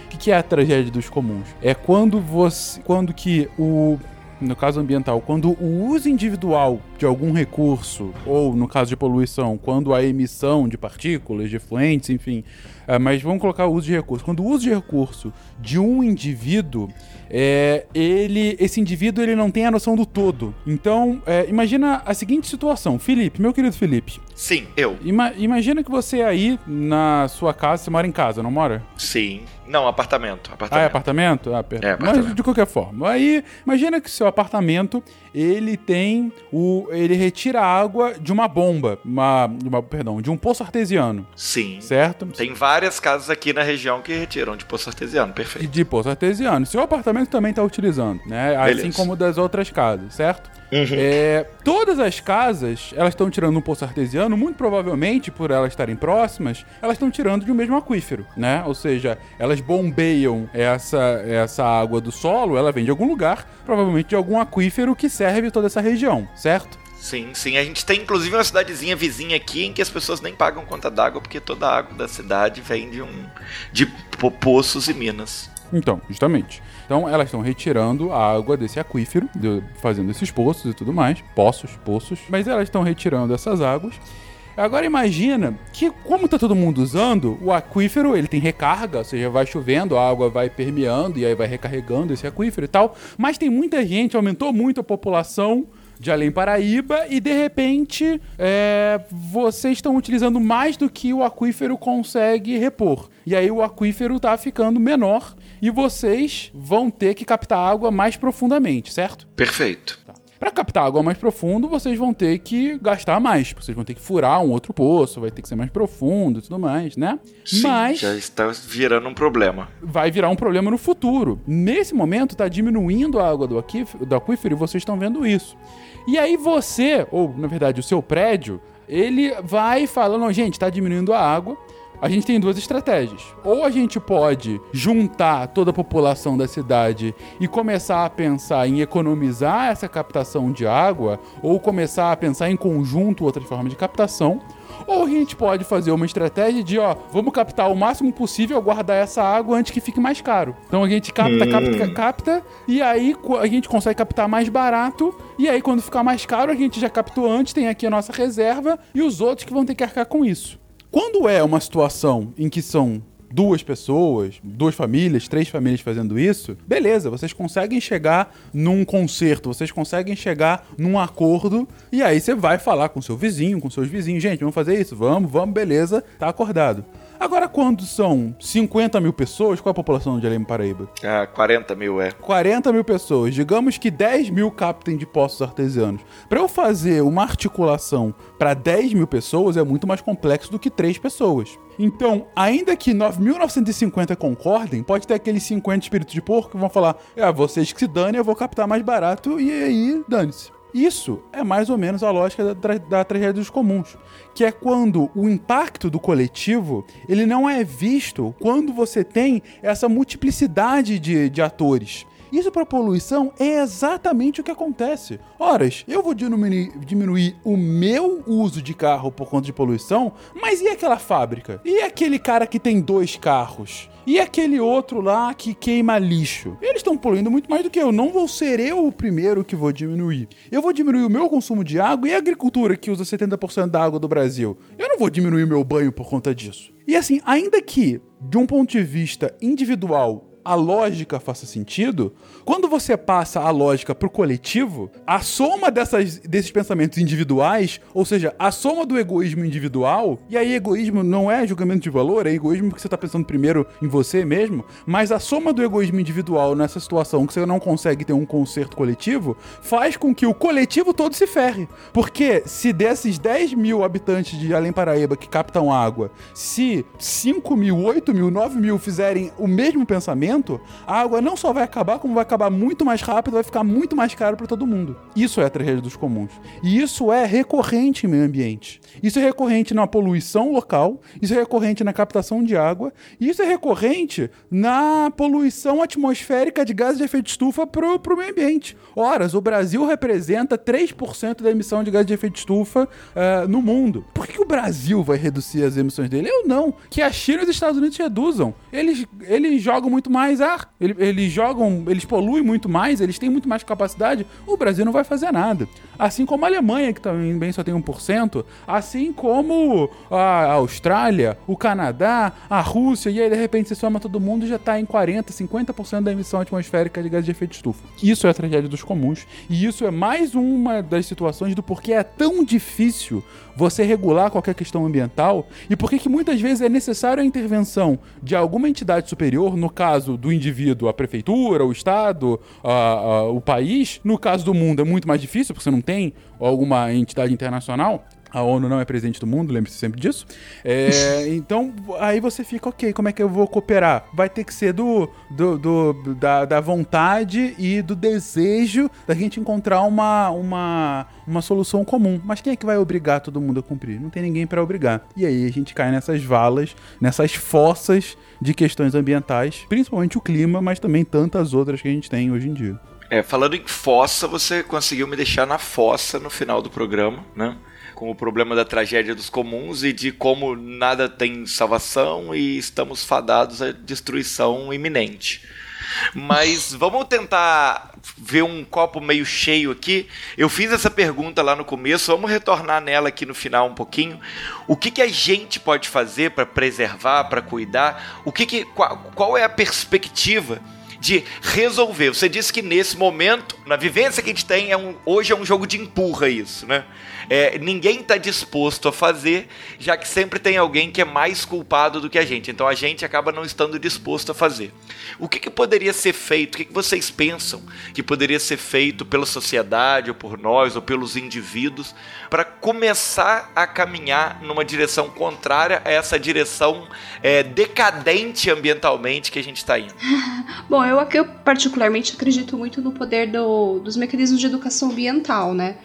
O que que é a tragédia dos comuns? É quando você, quando que o no caso ambiental, quando o uso individual de algum recurso, ou no caso de poluição, quando a emissão de partículas, de efluentes, enfim, ah, mas vamos colocar o uso de recurso. Quando o uso de recurso de um indivíduo, é, ele, esse indivíduo ele não tem a noção do todo. Então, é, imagina a seguinte situação, Felipe, meu querido Felipe, Sim, eu. ima- imagina que você aí na sua casa, você mora em casa, não mora? Sim. Não, apartamento. Ah, é Apartamento. apartamento? Ah, perdão. É, apartamento. Mas de qualquer forma. Aí, imagina que seu apartamento, ele tem o. ele retira água de uma bomba. Uma, de uma- perdão, de um poço artesiano. Sim. Certo? Tem várias casas aqui na região que retiram de poço artesiano, perfeito. De poço artesiano. Seu apartamento também está utilizando, né? Assim Beleza. como das outras casas, certo? É, todas as casas, elas estão tirando um poço artesiano, muito provavelmente, por elas estarem próximas, elas estão tirando de um mesmo aquífero, né? Ou seja, elas bombeiam essa, essa água do solo, ela vem de algum lugar, provavelmente de algum aquífero que serve toda essa região, certo? Sim, sim. A gente tem inclusive uma cidadezinha vizinha aqui em que as pessoas nem pagam conta d'água porque toda a água da cidade vem de um de po- poços e minas. Então, justamente. Então, elas estão retirando a água desse aquífero, de- fazendo esses poços e tudo mais. Poços, poços. Mas elas estão retirando essas águas. Agora imagina que, como tá todo mundo usando, o aquífero ele tem recarga, ou seja, vai chovendo, a água vai permeando e aí vai recarregando esse aquífero e tal. Mas tem muita gente, aumentou muito a população de Além Paraíba e de repente é, vocês estão utilizando mais do que o aquífero consegue repor. E aí o aquífero tá ficando menor e vocês vão ter que captar água mais profundamente, certo? Perfeito. Para captar água mais profundo, vocês vão ter que gastar mais. Vocês vão ter que furar um outro poço, vai ter que ser mais profundo e tudo mais, né? Sim, Mas já está virando um problema. vai virar um problema no futuro. Nesse momento, está diminuindo a água do aquífero, do aquífero e vocês estão vendo isso. E aí você, ou na verdade o seu prédio, ele vai falando, gente, está diminuindo a água. A gente tem duas estratégias. Ou a gente pode juntar toda a população da cidade e começar a pensar em economizar essa captação de água, ou começar a pensar em conjunto outras formas de captação. Ou a gente pode fazer uma estratégia de, ó, vamos captar o máximo possível, guardar essa água antes que fique mais caro. Então a gente capta, capta, capta, e aí a gente consegue captar mais barato, e aí quando ficar mais caro, a gente já captou antes, tem aqui a nossa reserva, e os outros que vão ter que arcar com isso. Quando é uma situação em que são duas pessoas, duas famílias, três famílias fazendo isso, beleza, vocês conseguem chegar num conserto, vocês conseguem chegar num acordo, e aí você vai falar com seu vizinho, com seus vizinhos, gente, vamos fazer isso, vamos, vamos, beleza, tá acordado. Agora, quando são 50 mil pessoas, qual é a população de Além Paraíba? Ah, 40 mil é. 40 mil pessoas, digamos que 10 mil captem de poços artesianos. Para eu fazer uma articulação para 10 mil pessoas é muito mais complexo do que 3 pessoas. Então, ainda que 9.950 concordem, pode ter aqueles 50 espíritos de porco que vão falar: é, vocês que se dane, eu vou captar mais barato e aí dane-se. Isso é mais ou menos a lógica da, tra da tragédia dos comuns, que é quando o impacto do coletivo ele não é visto quando você tem essa multiplicidade de, de atores. Isso para poluição é exatamente o que acontece. Horas, eu vou diminuir, diminuir o meu uso de carro por conta de poluição, mas e aquela fábrica? E aquele cara que tem dois carros? E aquele outro lá que queima lixo? Eles estão poluindo muito mais do que eu. Não vou ser eu o primeiro que vou diminuir. Eu vou diminuir o meu consumo de água e a agricultura que usa 70% da água do Brasil. Eu não vou diminuir o meu banho por conta disso. E assim, ainda que de um ponto de vista individual a lógica faça sentido, quando você passa a lógica pro coletivo, a soma dessas, desses pensamentos individuais, ou seja, a soma do egoísmo individual, e aí egoísmo não é julgamento de valor, é egoísmo porque você tá pensando primeiro em você mesmo, mas a soma do egoísmo individual nessa situação que você não consegue ter um conserto coletivo, faz com que o coletivo todo se ferre. Porque se desses 10 mil habitantes de Além Paraíba que captam água, se 5 mil, 8 mil, 9 mil fizerem o mesmo pensamento, a água não só vai acabar, como vai acabar muito mais rápido, vai ficar muito mais caro para todo mundo. Isso é a tragédia dos comuns. E isso é recorrente em meio ambiente. Isso é recorrente na poluição local, isso é recorrente na captação de água, e isso é recorrente na poluição atmosférica de gases de efeito estufa pro, pro meio ambiente. Horas, o Brasil representa 3% da emissão de gases de efeito estufa eh, no mundo. Por que o Brasil vai reduzir as emissões dele? Eu não. Que a China e os Estados Unidos reduzam. Eles, eles jogam muito mais ar, eles, eles jogam, eles poluem muito mais, eles têm muito mais capacidade. O Brasil não vai fazer nada. Assim como a Alemanha, que também só tem 1%, assim como a Austrália, o Canadá, a Rússia, e aí de repente você soma todo mundo e já tá em 40, 50% da emissão atmosférica de gases de efeito estufa. Isso é a tragédia dos comuns. E isso é mais uma das situações do porquê é tão difícil você regular qualquer questão ambiental e por que muitas vezes é necessário a intervenção de alguma entidade superior, no caso do indivíduo, a prefeitura, o Estado, a- a- o país. No caso do mundo é muito mais difícil, porque você não tem alguma entidade internacional. A ONU não é presidente do mundo, lembre-se sempre disso. É, (laughs) então, aí você fica, ok, como é que eu vou cooperar? Vai ter que ser do, do, do- da, da vontade e do desejo da gente encontrar uma, uma, uma solução comum. Mas quem é que vai obrigar todo mundo a cumprir? Não tem ninguém para obrigar. E aí a gente cai nessas valas, nessas fossas de questões ambientais, principalmente o clima, mas também tantas outras que a gente tem hoje em dia. É, falando em fossa, você conseguiu me deixar na fossa no final do programa, né? Com o problema da tragédia dos comuns e de como nada tem salvação e estamos fadados à destruição iminente. Mas vamos tentar ver um copo meio cheio aqui. Eu fiz essa pergunta lá no começo, vamos retornar nela aqui no final um pouquinho. O que, que a gente pode fazer para preservar, para cuidar? O que, que qual, qual é a perspectiva de resolver. Você disse que nesse momento, na vivência que a gente tem, é um, hoje é um jogo de empurra isso, né? É, ninguém está disposto a fazer, já que sempre tem alguém que é mais culpado do que a gente. Então a gente acaba não estando disposto a fazer. O que, que poderia ser feito? O que, que vocês pensam que poderia ser feito pela sociedade, ou por nós, ou pelos indivíduos, para começar a caminhar numa direção contrária a essa direção é, decadente ambientalmente que a gente está indo? (laughs) Bom, eu, eu particularmente acredito muito no poder do- dos mecanismos de educação ambiental, né?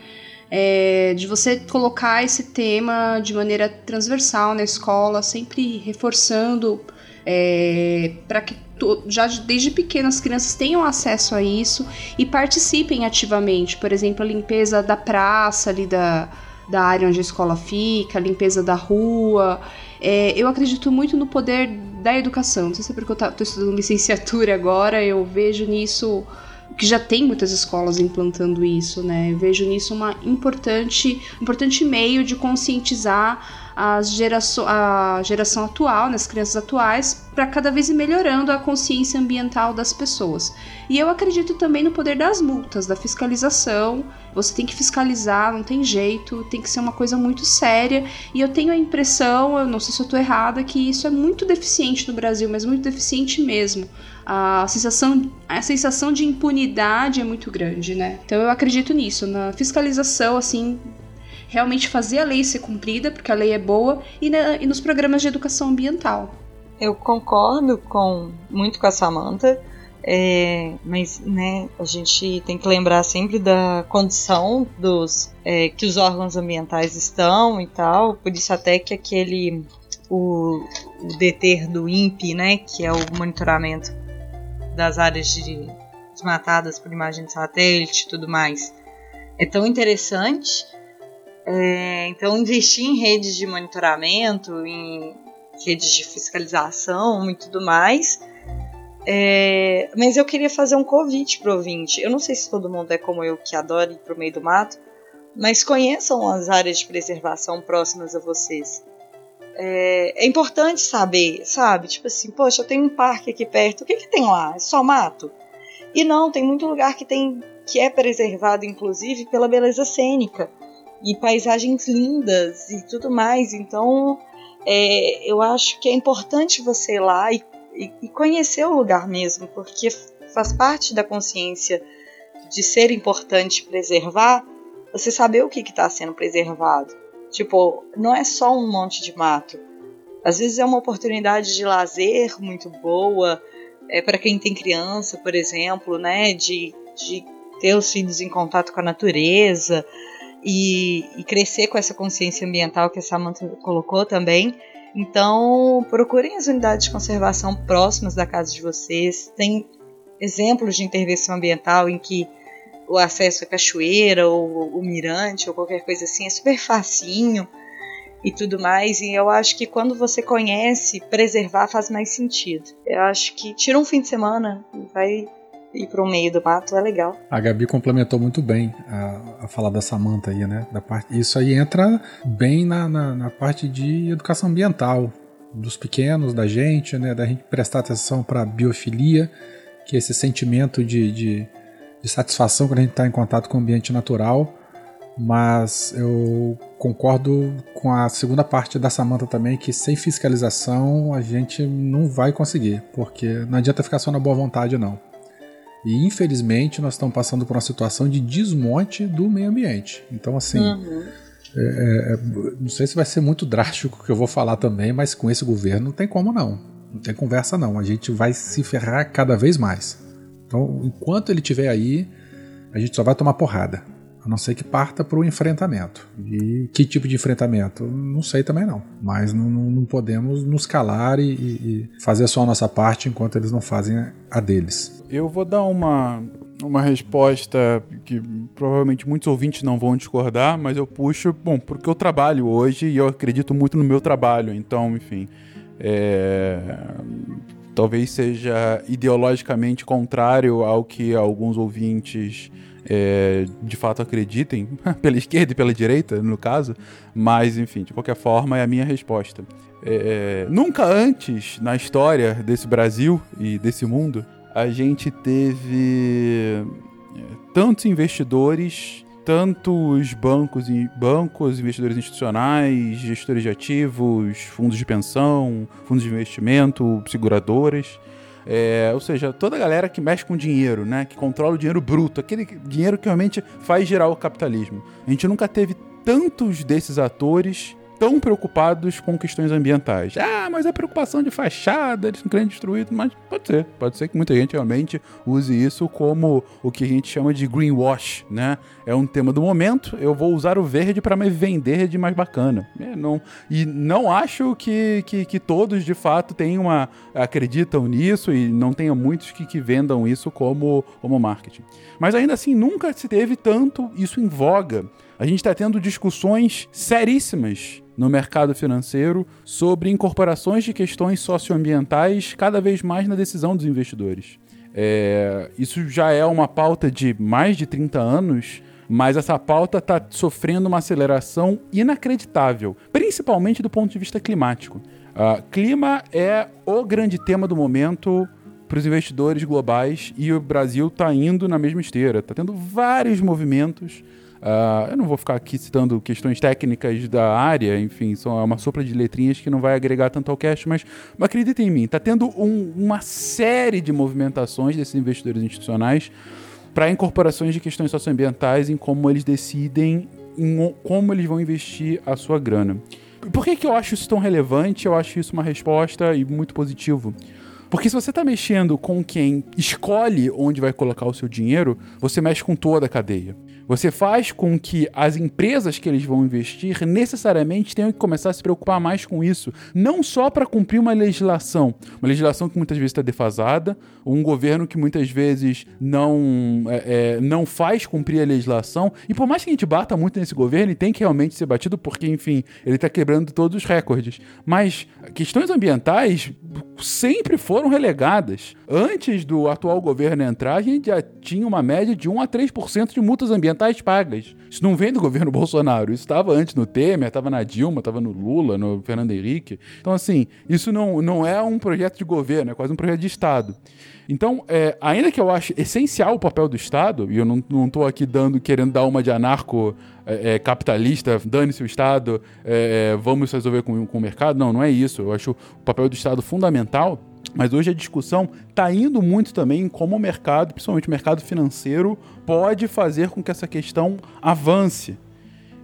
É, de você colocar esse tema de maneira transversal na escola, sempre reforçando para que já de- desde pequenas as crianças tenham acesso a isso e participem ativamente. Por exemplo, a limpeza da praça ali da, da área onde a escola fica, a limpeza da rua. É, eu acredito muito no poder da educação. Não sei se é porque eu estou estudando licenciatura agora, eu vejo nisso que já tem muitas escolas implantando isso, né? Eu vejo nisso uma importante, importante meio de conscientizar as geraço a geração atual, né, as crianças atuais, para cada vez ir melhorando a consciência ambiental das pessoas. E eu acredito também no poder das multas, da fiscalização. Você tem que fiscalizar, não tem jeito, tem que ser uma coisa muito séria. E eu tenho a impressão, eu não sei se eu estou errada, que isso é muito deficiente no Brasil, mas muito deficiente mesmo. A sensação, a sensação de impunidade é muito grande, né? Então eu acredito nisso, na fiscalização, assim, realmente fazer a lei ser cumprida, porque a lei é boa, e, na- e nos programas de educação ambiental. Eu concordo com muito com a Samantha, é, mas né, a gente tem que lembrar sempre da condição dos é, que os órgãos ambientais estão e tal. Por isso até que aquele o, o deter do INPE, né, que é o monitoramento das áreas de, desmatadas por imagem de satélite e tudo mais, é tão interessante. É, então investir em redes de monitoramento, em redes de fiscalização e tudo mais. É, mas eu queria fazer um convite pro ouvinte. Eu não sei se todo mundo é como eu que adora ir pro meio do mato, mas conheçam as áreas de preservação próximas a vocês. É, é importante saber, sabe? Tipo assim, poxa, eu tenho um parque aqui perto, o que, que tem lá? É só mato? E não, tem muito lugar que tem que é preservado, inclusive, pela beleza cênica e paisagens lindas e tudo mais. Então, é, eu acho que é importante você ir lá e, e- e conhecer o lugar mesmo, porque faz parte da consciência de ser importante preservar você saber o que está sendo preservado. Tipo, não é só um monte de mato. Às vezes é uma oportunidade de lazer muito boa, é, para quem tem criança, por exemplo, né? De, de ter os filhos em contato com a natureza e, e crescer com essa consciência ambiental que a Samantha colocou também. Então, procurem as unidades de conservação próximas da casa de vocês. Tem exemplos de intervenção ambiental em que o acesso à cachoeira ou o mirante ou qualquer coisa assim é super facinho e tudo mais. E eu acho que quando você conhece, preservar faz mais sentido. Eu acho que tira um fim de semana vai ir para o meio do mato é legal. A Gabi complementou muito bem a, a da Samantha aí, né? Da parte, isso aí entra bem na, na, na parte de educação ambiental, dos pequenos, da gente, né? Da gente prestar atenção para a biofilia, que é esse sentimento de, de, de satisfação quando a gente está em contato com o ambiente natural. Mas eu concordo com a segunda parte da Samantha também, que sem fiscalização a gente não vai conseguir, porque não adianta ficar só na boa vontade, não. E infelizmente nós estamos passando por uma situação de desmonte do meio ambiente. Então, assim, Uhum. É, é, não sei se vai ser muito (laughs) drástico o que eu vou falar também, mas com esse governo não tem como não. Não tem conversa não. A gente vai se ferrar cada vez mais. Então, enquanto ele estiver aí, a gente só vai tomar porrada. Não ser que parta para o enfrentamento. E que tipo de enfrentamento? Não sei também não. Mas não, não, não podemos nos calar e, e, fazer só a nossa parte enquanto eles não fazem a deles. Eu vou dar uma, uma resposta que provavelmente muitos ouvintes não vão discordar, mas eu puxo, bom, porque eu trabalho hoje e eu acredito muito no meu trabalho. Então, enfim, é, talvez seja ideologicamente contrário ao que alguns ouvintes é, de fato acreditem, (laughs) pela esquerda e pela direita, no caso, mas enfim, de qualquer forma, é a minha resposta. É, nunca antes na história desse Brasil e desse mundo a gente teve é, tantos investidores, tantos bancos bancos, investidores institucionais, gestores de ativos, fundos de pensão, fundos de investimento, seguradoras é, ou seja, toda a galera que mexe com dinheiro, né? Que controla o dinheiro bruto, aquele dinheiro que realmente faz gerar o capitalismo. A gente nunca teve tantos desses atores tão preocupados com questões ambientais. Ah, mas é preocupação de fachada, eles não querem destruir, mas pode ser. Pode ser que muita gente realmente use isso como o que a gente chama de greenwash, né? É um tema do momento, eu vou usar o verde para me vender de mais bacana. É, não, e não acho que, que, que, todos de fato tenham uma, acreditam nisso e não tenha muitos que, que vendam isso como, como marketing. Mas ainda assim, nunca se teve tanto isso em voga. A gente está tendo discussões seríssimas no mercado financeiro sobre incorporações de questões socioambientais cada vez mais na decisão dos investidores. É, isso já é uma pauta de mais de 30 anos, mas essa pauta está sofrendo uma aceleração inacreditável, principalmente do ponto de vista climático. Uh, clima é o grande tema do momento para os investidores globais e o Brasil está indo na mesma esteira. Está tendo vários movimentos Uh, eu não vou ficar aqui citando questões técnicas da área, enfim, são uma sopra de letrinhas que não vai agregar tanto ao cast, mas, mas acredita em mim, está tendo um, uma série de movimentações desses investidores institucionais para incorporações de questões socioambientais em como eles decidem em como eles vão investir a sua grana. Por que, que eu acho isso tão relevante? Eu acho isso uma resposta e muito positivo. Porque se você está mexendo com quem escolhe onde vai colocar o seu dinheiro, você mexe com toda a cadeia. Você faz com que as empresas que eles vão investir necessariamente tenham que começar a se preocupar mais com isso, não só para cumprir uma legislação, uma legislação que muitas vezes está defasada, um governo que muitas vezes não, é, é, não faz cumprir a legislação, e por mais que a gente bata muito nesse governo, e tem que realmente ser batido, porque, enfim, ele está quebrando todos os recordes, mas questões ambientais sempre foram relegadas. Antes do atual governo entrar, a gente já tinha uma média de 1 a 3% de multas ambientais pagas. Isso não vem do (laughs) governo Bolsonaro. Isso estava antes no Temer, estava na Dilma, estava no Lula, no Fernando Henrique. Então, assim, isso não, não é um projeto de governo, é quase um projeto de Estado. Então, é, ainda que eu ache essencial o papel do Estado, e eu não, tô aqui dando, querendo dar uma de anarco é, é capitalista, dane-se o Estado, é, é, vamos resolver com, com o mercado. Não, não é isso. Eu acho o papel do Estado fundamental. Mas hoje a discussão está indo muito também em como o mercado, principalmente o mercado financeiro, pode fazer com que essa questão avance.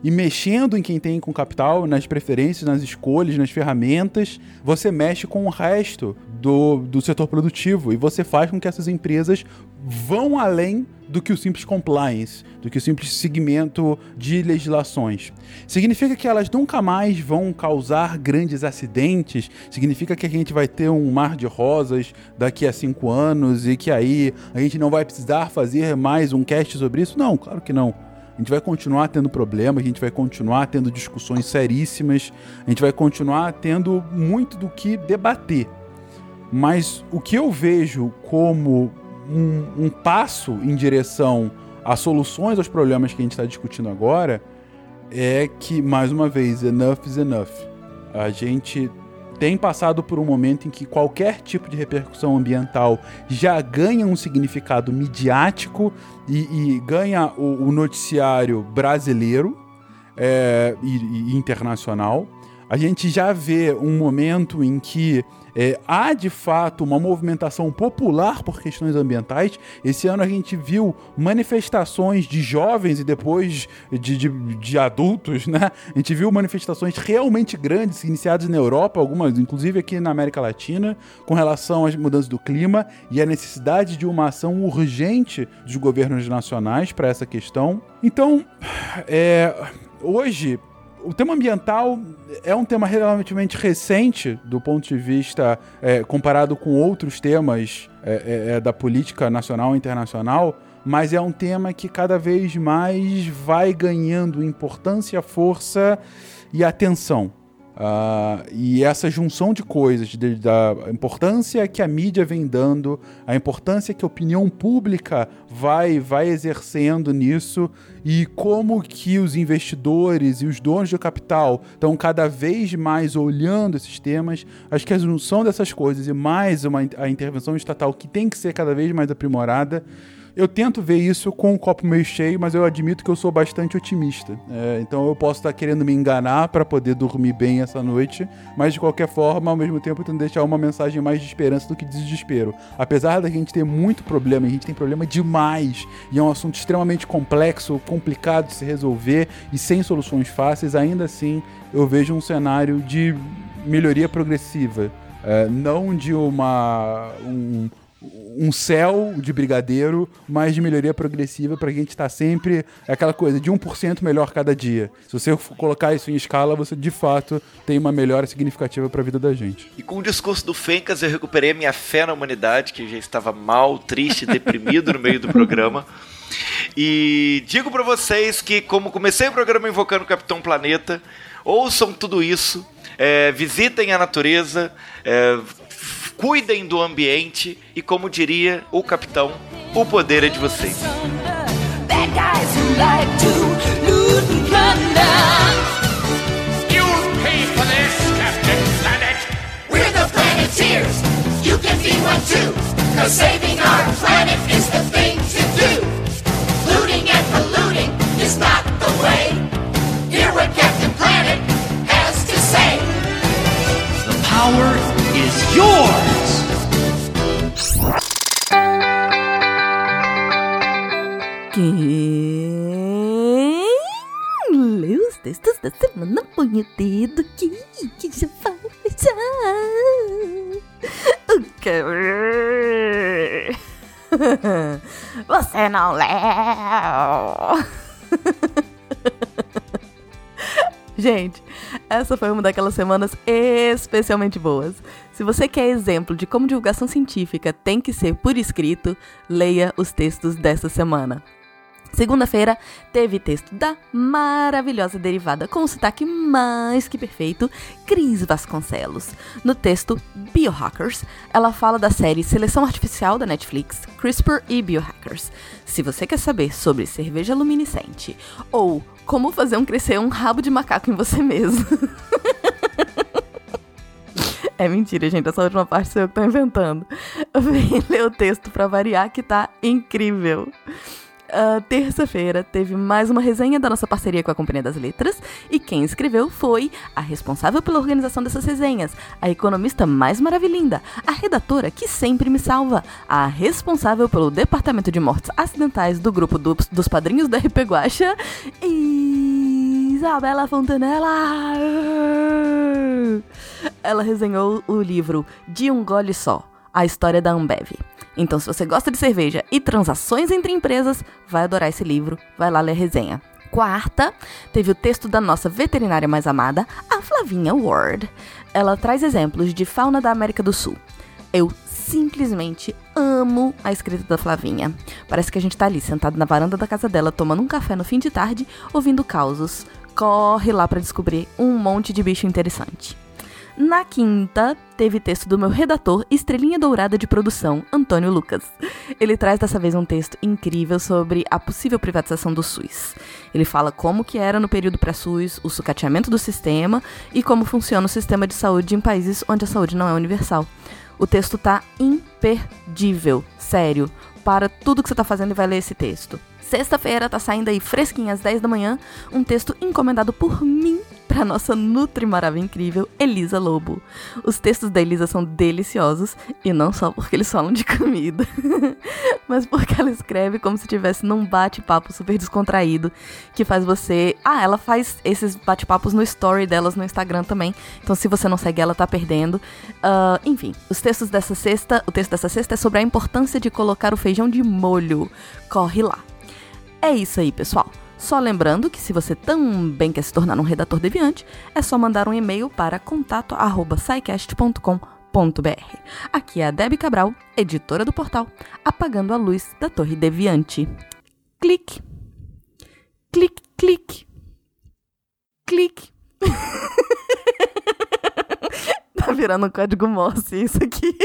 E mexendo em quem tem com capital, nas preferências, nas escolhas, nas ferramentas, você mexe com o resto do, do setor produtivo e você faz com que essas empresas vão além do que o simples compliance, do que o simples segmento de legislações. Significa que elas nunca mais vão causar grandes acidentes, significa que a gente vai ter um mar de rosas daqui a cinco anos e que aí a gente não vai precisar fazer mais um cast sobre isso? Não, claro que não. A gente vai continuar tendo problemas, a gente vai continuar tendo discussões seríssimas, a gente vai continuar tendo muito do que debater. Mas o que eu vejo como um, um passo em direção a soluções aos problemas que a gente está discutindo agora é que, mais uma vez, enough is enough. A gente tem passado por um momento em que qualquer tipo de repercussão ambiental já ganha um significado midiático e, e ganha o, o, noticiário brasileiro é, e, e internacional. A gente já vê um momento em que é, há de fato uma movimentação popular por questões ambientais. Esse ano a gente viu manifestações de jovens e depois de, de, de, adultos, né? A gente viu manifestações realmente grandes iniciadas na Europa, algumas inclusive aqui na América Latina, com relação às mudanças do clima e a necessidade de uma ação urgente dos governos nacionais para essa questão. Então, é, hoje o tema ambiental é um tema relativamente recente do ponto de vista é, comparado com outros temas é, é, é, da política nacional e internacional, mas é um tema que cada vez mais vai ganhando importância, força e atenção. Uh, e essa junção de coisas, de, da importância que a mídia vem dando, a importância que a opinião pública vai, vai exercendo nisso e como que os investidores e os donos do capital estão cada vez mais olhando esses temas, acho que a junção dessas coisas e mais uma, a intervenção estatal que tem que ser cada vez mais aprimorada, eu tento ver isso com o copo meio cheio, mas eu admito que eu sou bastante otimista. É, então eu posso estar querendo me enganar para poder dormir bem essa noite, mas de qualquer forma, ao mesmo tempo, eu tento deixar uma mensagem mais de esperança do que de desespero. Apesar da gente ter muito problema, a gente tem problema demais, e é um assunto extremamente complexo, complicado de se resolver e sem soluções fáceis, ainda assim eu vejo um cenário de melhoria progressiva. É, não de uma. Um, um céu de brigadeiro, mas de melhoria progressiva para a gente estar tá sempre aquela coisa de 1% melhor cada dia. Se você colocar isso em escala, você de fato tem uma melhora significativa para a vida da gente. E com o discurso do Fencas, eu recuperei a minha fé na humanidade, que já estava mal, triste, deprimido no meio do programa. E digo para vocês que, como comecei o programa invocando o Capitão Planeta, ouçam tudo isso, é, visitem a natureza, é, cuidem do ambiente e, como diria o capitão, o poder é de vocês. You can be one too, cause saving our planet is the thing to do. Looting and polluting is not the way. Hear what Captain Planet has to say. The power is yours! Quem os textos da semana põe o dedo aqui que já vai O que? Você não leu! Gente, essa foi uma daquelas semanas especialmente boas. Se você quer exemplo de como divulgação científica tem que ser por escrito, leia os textos dessa semana. Segunda-feira teve texto da maravilhosa derivada com o sotaque mais que perfeito, Cris Vasconcelos. No texto Biohackers, ela fala da série Seleção Artificial da Netflix, CRISPR e Biohackers. Se você quer saber sobre cerveja luminescente ou como fazer um crescer um rabo de macaco em você mesmo. (laughs) É mentira, gente. Essa última parte sou eu que tô inventando. Vem (laughs) ler o texto pra variar, que tá incrível. Uh, Terça-feira teve mais uma resenha da nossa parceria com a Companhia das Letras e quem escreveu foi a responsável pela organização dessas resenhas, a economista mais maravilhinda, a redatora que sempre me salva, a responsável pelo departamento de mortes acidentais do grupo do, dos padrinhos da RP Guacha, Isabela Fontanella. Ela resenhou o livro De um Gole Só, a história da Ambev. Então, se você gosta de cerveja e transações entre empresas, vai adorar esse livro, vai lá ler a resenha. Quarta, teve o texto da nossa veterinária mais amada, a Flavinha Ward. Ela traz exemplos de fauna da América do Sul. Eu simplesmente amo a escrita da Flavinha. Parece que a gente tá ali sentado na varanda da casa dela, tomando um café no fim de tarde, ouvindo causos. Corre lá para descobrir um monte de bicho interessante. Na quinta, teve texto do meu redator Estrelinha Dourada de Produção, Antônio Lucas. Ele traz dessa vez um texto incrível sobre a possível privatização do SUS. Ele fala como que era no período pré-SUS, o sucateamento do sistema e como funciona o sistema de saúde em países onde a saúde não é universal. O texto tá imperdível, sério. Para tudo que você tá fazendo e vai ler esse texto. Sexta-feira tá saindo aí fresquinho às 10 da manhã, um texto encomendado por mim para nossa Nutri Maravilha incrível, Elisa Lobo. Os textos da Elisa são deliciosos, e não só porque eles falam de comida, (laughs) mas porque ela escreve como se estivesse num bate-papo super descontraído, que faz você... Ah, ela faz esses bate-papos no story delas no Instagram também, então se você não segue ela, tá perdendo. Uh, enfim, os textos dessa sexta, o texto dessa sexta é sobre a importância de colocar o feijão de molho. Corre lá. É isso aí, pessoal. Só lembrando que se você também quer se tornar um redator deviante, é só mandar um e-mail para contato@saicast.com.br. Aqui é a Debbie Cabral, editora do portal Apagando a Luz da Torre Deviante. Clique. Clique, clique. Clique. (laughs) tá virando um código Morse isso aqui. (laughs)